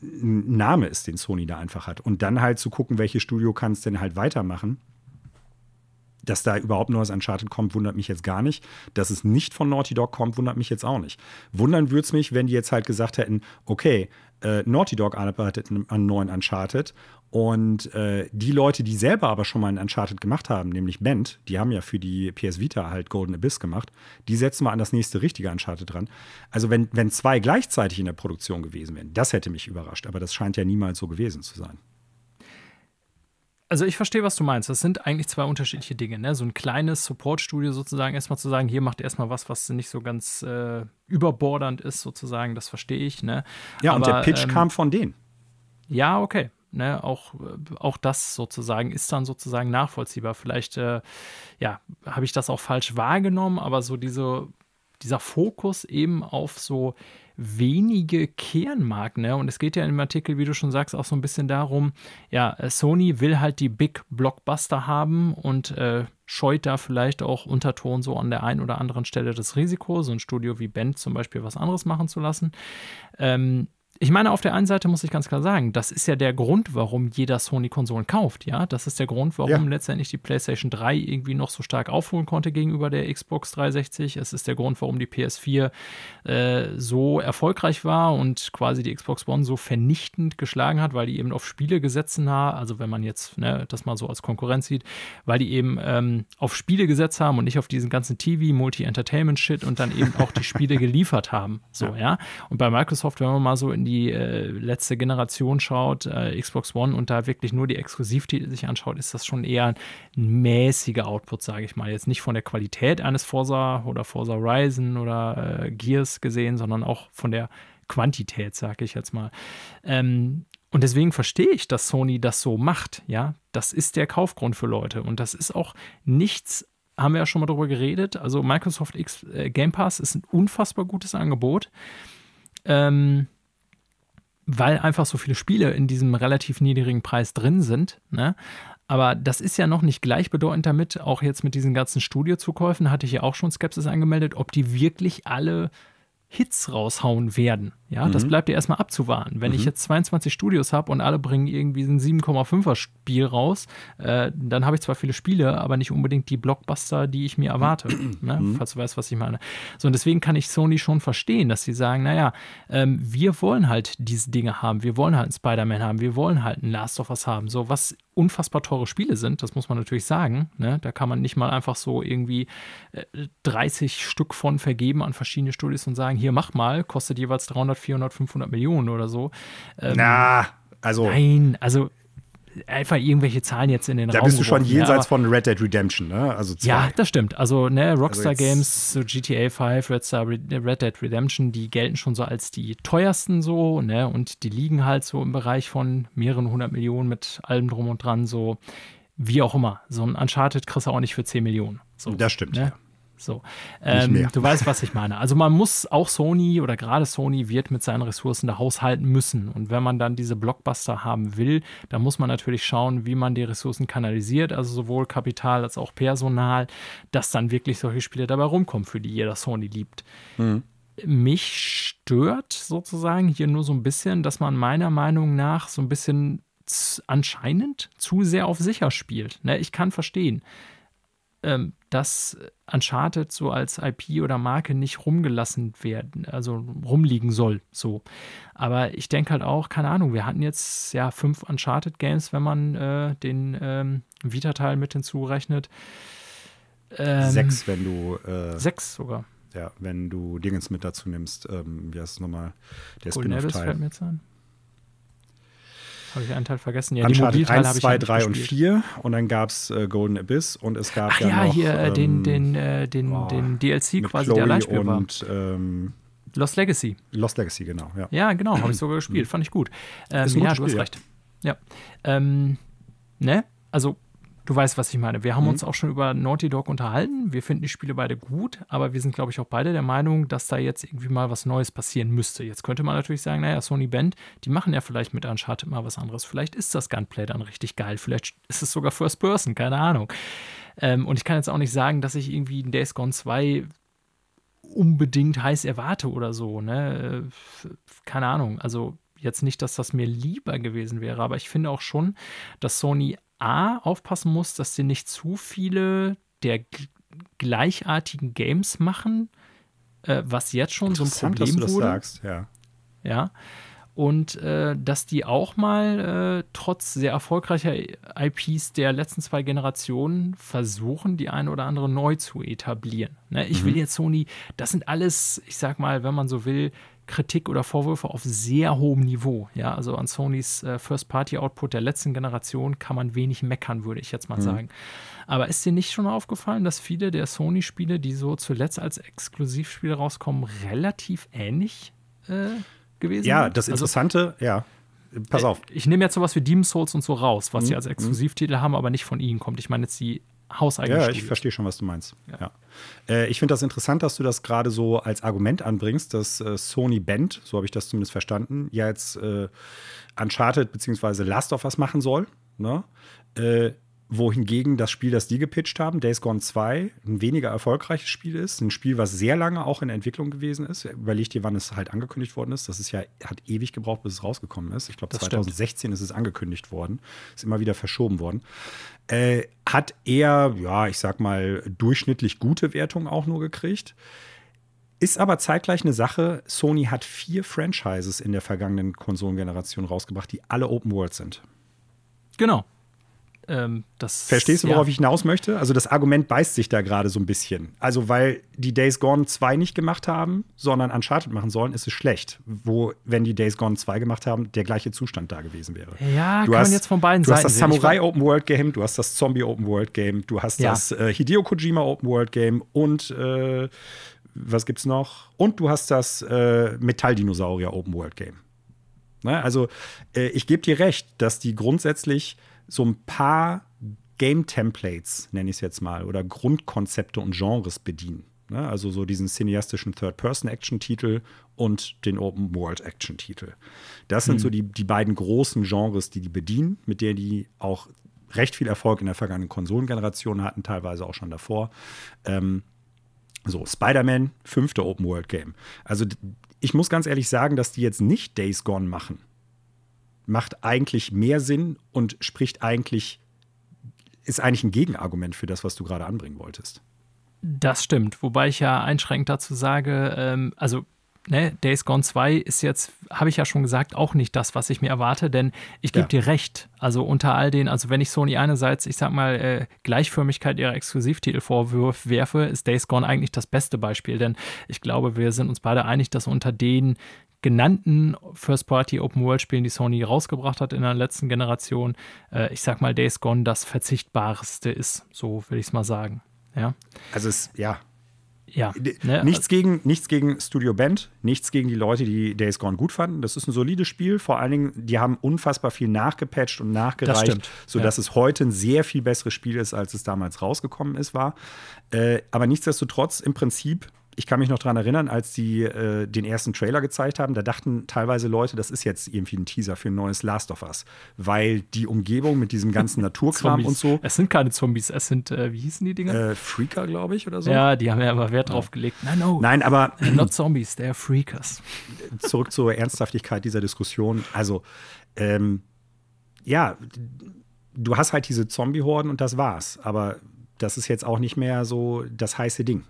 ein, Name ist, den Sony da einfach hat. Und dann halt zu gucken, welches Studio kann es denn halt weitermachen. Dass da überhaupt neues Uncharted kommt, wundert mich jetzt gar nicht. Dass es nicht von Naughty Dog kommt, wundert mich jetzt auch nicht. Wundern würde es mich, wenn die jetzt halt gesagt hätten, okay, äh, Naughty Dog arbeitet an neuen Uncharted und äh, die Leute, die selber aber schon mal ein Uncharted gemacht haben, nämlich Band, die haben ja für die PS Vita halt Golden Abyss gemacht, die setzen wir an das nächste richtige Uncharted dran. Also wenn, wenn zwei gleichzeitig in der Produktion gewesen wären, das hätte mich überrascht, aber das scheint ja niemals so gewesen zu sein. Also ich verstehe, was du meinst. Das sind eigentlich zwei unterschiedliche Dinge. Ne? So ein kleines Support-Studio sozusagen, erstmal zu sagen, hier macht erstmal was, was nicht so ganz äh, überbordernd ist, sozusagen, das verstehe ich. Ne? Ja, Aber, und der Pitch ähm, kam von denen. Ja, okay. Ne, auch, auch das sozusagen ist dann sozusagen nachvollziehbar. Vielleicht, äh, ja, habe ich das auch falsch wahrgenommen, aber so diese, dieser Fokus eben auf so wenige Kernmarken. Ne? Und es geht ja im Artikel, wie du schon sagst, auch so ein bisschen darum, ja, äh, Sony will halt die Big Blockbuster haben und äh, scheut da vielleicht auch Unterton so an der einen oder anderen Stelle das Risiko, so ein Studio wie Band zum Beispiel was anderes machen zu lassen. Ähm, ich meine, auf der einen Seite muss ich ganz klar sagen, das ist ja der Grund, warum jeder Sony-Konsolen kauft, ja. Das ist der Grund, warum ja. letztendlich die PlayStation 3 irgendwie noch so stark aufholen konnte gegenüber der Xbox 360. Es ist der Grund, warum die PS4 äh, so erfolgreich war und quasi die Xbox One so vernichtend geschlagen hat, weil die eben auf Spiele gesetzt haben, also wenn man jetzt ne, das mal so als Konkurrenz sieht, weil die eben ähm, auf Spiele gesetzt haben und nicht auf diesen ganzen TV, Multi-Entertainment-Shit und dann eben auch die Spiele geliefert haben. So, ja. ja. Und bei Microsoft, wenn man mal so in die äh, letzte Generation schaut, äh, Xbox One, und da wirklich nur die Exklusivtitel sich anschaut, ist das schon eher ein mäßiger Output, sage ich mal. Jetzt nicht von der Qualität eines Forza oder Forza Horizon oder äh, Gears gesehen, sondern auch von der Quantität, sage ich jetzt mal. Ähm, und deswegen verstehe ich, dass Sony das so macht. Ja, das ist der Kaufgrund für Leute. Und das ist auch nichts, haben wir ja schon mal drüber geredet. Also Microsoft X, äh, Game Pass ist ein unfassbar gutes Angebot. Ähm, weil einfach so viele Spiele in diesem relativ niedrigen Preis drin sind. Ne? Aber das ist ja noch nicht gleichbedeutend damit, auch jetzt mit diesen ganzen Studiozukäufen hatte ich ja auch schon Skepsis angemeldet, ob die wirklich alle Hits raushauen werden. Ja, mhm. das bleibt ja erstmal abzuwarten. Wenn mhm. ich jetzt 22 Studios habe und alle bringen irgendwie ein 7,5er Spiel raus, äh, dann habe ich zwar viele Spiele, aber nicht unbedingt die Blockbuster, die ich mir erwarte. ne? Mhm. Falls du weißt, was ich meine. So, und deswegen kann ich Sony schon verstehen, dass sie sagen, naja, ähm, wir wollen halt diese Dinge haben. Wir wollen halt einen Spider-Man haben. Wir wollen halt einen Last of Us haben. So, was unfassbar teure Spiele sind, das muss man natürlich sagen. Ne? Da kann man nicht mal einfach so irgendwie äh, 30 Stück von vergeben an verschiedene Studios und sagen, hier mach mal, kostet jeweils 300, 400, 500 Millionen oder so. Ähm, Na, also. Nein, also einfach irgendwelche Zahlen jetzt in den da Raum. Da bist du schon jenseits ja, von Red Dead Redemption, ne? Also zwei. Ja, das stimmt. Also, ne, Rockstar also Games, so GTA 5, Red, Star, Red Dead Redemption, die gelten schon so als die teuersten so, ne? Und die liegen halt so im Bereich von mehreren hundert Millionen mit allem drum und dran, so wie auch immer. So ein Uncharted kriegst du auch nicht für 10 Millionen. So, das stimmt, ne? ja. So, ähm, du weißt, was ich meine. Also man muss auch Sony oder gerade Sony wird mit seinen Ressourcen da haushalten müssen. Und wenn man dann diese Blockbuster haben will, dann muss man natürlich schauen, wie man die Ressourcen kanalisiert, also sowohl Kapital als auch Personal, dass dann wirklich solche Spiele dabei rumkommen, für die jeder Sony liebt. Mhm. Mich stört sozusagen hier nur so ein bisschen, dass man meiner Meinung nach so ein bisschen anscheinend zu sehr auf sicher spielt. Ne, ich kann verstehen ähm, dass Uncharted so als IP oder Marke nicht rumgelassen werden, also rumliegen soll, so. Aber ich denke halt auch, keine Ahnung, wir hatten jetzt ja fünf Uncharted-Games, wenn man äh, den ähm, Vita-Teil mit hinzurechnet. Ähm, sechs, wenn du. Äh, sechs sogar. Ja, wenn du Dingens mit dazu nimmst. Ähm, wie heißt es nochmal? Der Spin-off-Teil. fällt mir jetzt an. Habe ich einen Teil vergessen? Ja, Uncharted die Mobilteile 1, 2, 3 und 4 und dann gab es äh, Golden Abyss und es gab Ach, ja, ja noch, hier äh, den, den, äh, den, oh, den DLC quasi, Chloe der allein und ähm, Lost Legacy. Lost Legacy, genau. Ja, ja genau, habe ich sogar gespielt, fand ich gut. Ähm, ja, Spiel, du hast recht. Ja. Ähm, ne? Also Du weißt, was ich meine. Wir haben mhm. uns auch schon über Naughty Dog unterhalten. Wir finden die Spiele beide gut, aber wir sind, glaube ich, auch beide der Meinung, dass da jetzt irgendwie mal was Neues passieren müsste. Jetzt könnte man natürlich sagen, naja, Sony Band, die machen ja vielleicht mit Uncharted mal was anderes. Vielleicht ist das Gunplay dann richtig geil. Vielleicht ist es sogar First Person, keine Ahnung. Ähm, und ich kann jetzt auch nicht sagen, dass ich irgendwie in Days Gone 2 unbedingt heiß erwarte oder so. Ne? Äh, keine Ahnung. Also jetzt nicht, dass das mir lieber gewesen wäre, aber ich finde auch schon, dass Sony A aufpassen muss, dass sie nicht zu viele der gleichartigen Games machen, äh, was jetzt schon so ein Problem dass du das wurde. Sagst, ja. Ja. Und äh, dass die auch mal äh, trotz sehr erfolgreicher IPs der letzten zwei Generationen versuchen, die eine oder andere neu zu etablieren. Ne? Ich mhm. will jetzt Sony, das sind alles, ich sag mal, wenn man so will, Kritik oder Vorwürfe auf sehr hohem Niveau. Ja, also an Sonys äh, First-Party-Output der letzten Generation kann man wenig meckern, würde ich jetzt mal mhm. sagen. Aber ist dir nicht schon aufgefallen, dass viele der Sony-Spiele, die so zuletzt als Exklusivspiele rauskommen, relativ ähnlich äh, gewesen ja, sind? Ja, das also Interessante, also, ja. Pass äh, auf. Ich nehme jetzt sowas wie Demon's Souls und so raus, was mhm. sie als Exklusivtitel haben, aber nicht von ihnen kommt. Ich meine jetzt die hauseigene Ja, ich verstehe schon, was du meinst. Ja. ja. Äh, ich finde das interessant, dass du das gerade so als Argument anbringst, dass äh, Sony Band, so habe ich das zumindest verstanden, ja jetzt äh, Uncharted bzw. Last of Us machen soll. Ne? Wohingegen das Spiel, das die gepitcht haben, Days Gone 2, ein weniger erfolgreiches Spiel ist. Ein Spiel, was sehr lange auch in Entwicklung gewesen ist. Überleg dir, wann es halt angekündigt worden ist. Das ist ja, hat ewig gebraucht, bis es rausgekommen ist. Ich glaube, 2016 stimmt. ist es angekündigt worden. Ist immer wieder verschoben worden. Äh, hat eher, ja, ich sag mal, durchschnittlich gute Wertungen auch nur gekriegt. Ist aber zeitgleich eine Sache. Sony hat vier Franchises in der vergangenen Konsolengeneration rausgebracht, die alle Open World sind. Genau. Ähm, das, Verstehst du, worauf ja. ich hinaus möchte? Also das Argument beißt sich da gerade so ein bisschen. Also weil die Days Gone 2 nicht gemacht haben, sondern Uncharted machen sollen, ist es schlecht. Wo, wenn die Days Gone 2 gemacht haben, der gleiche Zustand da gewesen wäre. Ja, du kann hast, man jetzt von beiden du Seiten Du hast das Samurai Open World Game, du hast das Zombie Open World Game, du hast ja. das äh, Hideo Kojima Open World Game und äh, was gibt's noch? Und du hast das äh, Metalldinosaurier Open World Game. Ne? Also äh, ich gebe dir recht, dass die grundsätzlich so ein paar Game-Templates, nenne ich es jetzt mal, oder Grundkonzepte und Genres bedienen. Ne? Also so diesen cineastischen Third-Person-Action-Titel und den Open-World-Action-Titel. Das sind hm. so die, die beiden großen Genres, die die bedienen, mit der die auch recht viel Erfolg in der vergangenen Konsolengeneration hatten, teilweise auch schon davor. Ähm, so, Spider-Man, fünfte Open-World-Game. Also ich muss ganz ehrlich sagen, dass die jetzt nicht Days Gone machen, macht eigentlich mehr Sinn und spricht eigentlich, ist eigentlich ein Gegenargument für das, was du gerade anbringen wolltest. Das stimmt, wobei ich ja einschränkend dazu sage, ähm, also ne, Days Gone 2 ist jetzt, habe ich ja schon gesagt, auch nicht das, was ich mir erwarte, denn ich gebe ja. dir recht. Also unter all den, also wenn ich Sony einerseits, ich sag mal, äh, Gleichförmigkeit ihrer Exklusivtitel vorwerfe, ist Days Gone eigentlich das beste Beispiel, denn ich glaube, wir sind uns beide einig, dass unter den genannten First-Party Open-World-Spielen, die Sony rausgebracht hat in der letzten Generation, äh, ich sag mal, Days Gone das verzichtbarste ist. So will ich es mal sagen. Ja. Also es, ja. Ja. Ne? Nichts, gegen, nichts gegen Studio Band, nichts gegen die Leute, die Days Gone gut fanden. Das ist ein solides Spiel. Vor allen Dingen, die haben unfassbar viel nachgepatcht und nachgereicht, sodass ja. es heute ein sehr viel besseres Spiel ist, als es damals rausgekommen ist, war. Äh, aber nichtsdestotrotz, im Prinzip ich kann mich noch daran erinnern, als die äh, den ersten Trailer gezeigt haben, da dachten teilweise Leute, das ist jetzt irgendwie ein Teaser für ein neues Last of Us, weil die Umgebung mit diesem ganzen Naturkram und so. Es sind keine Zombies, es sind, äh, wie hießen die Dinger? Äh, Freaker, glaube ich, oder so. Ja, die haben ja aber Wert drauf gelegt. Nein, no. Nein, aber. Not Zombies, they're Freakers. Zurück zur Ernsthaftigkeit dieser Diskussion. Also, ähm, ja, du hast halt diese Zombie-Horden und das war's. Aber das ist jetzt auch nicht mehr so das heiße Ding.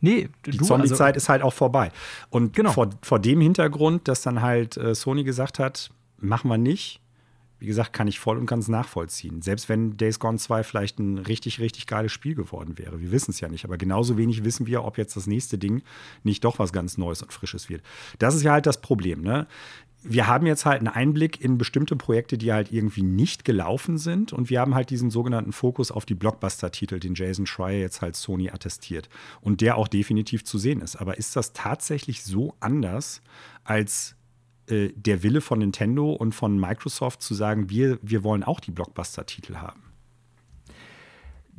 Nee, die Zombie-Zeit also, ist halt auch vorbei. Und genau. vor, vor dem Hintergrund, dass dann halt äh, Sony gesagt hat, machen wir nicht, wie gesagt, kann ich voll und ganz nachvollziehen. Selbst wenn Days Gone 2 vielleicht ein richtig, richtig geiles Spiel geworden wäre. Wir wissen es ja nicht, aber genauso wenig wissen wir, ob jetzt das nächste Ding nicht doch was ganz Neues und Frisches wird. Das ist ja halt das Problem. Ne? Wir haben jetzt halt einen Einblick in bestimmte Projekte, die halt irgendwie nicht gelaufen sind. Und wir haben halt diesen sogenannten Fokus auf die Blockbuster-Titel, den Jason Schreier jetzt halt Sony attestiert. Und der auch definitiv zu sehen ist. Aber ist das tatsächlich so anders als äh, der Wille von Nintendo und von Microsoft zu sagen, wir, wir wollen auch die Blockbuster-Titel haben?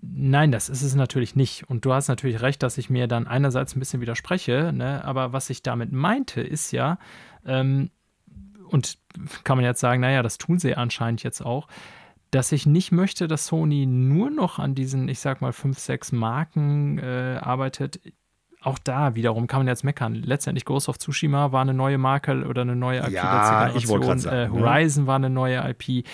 Nein, das ist es natürlich nicht. Und du hast natürlich recht, dass ich mir dann einerseits ein bisschen widerspreche. Ne? Aber was ich damit meinte, ist ja, ähm, und kann man jetzt sagen, naja, das tun sie anscheinend jetzt auch, dass ich nicht möchte, dass Sony nur noch an diesen, ich sag mal, fünf, sechs Marken äh, arbeitet auch da wiederum kann man jetzt meckern. Letztendlich Ghost of Tsushima war eine neue Marke oder eine neue IP ja, ich sagen, äh, Horizon ja. war eine neue IP.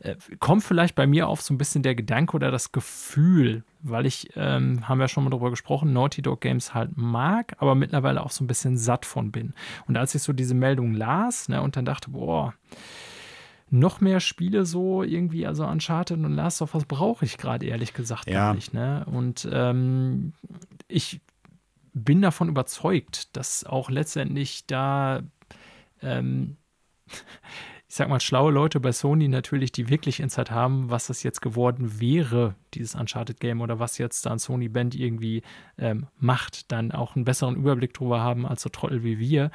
Äh, kommt vielleicht bei mir auf so ein bisschen der Gedanke oder das Gefühl, weil ich, ähm, haben wir schon mal darüber gesprochen, Naughty Dog Games halt mag, aber mittlerweile auch so ein bisschen satt von bin. Und als ich so diese Meldung las ne, und dann dachte, boah, noch mehr Spiele so irgendwie, also Uncharted und Last of Us brauche ich gerade ehrlich gesagt ja. nicht. Ne? Und ähm, ich bin davon überzeugt, dass auch letztendlich da, ähm, ich sag mal, schlaue Leute bei Sony natürlich, die wirklich Insight haben, was das jetzt geworden wäre, dieses Uncharted-Game oder was jetzt dann Sony Band irgendwie ähm, macht, dann auch einen besseren Überblick drüber haben als so Trottel wie wir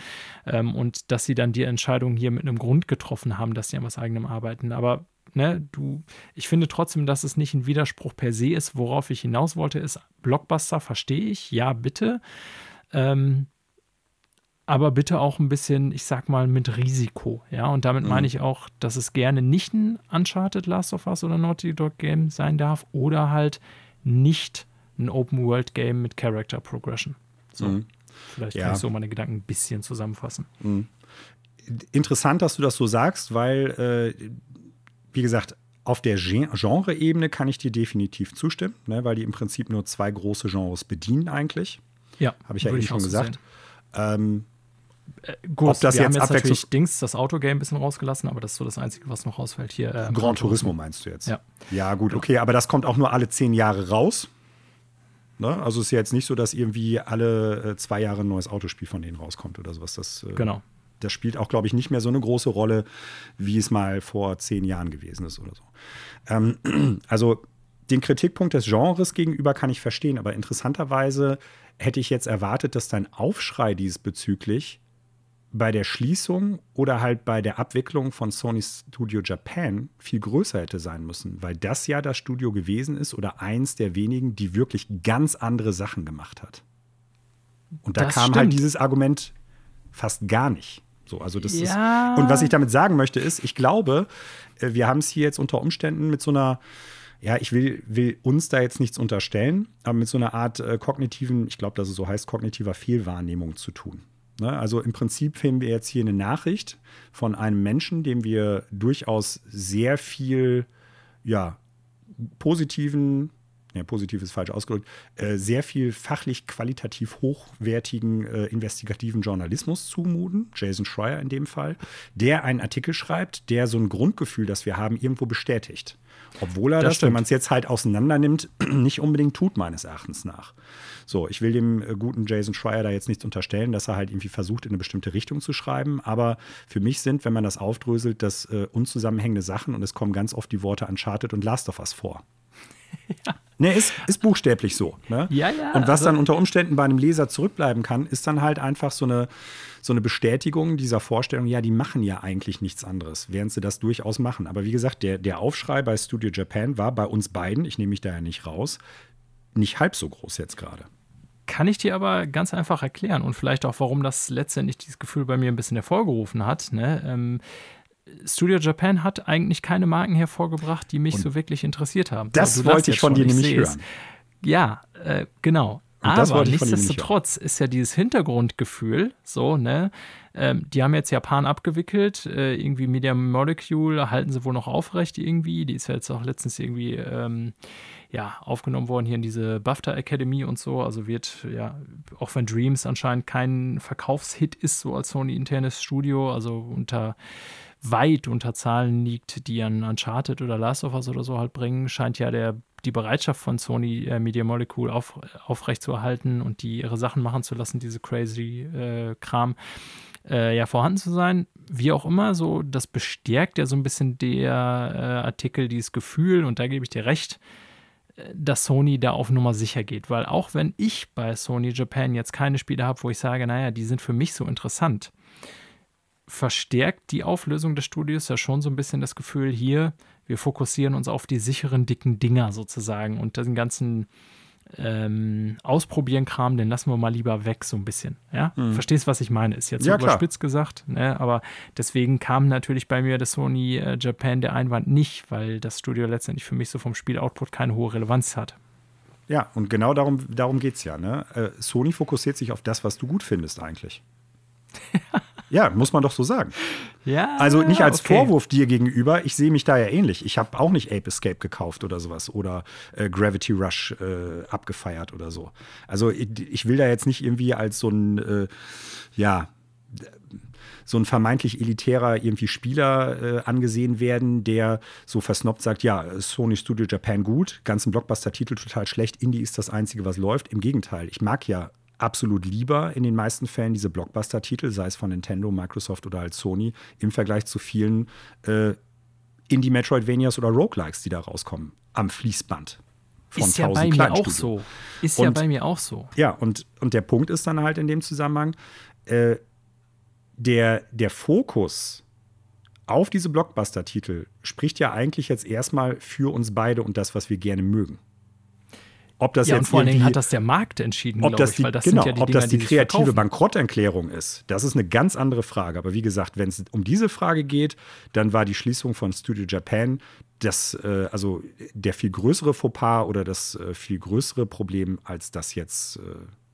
ähm, und dass sie dann die Entscheidung hier mit einem Grund getroffen haben, dass sie an was eigenem arbeiten. Aber ne, du, ich finde trotzdem, dass es nicht ein Widerspruch per se ist. Worauf ich hinaus wollte, ist Blockbuster, verstehe ich, ja, bitte. Ähm, aber bitte auch ein bisschen, ich sag mal, mit Risiko. Ja, und damit mhm. meine ich auch, dass es gerne nicht ein Uncharted Last of Us oder Naughty Dog Game sein darf oder halt nicht ein Open World Game mit Character Progression. So. Mhm. Vielleicht ja. kann ich so meine Gedanken ein bisschen zusammenfassen. Mhm. Interessant, dass du das so sagst, weil äh, wie gesagt, auf der Genre-Ebene kann ich dir definitiv zustimmen, ne, weil die im Prinzip nur zwei große Genres bedienen eigentlich. Ja, habe ich ja eben schon gesagt. Ähm, äh, gut, ob das wir jetzt, haben jetzt natürlich Dings, das Autogame ein bisschen rausgelassen, aber das ist so das Einzige, was noch rausfällt hier. Äh, Gran Turismo meinst du jetzt? Ja. Ja, gut, okay, aber das kommt auch nur alle zehn Jahre raus. Ne? Also ist ja jetzt nicht so, dass irgendwie alle äh, zwei Jahre ein neues Autospiel von denen rauskommt oder sowas. Das, äh, genau das spielt auch, glaube ich, nicht mehr so eine große Rolle, wie es mal vor zehn Jahren gewesen ist oder so. Ähm, also den Kritikpunkt des Genres gegenüber kann ich verstehen, aber interessanterweise hätte ich jetzt erwartet, dass dein Aufschrei diesbezüglich bei der Schließung oder halt bei der Abwicklung von Sony Studio Japan viel größer hätte sein müssen, weil das ja das Studio gewesen ist oder eins der wenigen, die wirklich ganz andere Sachen gemacht hat. Und da das kam halt stimmt. halt dieses Argument fast gar nicht. So, also das ja. ist. Und was ich damit sagen möchte, ist, ich glaube, äh, wir haben es hier jetzt unter Umständen mit so einer, ja, ich will, will uns da jetzt nichts unterstellen, aber mit so einer Art äh, kognitiven, ich glaube, dass es so heißt, kognitiver Fehlwahrnehmung zu tun. Ne? Also im Prinzip finden wir jetzt hier eine Nachricht von einem Menschen, dem wir durchaus sehr viel, ja, positiven ja, positiv ist falsch ausgedrückt, äh, sehr viel fachlich qualitativ hochwertigen äh, investigativen Journalismus zumuten, Jason Schreier in dem Fall, der einen Artikel schreibt, der so ein Grundgefühl, das wir haben, irgendwo bestätigt. Obwohl er das, das wenn man es jetzt halt auseinander nimmt, nicht unbedingt tut, meines Erachtens nach. So, ich will dem äh, guten Jason Schreier da jetzt nichts unterstellen, dass er halt irgendwie versucht, in eine bestimmte Richtung zu schreiben. Aber für mich sind, wenn man das aufdröselt, das äh, unzusammenhängende Sachen und es kommen ganz oft die Worte Uncharted und Last of Us vor. Ja. Ne, ist, ist buchstäblich so. Ne? Ja, ja. Und was also, dann unter Umständen bei einem Leser zurückbleiben kann, ist dann halt einfach so eine, so eine Bestätigung dieser Vorstellung, ja, die machen ja eigentlich nichts anderes, während sie das durchaus machen. Aber wie gesagt, der, der Aufschrei bei Studio Japan war bei uns beiden, ich nehme mich da ja nicht raus, nicht halb so groß jetzt gerade. Kann ich dir aber ganz einfach erklären und vielleicht auch, warum das letztendlich dieses Gefühl bei mir ein bisschen hervorgerufen hat. Ne? Ähm, Studio Japan hat eigentlich keine Marken hervorgebracht, die mich und so wirklich interessiert haben. Das so, wollte ich von dir nämlich hören. Ja, äh, genau. Aber nichtsdestotrotz ist ja dieses Hintergrundgefühl so, ne? Ähm, die haben jetzt Japan abgewickelt, äh, irgendwie Media Molecule halten sie wohl noch aufrecht irgendwie. Die ist ja jetzt auch letztens irgendwie ähm, ja, aufgenommen worden hier in diese BAFTA Academy und so. Also wird, ja, auch wenn Dreams anscheinend kein Verkaufshit ist, so als Sony internes Studio, also unter weit unter Zahlen liegt, die an Uncharted oder Last of Us oder so halt bringen, scheint ja der, die Bereitschaft von Sony äh, Media Molecule auf, aufrechtzuerhalten und die ihre Sachen machen zu lassen, diese crazy äh, Kram, äh, ja vorhanden zu sein. Wie auch immer, so das bestärkt ja so ein bisschen der äh, Artikel, dieses Gefühl, und da gebe ich dir recht, dass Sony da auf Nummer sicher geht. Weil auch wenn ich bei Sony Japan jetzt keine Spiele habe, wo ich sage, naja, die sind für mich so interessant, verstärkt die Auflösung des Studios ja schon so ein bisschen das Gefühl, hier, wir fokussieren uns auf die sicheren, dicken Dinger sozusagen und den ganzen ähm, Ausprobieren Kram, den lassen wir mal lieber weg, so ein bisschen. Ja? Mhm. Verstehst, was ich meine? Ist jetzt ja, überspitzt gesagt, ne? aber deswegen kam natürlich bei mir das Sony äh, Japan der Einwand nicht, weil das Studio letztendlich für mich so vom Spieloutput keine hohe Relevanz hat. Ja, und genau darum, darum geht es ja. Ne? Äh, Sony fokussiert sich auf das, was du gut findest, eigentlich. Ja, muss man doch so sagen. Ja. Also nicht als okay. Vorwurf dir gegenüber, ich sehe mich da ja ähnlich. Ich habe auch nicht Ape Escape gekauft oder sowas oder äh, Gravity Rush äh, abgefeiert oder so. Also ich, ich, will da jetzt nicht irgendwie als so ein, äh, ja, so ein vermeintlich elitärer irgendwie Spieler äh, angesehen werden, der so versnoppt sagt, ja, Sony Studio Japan gut, ganzen Blockbuster-Titel total schlecht, Indie ist das Einzige, was läuft. Im Gegenteil, ich mag ja absolut lieber in den meisten Fällen diese Blockbuster-Titel, sei es von Nintendo, Microsoft oder als Sony, im Vergleich zu vielen äh, Indie-Metroidvanias oder Roguelikes, die da rauskommen, am Fließband. Von ist ja bei mir auch so. Ist und, ja bei mir auch so. Ja, und, und der Punkt ist dann halt in dem Zusammenhang, äh, der, der Fokus auf diese Blockbuster-Titel spricht ja eigentlich jetzt erstmal für uns beide und das, was wir gerne mögen. Ob das ja, jetzt und vor allen Dingen hat das der Markt entschieden, ob das die, ich, das genau, ja die ob Dinger, das die, die kreative Bankrotterklärung ist, das ist eine ganz andere Frage. Aber wie gesagt, wenn es um diese Frage geht, dann war die Schließung von Studio Japan das, äh, also der viel größere Fauxpas oder das äh, viel größere Problem, als das jetzt äh,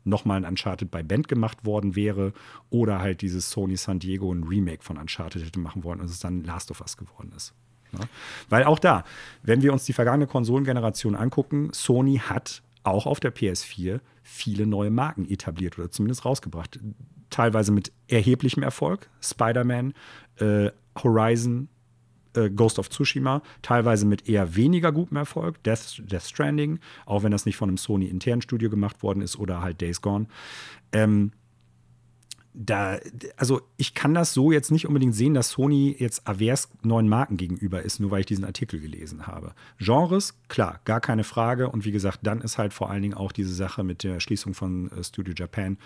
nochmal ein Uncharted bei Band gemacht worden wäre oder halt dieses Sony San Diego ein Remake von Uncharted hätte machen wollen und es dann Last of Us geworden ist. Ne? Weil auch da, wenn wir uns die vergangene Konsolengeneration angucken, Sony hat auch auf der PS4 viele neue Marken etabliert oder zumindest rausgebracht. Teilweise mit erheblichem Erfolg. Spider-Man, äh, Horizon, äh, Ghost of Tsushima, teilweise mit eher weniger gutem Erfolg. Death, Death Stranding, auch wenn das nicht von einem Sony-internen Studio gemacht worden ist oder halt Days Gone. Ähm, da, also ich kann das so jetzt nicht unbedingt sehen, dass Sony jetzt avers neuen Marken gegenüber ist, nur weil ich diesen Artikel gelesen habe. Genres, klar, gar keine Frage. Und wie gesagt, dann ist halt vor allen Dingen auch diese Sache mit der Schließung von äh, Studio Japan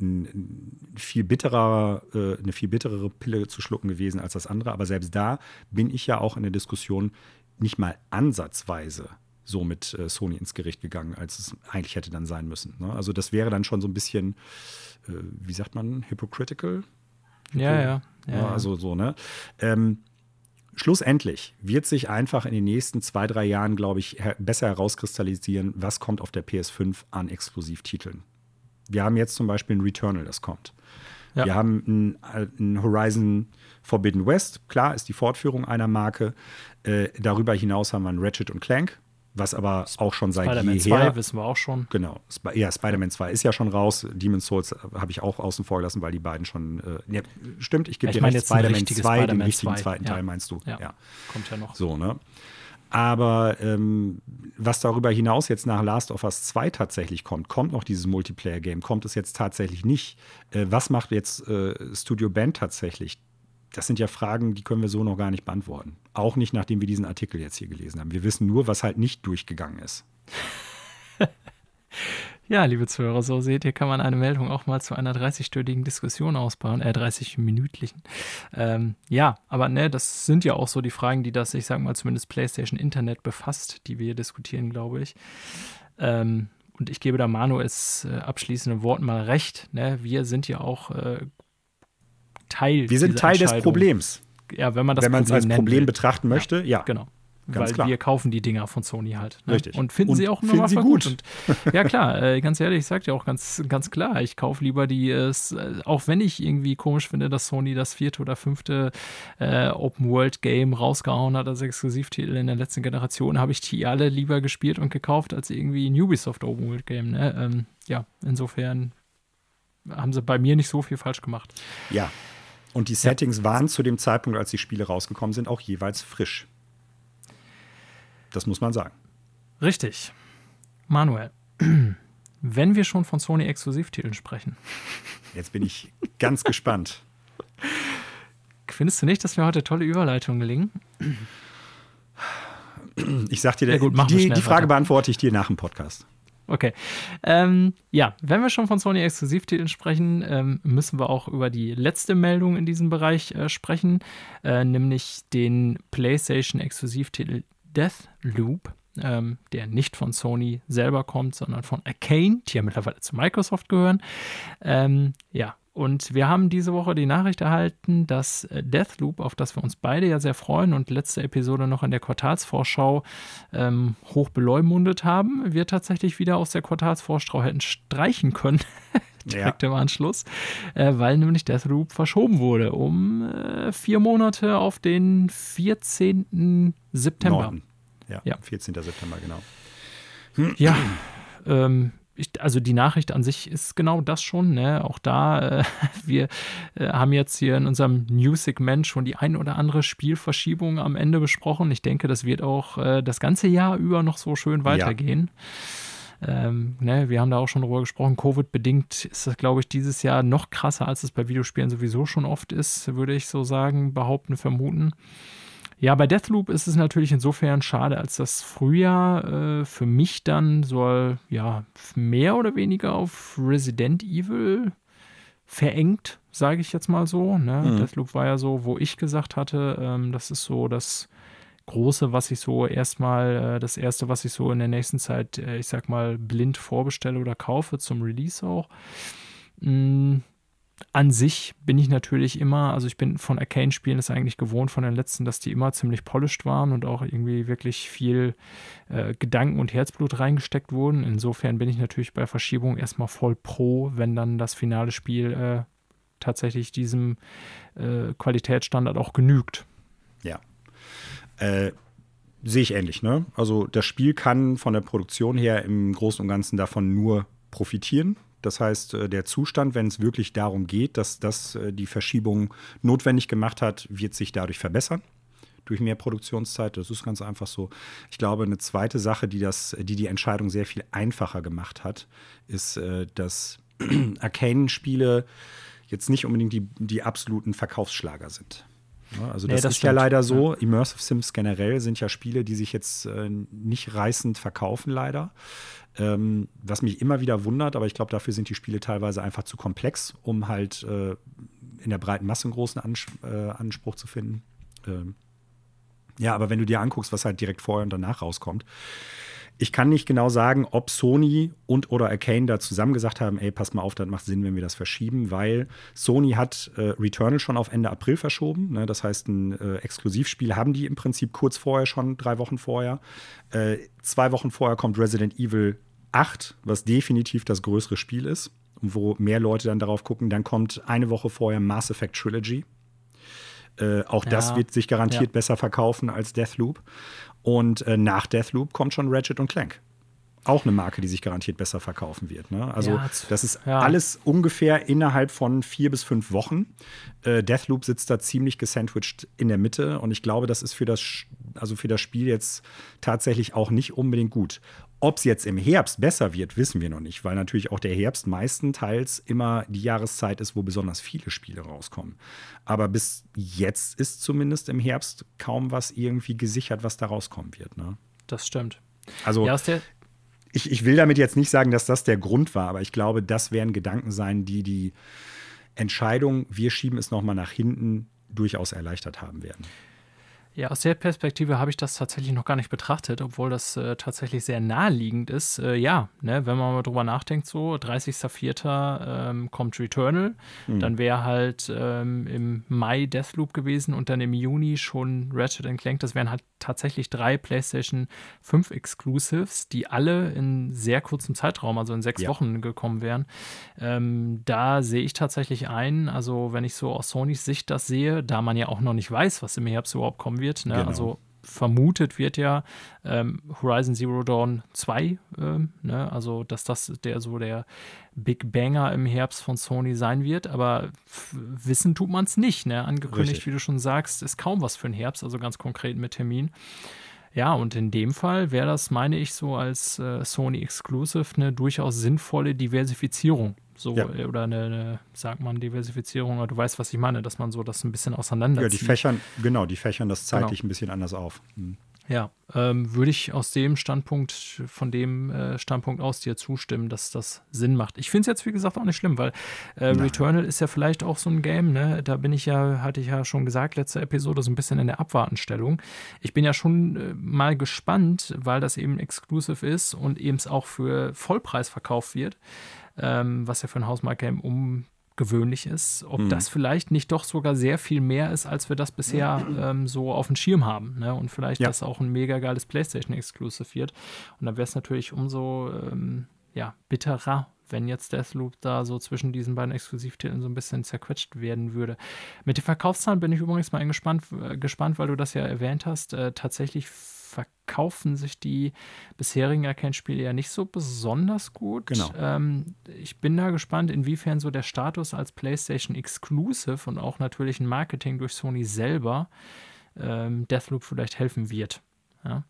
ein, viel bitterer, äh, eine viel bitterere Pille zu schlucken gewesen als das andere. Aber selbst da bin ich ja auch in der Diskussion nicht mal ansatzweise so mit äh, Sony ins Gericht gegangen, als es eigentlich hätte dann sein müssen. Ne? Also das wäre dann schon so ein bisschen äh, wie sagt man, hypocritical? Ja, ja. ja, ja also so, ne? Ähm, schlussendlich wird sich einfach in den nächsten zwei, drei Jahren, glaube ich, her besser herauskristallisieren, was kommt auf der PS5 an Exklusivtiteln. Wir haben jetzt zum Beispiel ein Returnal, das kommt. Ja. Wir haben ein, ein, Horizon Forbidden West, klar, ist die Fortführung einer Marke. Äh, darüber hinaus haben wir ein Ratchet und Clank, was aber auch schon seit Spider-Man jeher. 2 wissen wir auch schon. Genau. Ja, Spider-Man 2 ist ja schon raus. Demon's Souls habe ich auch außen vor gelassen, weil die beiden schon. Äh, ja, stimmt, ich gebe dir recht. Spider-Man 2, Spider den richtigen 2. zweiten ja. Teil meinst du. Ja. ja. Kommt ja noch. So, ne? Aber ähm, was darüber hinaus jetzt nach Last of Us 2 tatsächlich kommt, kommt noch dieses Multiplayer-Game, kommt es jetzt tatsächlich nicht. Äh, was macht jetzt äh, Studio Band tatsächlich? Das sind ja Fragen, die können wir so noch gar nicht beantworten. Auch nicht, nachdem wir diesen Artikel jetzt hier gelesen haben. Wir wissen nur, was halt nicht durchgegangen ist. Ja, liebe Zuhörer, so seht ihr, kann man eine Meldung auch mal zu einer 30-stündigen Diskussion ausbauen, äh, 30-minütlichen. Ähm, ja, aber ne, das sind ja auch so die Fragen, die das, ich sag mal, zumindest PlayStation Internet befasst, die wir hier diskutieren, glaube ich. Ähm, und ich gebe da Manuels äh, abschließenden Worten mal recht. Ne? Wir sind ja auch äh, Teil. Wir sind Teil des Problems. Ja, wenn man das wenn man es als Problem betrachten möchte, ja. ja. Genau. Ganz weil klar. wir kaufen die Dinger von Sony halt. Ne? Richtig. Und finden und sie auch immer gut. gut. Und, ja, klar, äh, ganz ehrlich, ich sag dir auch ganz, ganz klar, ich kaufe lieber die, äh, auch wenn ich irgendwie komisch finde, dass Sony das vierte oder fünfte äh, Open-World-Game rausgehauen hat als Exklusivtitel in der letzten Generation, habe ich die alle lieber gespielt und gekauft als irgendwie ein Ubisoft Open-World-Game. Ne? Ähm, ja, insofern haben sie bei mir nicht so viel falsch gemacht. Ja. Und die Settings ja. waren zu dem Zeitpunkt, als die Spiele rausgekommen sind, auch jeweils frisch. Das muss man sagen. Richtig. Manuel, wenn wir schon von Sony Exklusivtiteln sprechen. Jetzt bin ich ganz gespannt. Findest du nicht, dass mir heute tolle Überleitungen gelingen? Ich sag dir, ja, gut, die, die, Frage weiter. beantworte ich dir nach dem Podcast. Okay. Ähm, ja, wenn wir schon von Sony Exklusivtiteln sprechen, ähm, müssen wir auch über die letzte Meldung in diesem Bereich äh, sprechen, äh, nämlich den PlayStation Exklusivtitel Deathloop, ähm, der nicht von Sony selber kommt, sondern von Arcane, die ja mittlerweile zu Microsoft gehören. Ähm, ja, und wir haben diese Woche die Nachricht erhalten, dass äh, Deathloop, auf das wir uns beide ja sehr freuen und letzte Episode noch in der Quartalsvorschau ähm, hoch beleumundet haben, wir tatsächlich wieder aus der Quartalsvorschau hätten streichen können. direkt ja. im Anschluss, äh, weil nämlich Deathloop verschoben wurde um äh, vier Monate auf den 14. September. Norden. Ja, ja, 14. September, genau. Ja, ähm, ich, also die Nachricht an sich ist genau das schon. Ne? Auch da, äh, wir äh, haben jetzt hier in unserem News-Segment schon die ein oder andere Spielverschiebung am Ende besprochen. Ich denke, das wird auch äh, das ganze Jahr über noch so schön weitergehen. Ja. Ähm, ne, wir haben da auch schon drüber gesprochen, Covid-bedingt ist das, glaube ich, dieses Jahr noch krasser, als es bei Videospielen sowieso schon oft ist, würde ich so sagen, behaupten, vermuten. Ja, bei Deathloop ist es natürlich insofern schade, als das Frühjahr äh, für mich dann soll ja mehr oder weniger auf Resident Evil verengt, sage ich jetzt mal so. Ne? Mhm. Deathloop war ja so, wo ich gesagt hatte, ähm, das ist so das Große, was ich so erstmal, äh, das Erste, was ich so in der nächsten Zeit, äh, ich sag mal, blind vorbestelle oder kaufe zum Release auch. Mhm an sich bin ich natürlich immer, also ich bin von Arcane-Spielen ist eigentlich gewohnt von den letzten, dass die immer ziemlich polished waren und auch irgendwie wirklich viel äh, Gedanken und Herzblut reingesteckt wurden. Insofern bin ich natürlich bei Verschiebung erstmal voll pro, wenn dann das finale Spiel äh, tatsächlich diesem äh, Qualitätsstandard auch genügt. Ja. Äh, sehe ich ähnlich, ne? Also das Spiel kann von der Produktion her im Großen und Ganzen davon nur profitieren. Das heißt, äh, der Zustand, wenn es wirklich darum geht, dass das äh, die Verschiebung notwendig gemacht hat, wird sich dadurch verbessern durch mehr Produktionszeit. Das ist ganz einfach so. Ich glaube, eine zweite Sache, die das, die, die Entscheidung sehr viel einfacher gemacht hat, ist, äh, dass Arcane-Spiele jetzt nicht unbedingt die, die absoluten Verkaufsschlager sind. Also das, nee, das ist ja leider so. Ja. Immersive Sims generell sind ja Spiele, die sich jetzt äh, nicht reißend verkaufen, leider. Ähm, was mich immer wieder wundert, aber ich glaube, dafür sind die Spiele teilweise einfach zu komplex, um halt äh, in der breiten Masse einen großen Ans äh, Anspruch zu finden. Ähm, ja, aber wenn du dir anguckst, was halt direkt vorher und danach rauskommt, ich kann nicht genau sagen, ob Sony und oder Arcane da zusammen gesagt haben, ey, pass mal auf, das macht Sinn, wenn wir das verschieben, weil Sony hat äh, Returnal schon auf Ende April verschoben. Ne? Das heißt, ein äh, Exklusivspiel haben die im Prinzip kurz vorher schon, drei Wochen vorher. Äh, zwei Wochen vorher kommt Resident Evil 8, was definitiv das größere Spiel ist, wo mehr Leute dann darauf gucken. Dann kommt eine Woche vorher Mass Effect Trilogy. Äh, auch ja, das wird sich garantiert ja. besser verkaufen als Deathloop. Und äh, nach Deathloop kommt schon Ratchet und Clank. Auch eine Marke, die sich garantiert besser verkaufen wird. Ne? Also, ja, das ist alles ungefähr innerhalb von vier bis fünf Wochen. Äh, Deathloop sitzt da ziemlich gesandwiched in der Mitte und ich glaube, das ist für das, also für das Spiel jetzt tatsächlich auch nicht unbedingt gut. Ob es jetzt im Herbst besser wird, wissen wir noch nicht, weil natürlich auch der Herbst meistenteils immer die Jahreszeit ist, wo besonders viele Spiele rauskommen. Aber bis jetzt ist zumindest im Herbst kaum was irgendwie gesichert, was da rauskommen wird. Ne? Das stimmt. Also ja, ich, ich will damit jetzt nicht sagen, dass das der Grund war, aber ich glaube, das werden Gedanken sein, die die Entscheidung, wir schieben es nochmal nach hinten, durchaus erleichtert haben werden. Ja, aus der Perspektive habe ich das tatsächlich noch gar nicht betrachtet, obwohl das äh, tatsächlich sehr naheliegend ist. Äh, ja, ne, wenn man mal drüber nachdenkt, so 30.04. Ähm, kommt Returnal, mhm. dann wäre halt ähm, im Mai Deathloop gewesen und dann im Juni schon Ratchet Clank. Das wären halt tatsächlich drei PlayStation 5 Exclusives, die alle in sehr kurzem Zeitraum, also in sechs ja. Wochen gekommen wären. Ähm, da sehe ich tatsächlich ein, also wenn ich so aus Sonys Sicht das sehe, da man ja auch noch nicht weiß, was im Herbst überhaupt kommen wird. Ne? Genau. Also vermutet wird ja ähm, Horizon Zero Dawn 2, ähm, ne? also dass das der so der Big Banger im Herbst von Sony sein wird, aber wissen tut man es nicht. Ne? Angekündigt, Richtig. wie du schon sagst, ist kaum was für den Herbst, also ganz konkret mit Termin. Ja, und in dem Fall wäre das, meine ich, so als äh, Sony Exclusive eine durchaus sinnvolle Diversifizierung so ja. Äh, oder eine, eine, sagt man, Diversifizierung, aber du weißt, was ich meine, dass man so das ein bisschen auseinander Ja, die fächern, genau, die fächern das zeitlich genau. ein bisschen anders auf. Mhm. Ja, ähm, würde ich aus dem Standpunkt, von dem äh, Standpunkt aus dir zustimmen, dass das Sinn macht. Ich finde es jetzt, wie gesagt, auch nicht schlimm, weil äh, Returnal ist ja vielleicht auch so ein Game, ne? Da bin ich ja, hatte ich ja schon gesagt, letzte Episode, so ein bisschen in der Abwartenstellung. Ich bin ja schon äh, mal gespannt, weil das eben exclusive ist und eben auch für Vollpreis verkauft wird ähm, was ja für ein Hausmarktgame ungewöhnlich ist, ob mhm. das vielleicht nicht doch sogar sehr viel mehr ist, als wir das bisher ähm, so auf dem Schirm haben. Ne? Und vielleicht ja. das auch ein mega geiles PlayStation-Exclusive wird. Und dann wäre es natürlich umso ähm, ja, bitterer, wenn jetzt Deathloop da so zwischen diesen beiden Exklusivtiteln so ein bisschen zerquetscht werden würde. Mit den Verkaufszahlen bin ich übrigens mal gespannt, äh, gespannt weil du das ja erwähnt hast. Äh, tatsächlich verkaufen sich die bisherigen Arcane-Spiele ja nicht so besonders gut. Genau. Ähm, ich bin da gespannt, inwiefern so der Status als PlayStation Exclusive und auch natürlich ein Marketing durch Sony selber ähm, Deathloop vielleicht helfen wird. Ja.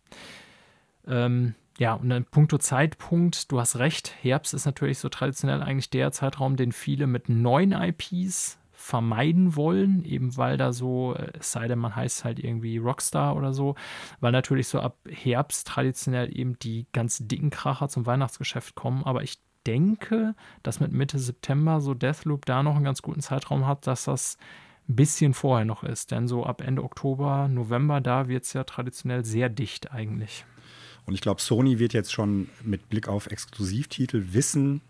Ähm, ja, und dann puncto Zeitpunkt, du hast recht, Herbst ist natürlich so traditionell eigentlich der Zeitraum, den viele mit neuen IPs vermeiden wollen, eben weil da so, äh, es sei denn, man heißt halt irgendwie Rockstar oder so, weil natürlich so ab Herbst traditionell eben die ganz dicken Kracher zum Weihnachtsgeschäft kommen. Aber ich denke, dass mit Mitte September so Deathloop da noch einen ganz guten Zeitraum hat, dass das ein bisschen vorher noch ist. Denn so ab Ende Oktober, November, da wird es ja traditionell sehr dicht eigentlich. Und ich glaube, Sony wird jetzt schon mit Blick auf Exklusivtitel wissen,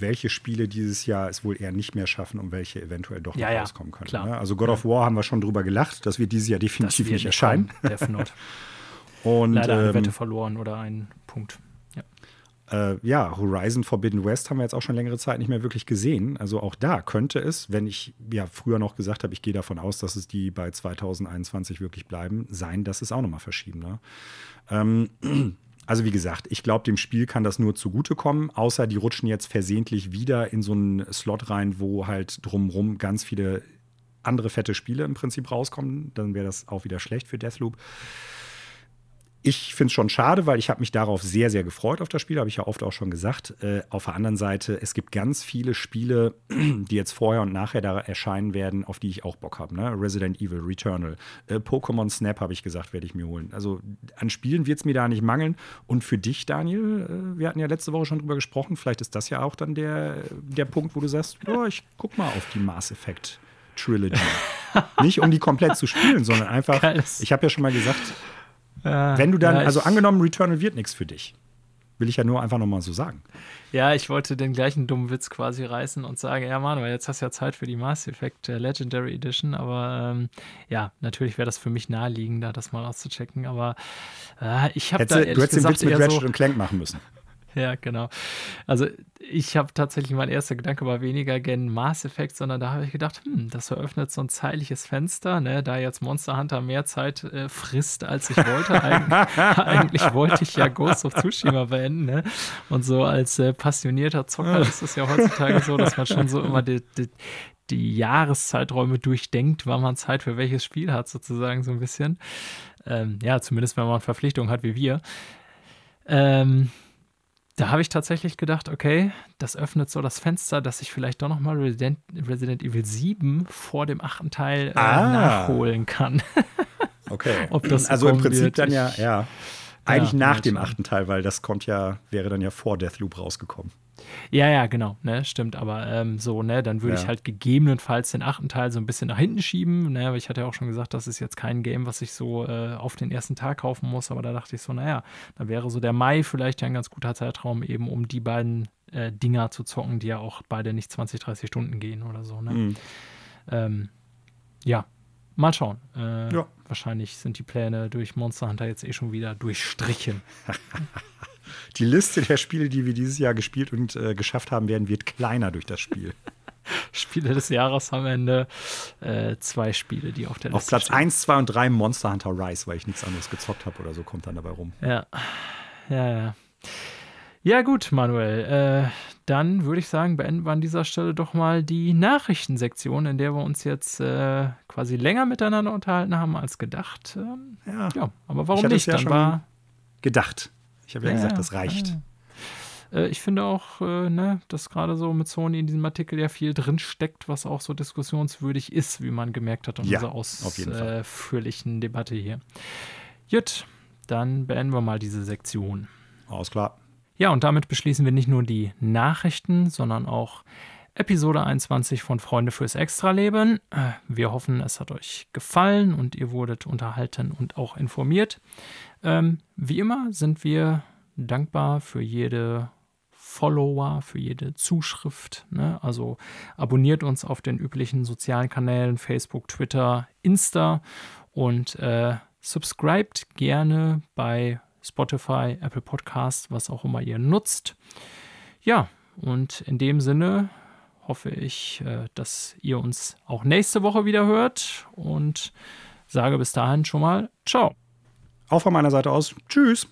welche Spiele dieses Jahr es wohl eher nicht mehr schaffen und welche eventuell doch noch ja, rauskommen können. Klar. Ne? Also God of War haben wir schon drüber gelacht, das wird dieses Jahr definitiv nicht erscheinen. und, Leider eine ähm, Wette verloren oder ein Punkt. Ja. Äh, ja, Horizon Forbidden West haben wir jetzt auch schon längere Zeit nicht mehr wirklich gesehen. Also auch da könnte es, wenn ich ja früher noch gesagt habe, ich gehe davon aus, dass es die bei 2021 wirklich bleiben, sein, dass es auch nochmal verschieben. Ne? Ähm, also wie gesagt, ich glaube, dem Spiel kann das nur zugutekommen, außer die rutschen jetzt versehentlich wieder in so einen Slot rein, wo halt drumrum ganz viele andere fette Spiele im Prinzip rauskommen. Dann wäre das auch wieder schlecht für Deathloop ich finde es schon schade, weil ich habe mich darauf sehr, sehr gefreut auf das Spiel, habe ich ja oft auch schon gesagt. Äh, auf der anderen Seite, es gibt ganz viele Spiele, die jetzt vorher und nachher da erscheinen werden, auf die ich auch Bock habe. Ne? Resident Evil, Returnal, äh, Pokémon Snap habe ich gesagt, werde ich mir holen. Also an Spielen wird es mir da nicht mangeln. Und für dich, Daniel, äh, wir hatten ja letzte Woche schon drüber gesprochen, vielleicht ist das ja auch dann der, der Punkt, wo du sagst, oh, ich guck mal auf die Mass Effect Trilogy. nicht um die komplett zu spielen, sondern einfach, ich habe ja schon mal gesagt, ja, Wenn du dann, ja, also angenommen, Returnal wird nichts für dich. Will ich ja nur einfach nochmal so sagen. Ja, ich wollte den gleichen dummen Witz quasi reißen und sagen, ja Manuel, jetzt hast du ja Zeit für die Mass Effect äh, Legendary Edition, aber ähm, ja, natürlich wäre das für mich naheliegender, das mal auszuchecken, aber äh, ich habe da Du hättest den Witz mit Ratchet so, und Clank machen müssen. Ja, genau. Also ich habe tatsächlich, mein erster Gedanke war weniger gen Mass Effect, sondern da habe ich gedacht, hm, das eröffnet so ein zeitliches Fenster, ne, da jetzt Monster Hunter mehr Zeit äh, frisst, als ich wollte. Eig eigentlich wollte ich ja Ghost of Tsushima beenden, ne? Und so als äh, passionierter Zocker ist es ja heutzutage so, dass man schon so immer die, die, die Jahreszeiträume durchdenkt, wann man Zeit für welches Spiel hat, sozusagen so ein bisschen. Ähm, ja, zumindest wenn man Verpflichtungen hat wie wir. Ähm, da habe ich tatsächlich gedacht, okay, das öffnet so das Fenster, dass ich vielleicht doch noch mal Resident, Resident Evil 7 vor dem achten Teil äh, ah. nachholen kann. okay. Also im Prinzip wird, dann ja, ja. Eigentlich nach dem achten Teil, weil das kommt ja, wäre dann ja vor Deathloop rausgekommen. Ja, ja, genau, ne, stimmt. Aber ähm, so, ne, dann würde ja. ich halt gegebenenfalls den achten Teil so ein bisschen nach hinten schieben. Ne, aber ich hatte ja auch schon gesagt, das ist jetzt kein Game, was ich so äh, auf den ersten Tag kaufen muss. Aber da dachte ich so, naja, da wäre so der Mai vielleicht ja ein ganz guter Zeitraum, eben um die beiden äh, Dinger zu zocken, die ja auch beide nicht 20, 30 Stunden gehen oder so. Ne? Mhm. Ähm, ja, mal schauen. Äh, ja. Wahrscheinlich sind die Pläne durch Monster Hunter jetzt eh schon wieder durchstrichen. die Liste der Spiele, die wir dieses Jahr gespielt und äh, geschafft haben werden, wird kleiner durch das Spiel. Spiele des Jahres am Ende äh, zwei Spiele, die auf der Liste Auf Platz 1, 2 und 3 Monster Hunter Rise, weil ich nichts anderes gezockt habe oder so, kommt dann dabei rum. Ja, ja, ja. Ja, gut, Manuel. Äh, dann würde ich sagen, beenden wir an dieser Stelle doch mal die Nachrichtensektion, in der wir uns jetzt äh, quasi länger miteinander unterhalten haben als gedacht. Ähm, ja. ja. aber warum nicht? Ja dann war gedacht. Ich habe ja, ja, gesagt, das reicht. Äh, ich finde auch, äh, ne, dass gerade so mit Sony in diesem Artikel ja viel drinsteckt, was auch so diskussionswürdig ist, wie man gemerkt hat in unserer ausführlichen Debatte hier. Gut, dann beenden wir mal diese Sektion. Alles klar. Ja, und damit beschließen wir nicht nur die Nachrichten, sondern auch Episode 21 von Freunde fürs Extraleben. Äh, wir hoffen, es hat euch gefallen und ihr wurdet unterhalten und auch informiert. Ähm, wie immer sind wir dankbar für jede Follower, für jede Zuschrift. Ne? Also abonniert uns auf den üblichen sozialen Kanälen Facebook, Twitter, Insta und äh, subscribt gerne bei Spotify, Apple Podcast, was auch immer ihr nutzt. Ja, und in dem Sinne hoffe ich, äh, dass ihr uns auch nächste Woche wieder hört und sage bis dahin schon mal Ciao. Auch von meiner Seite aus. Tschüss.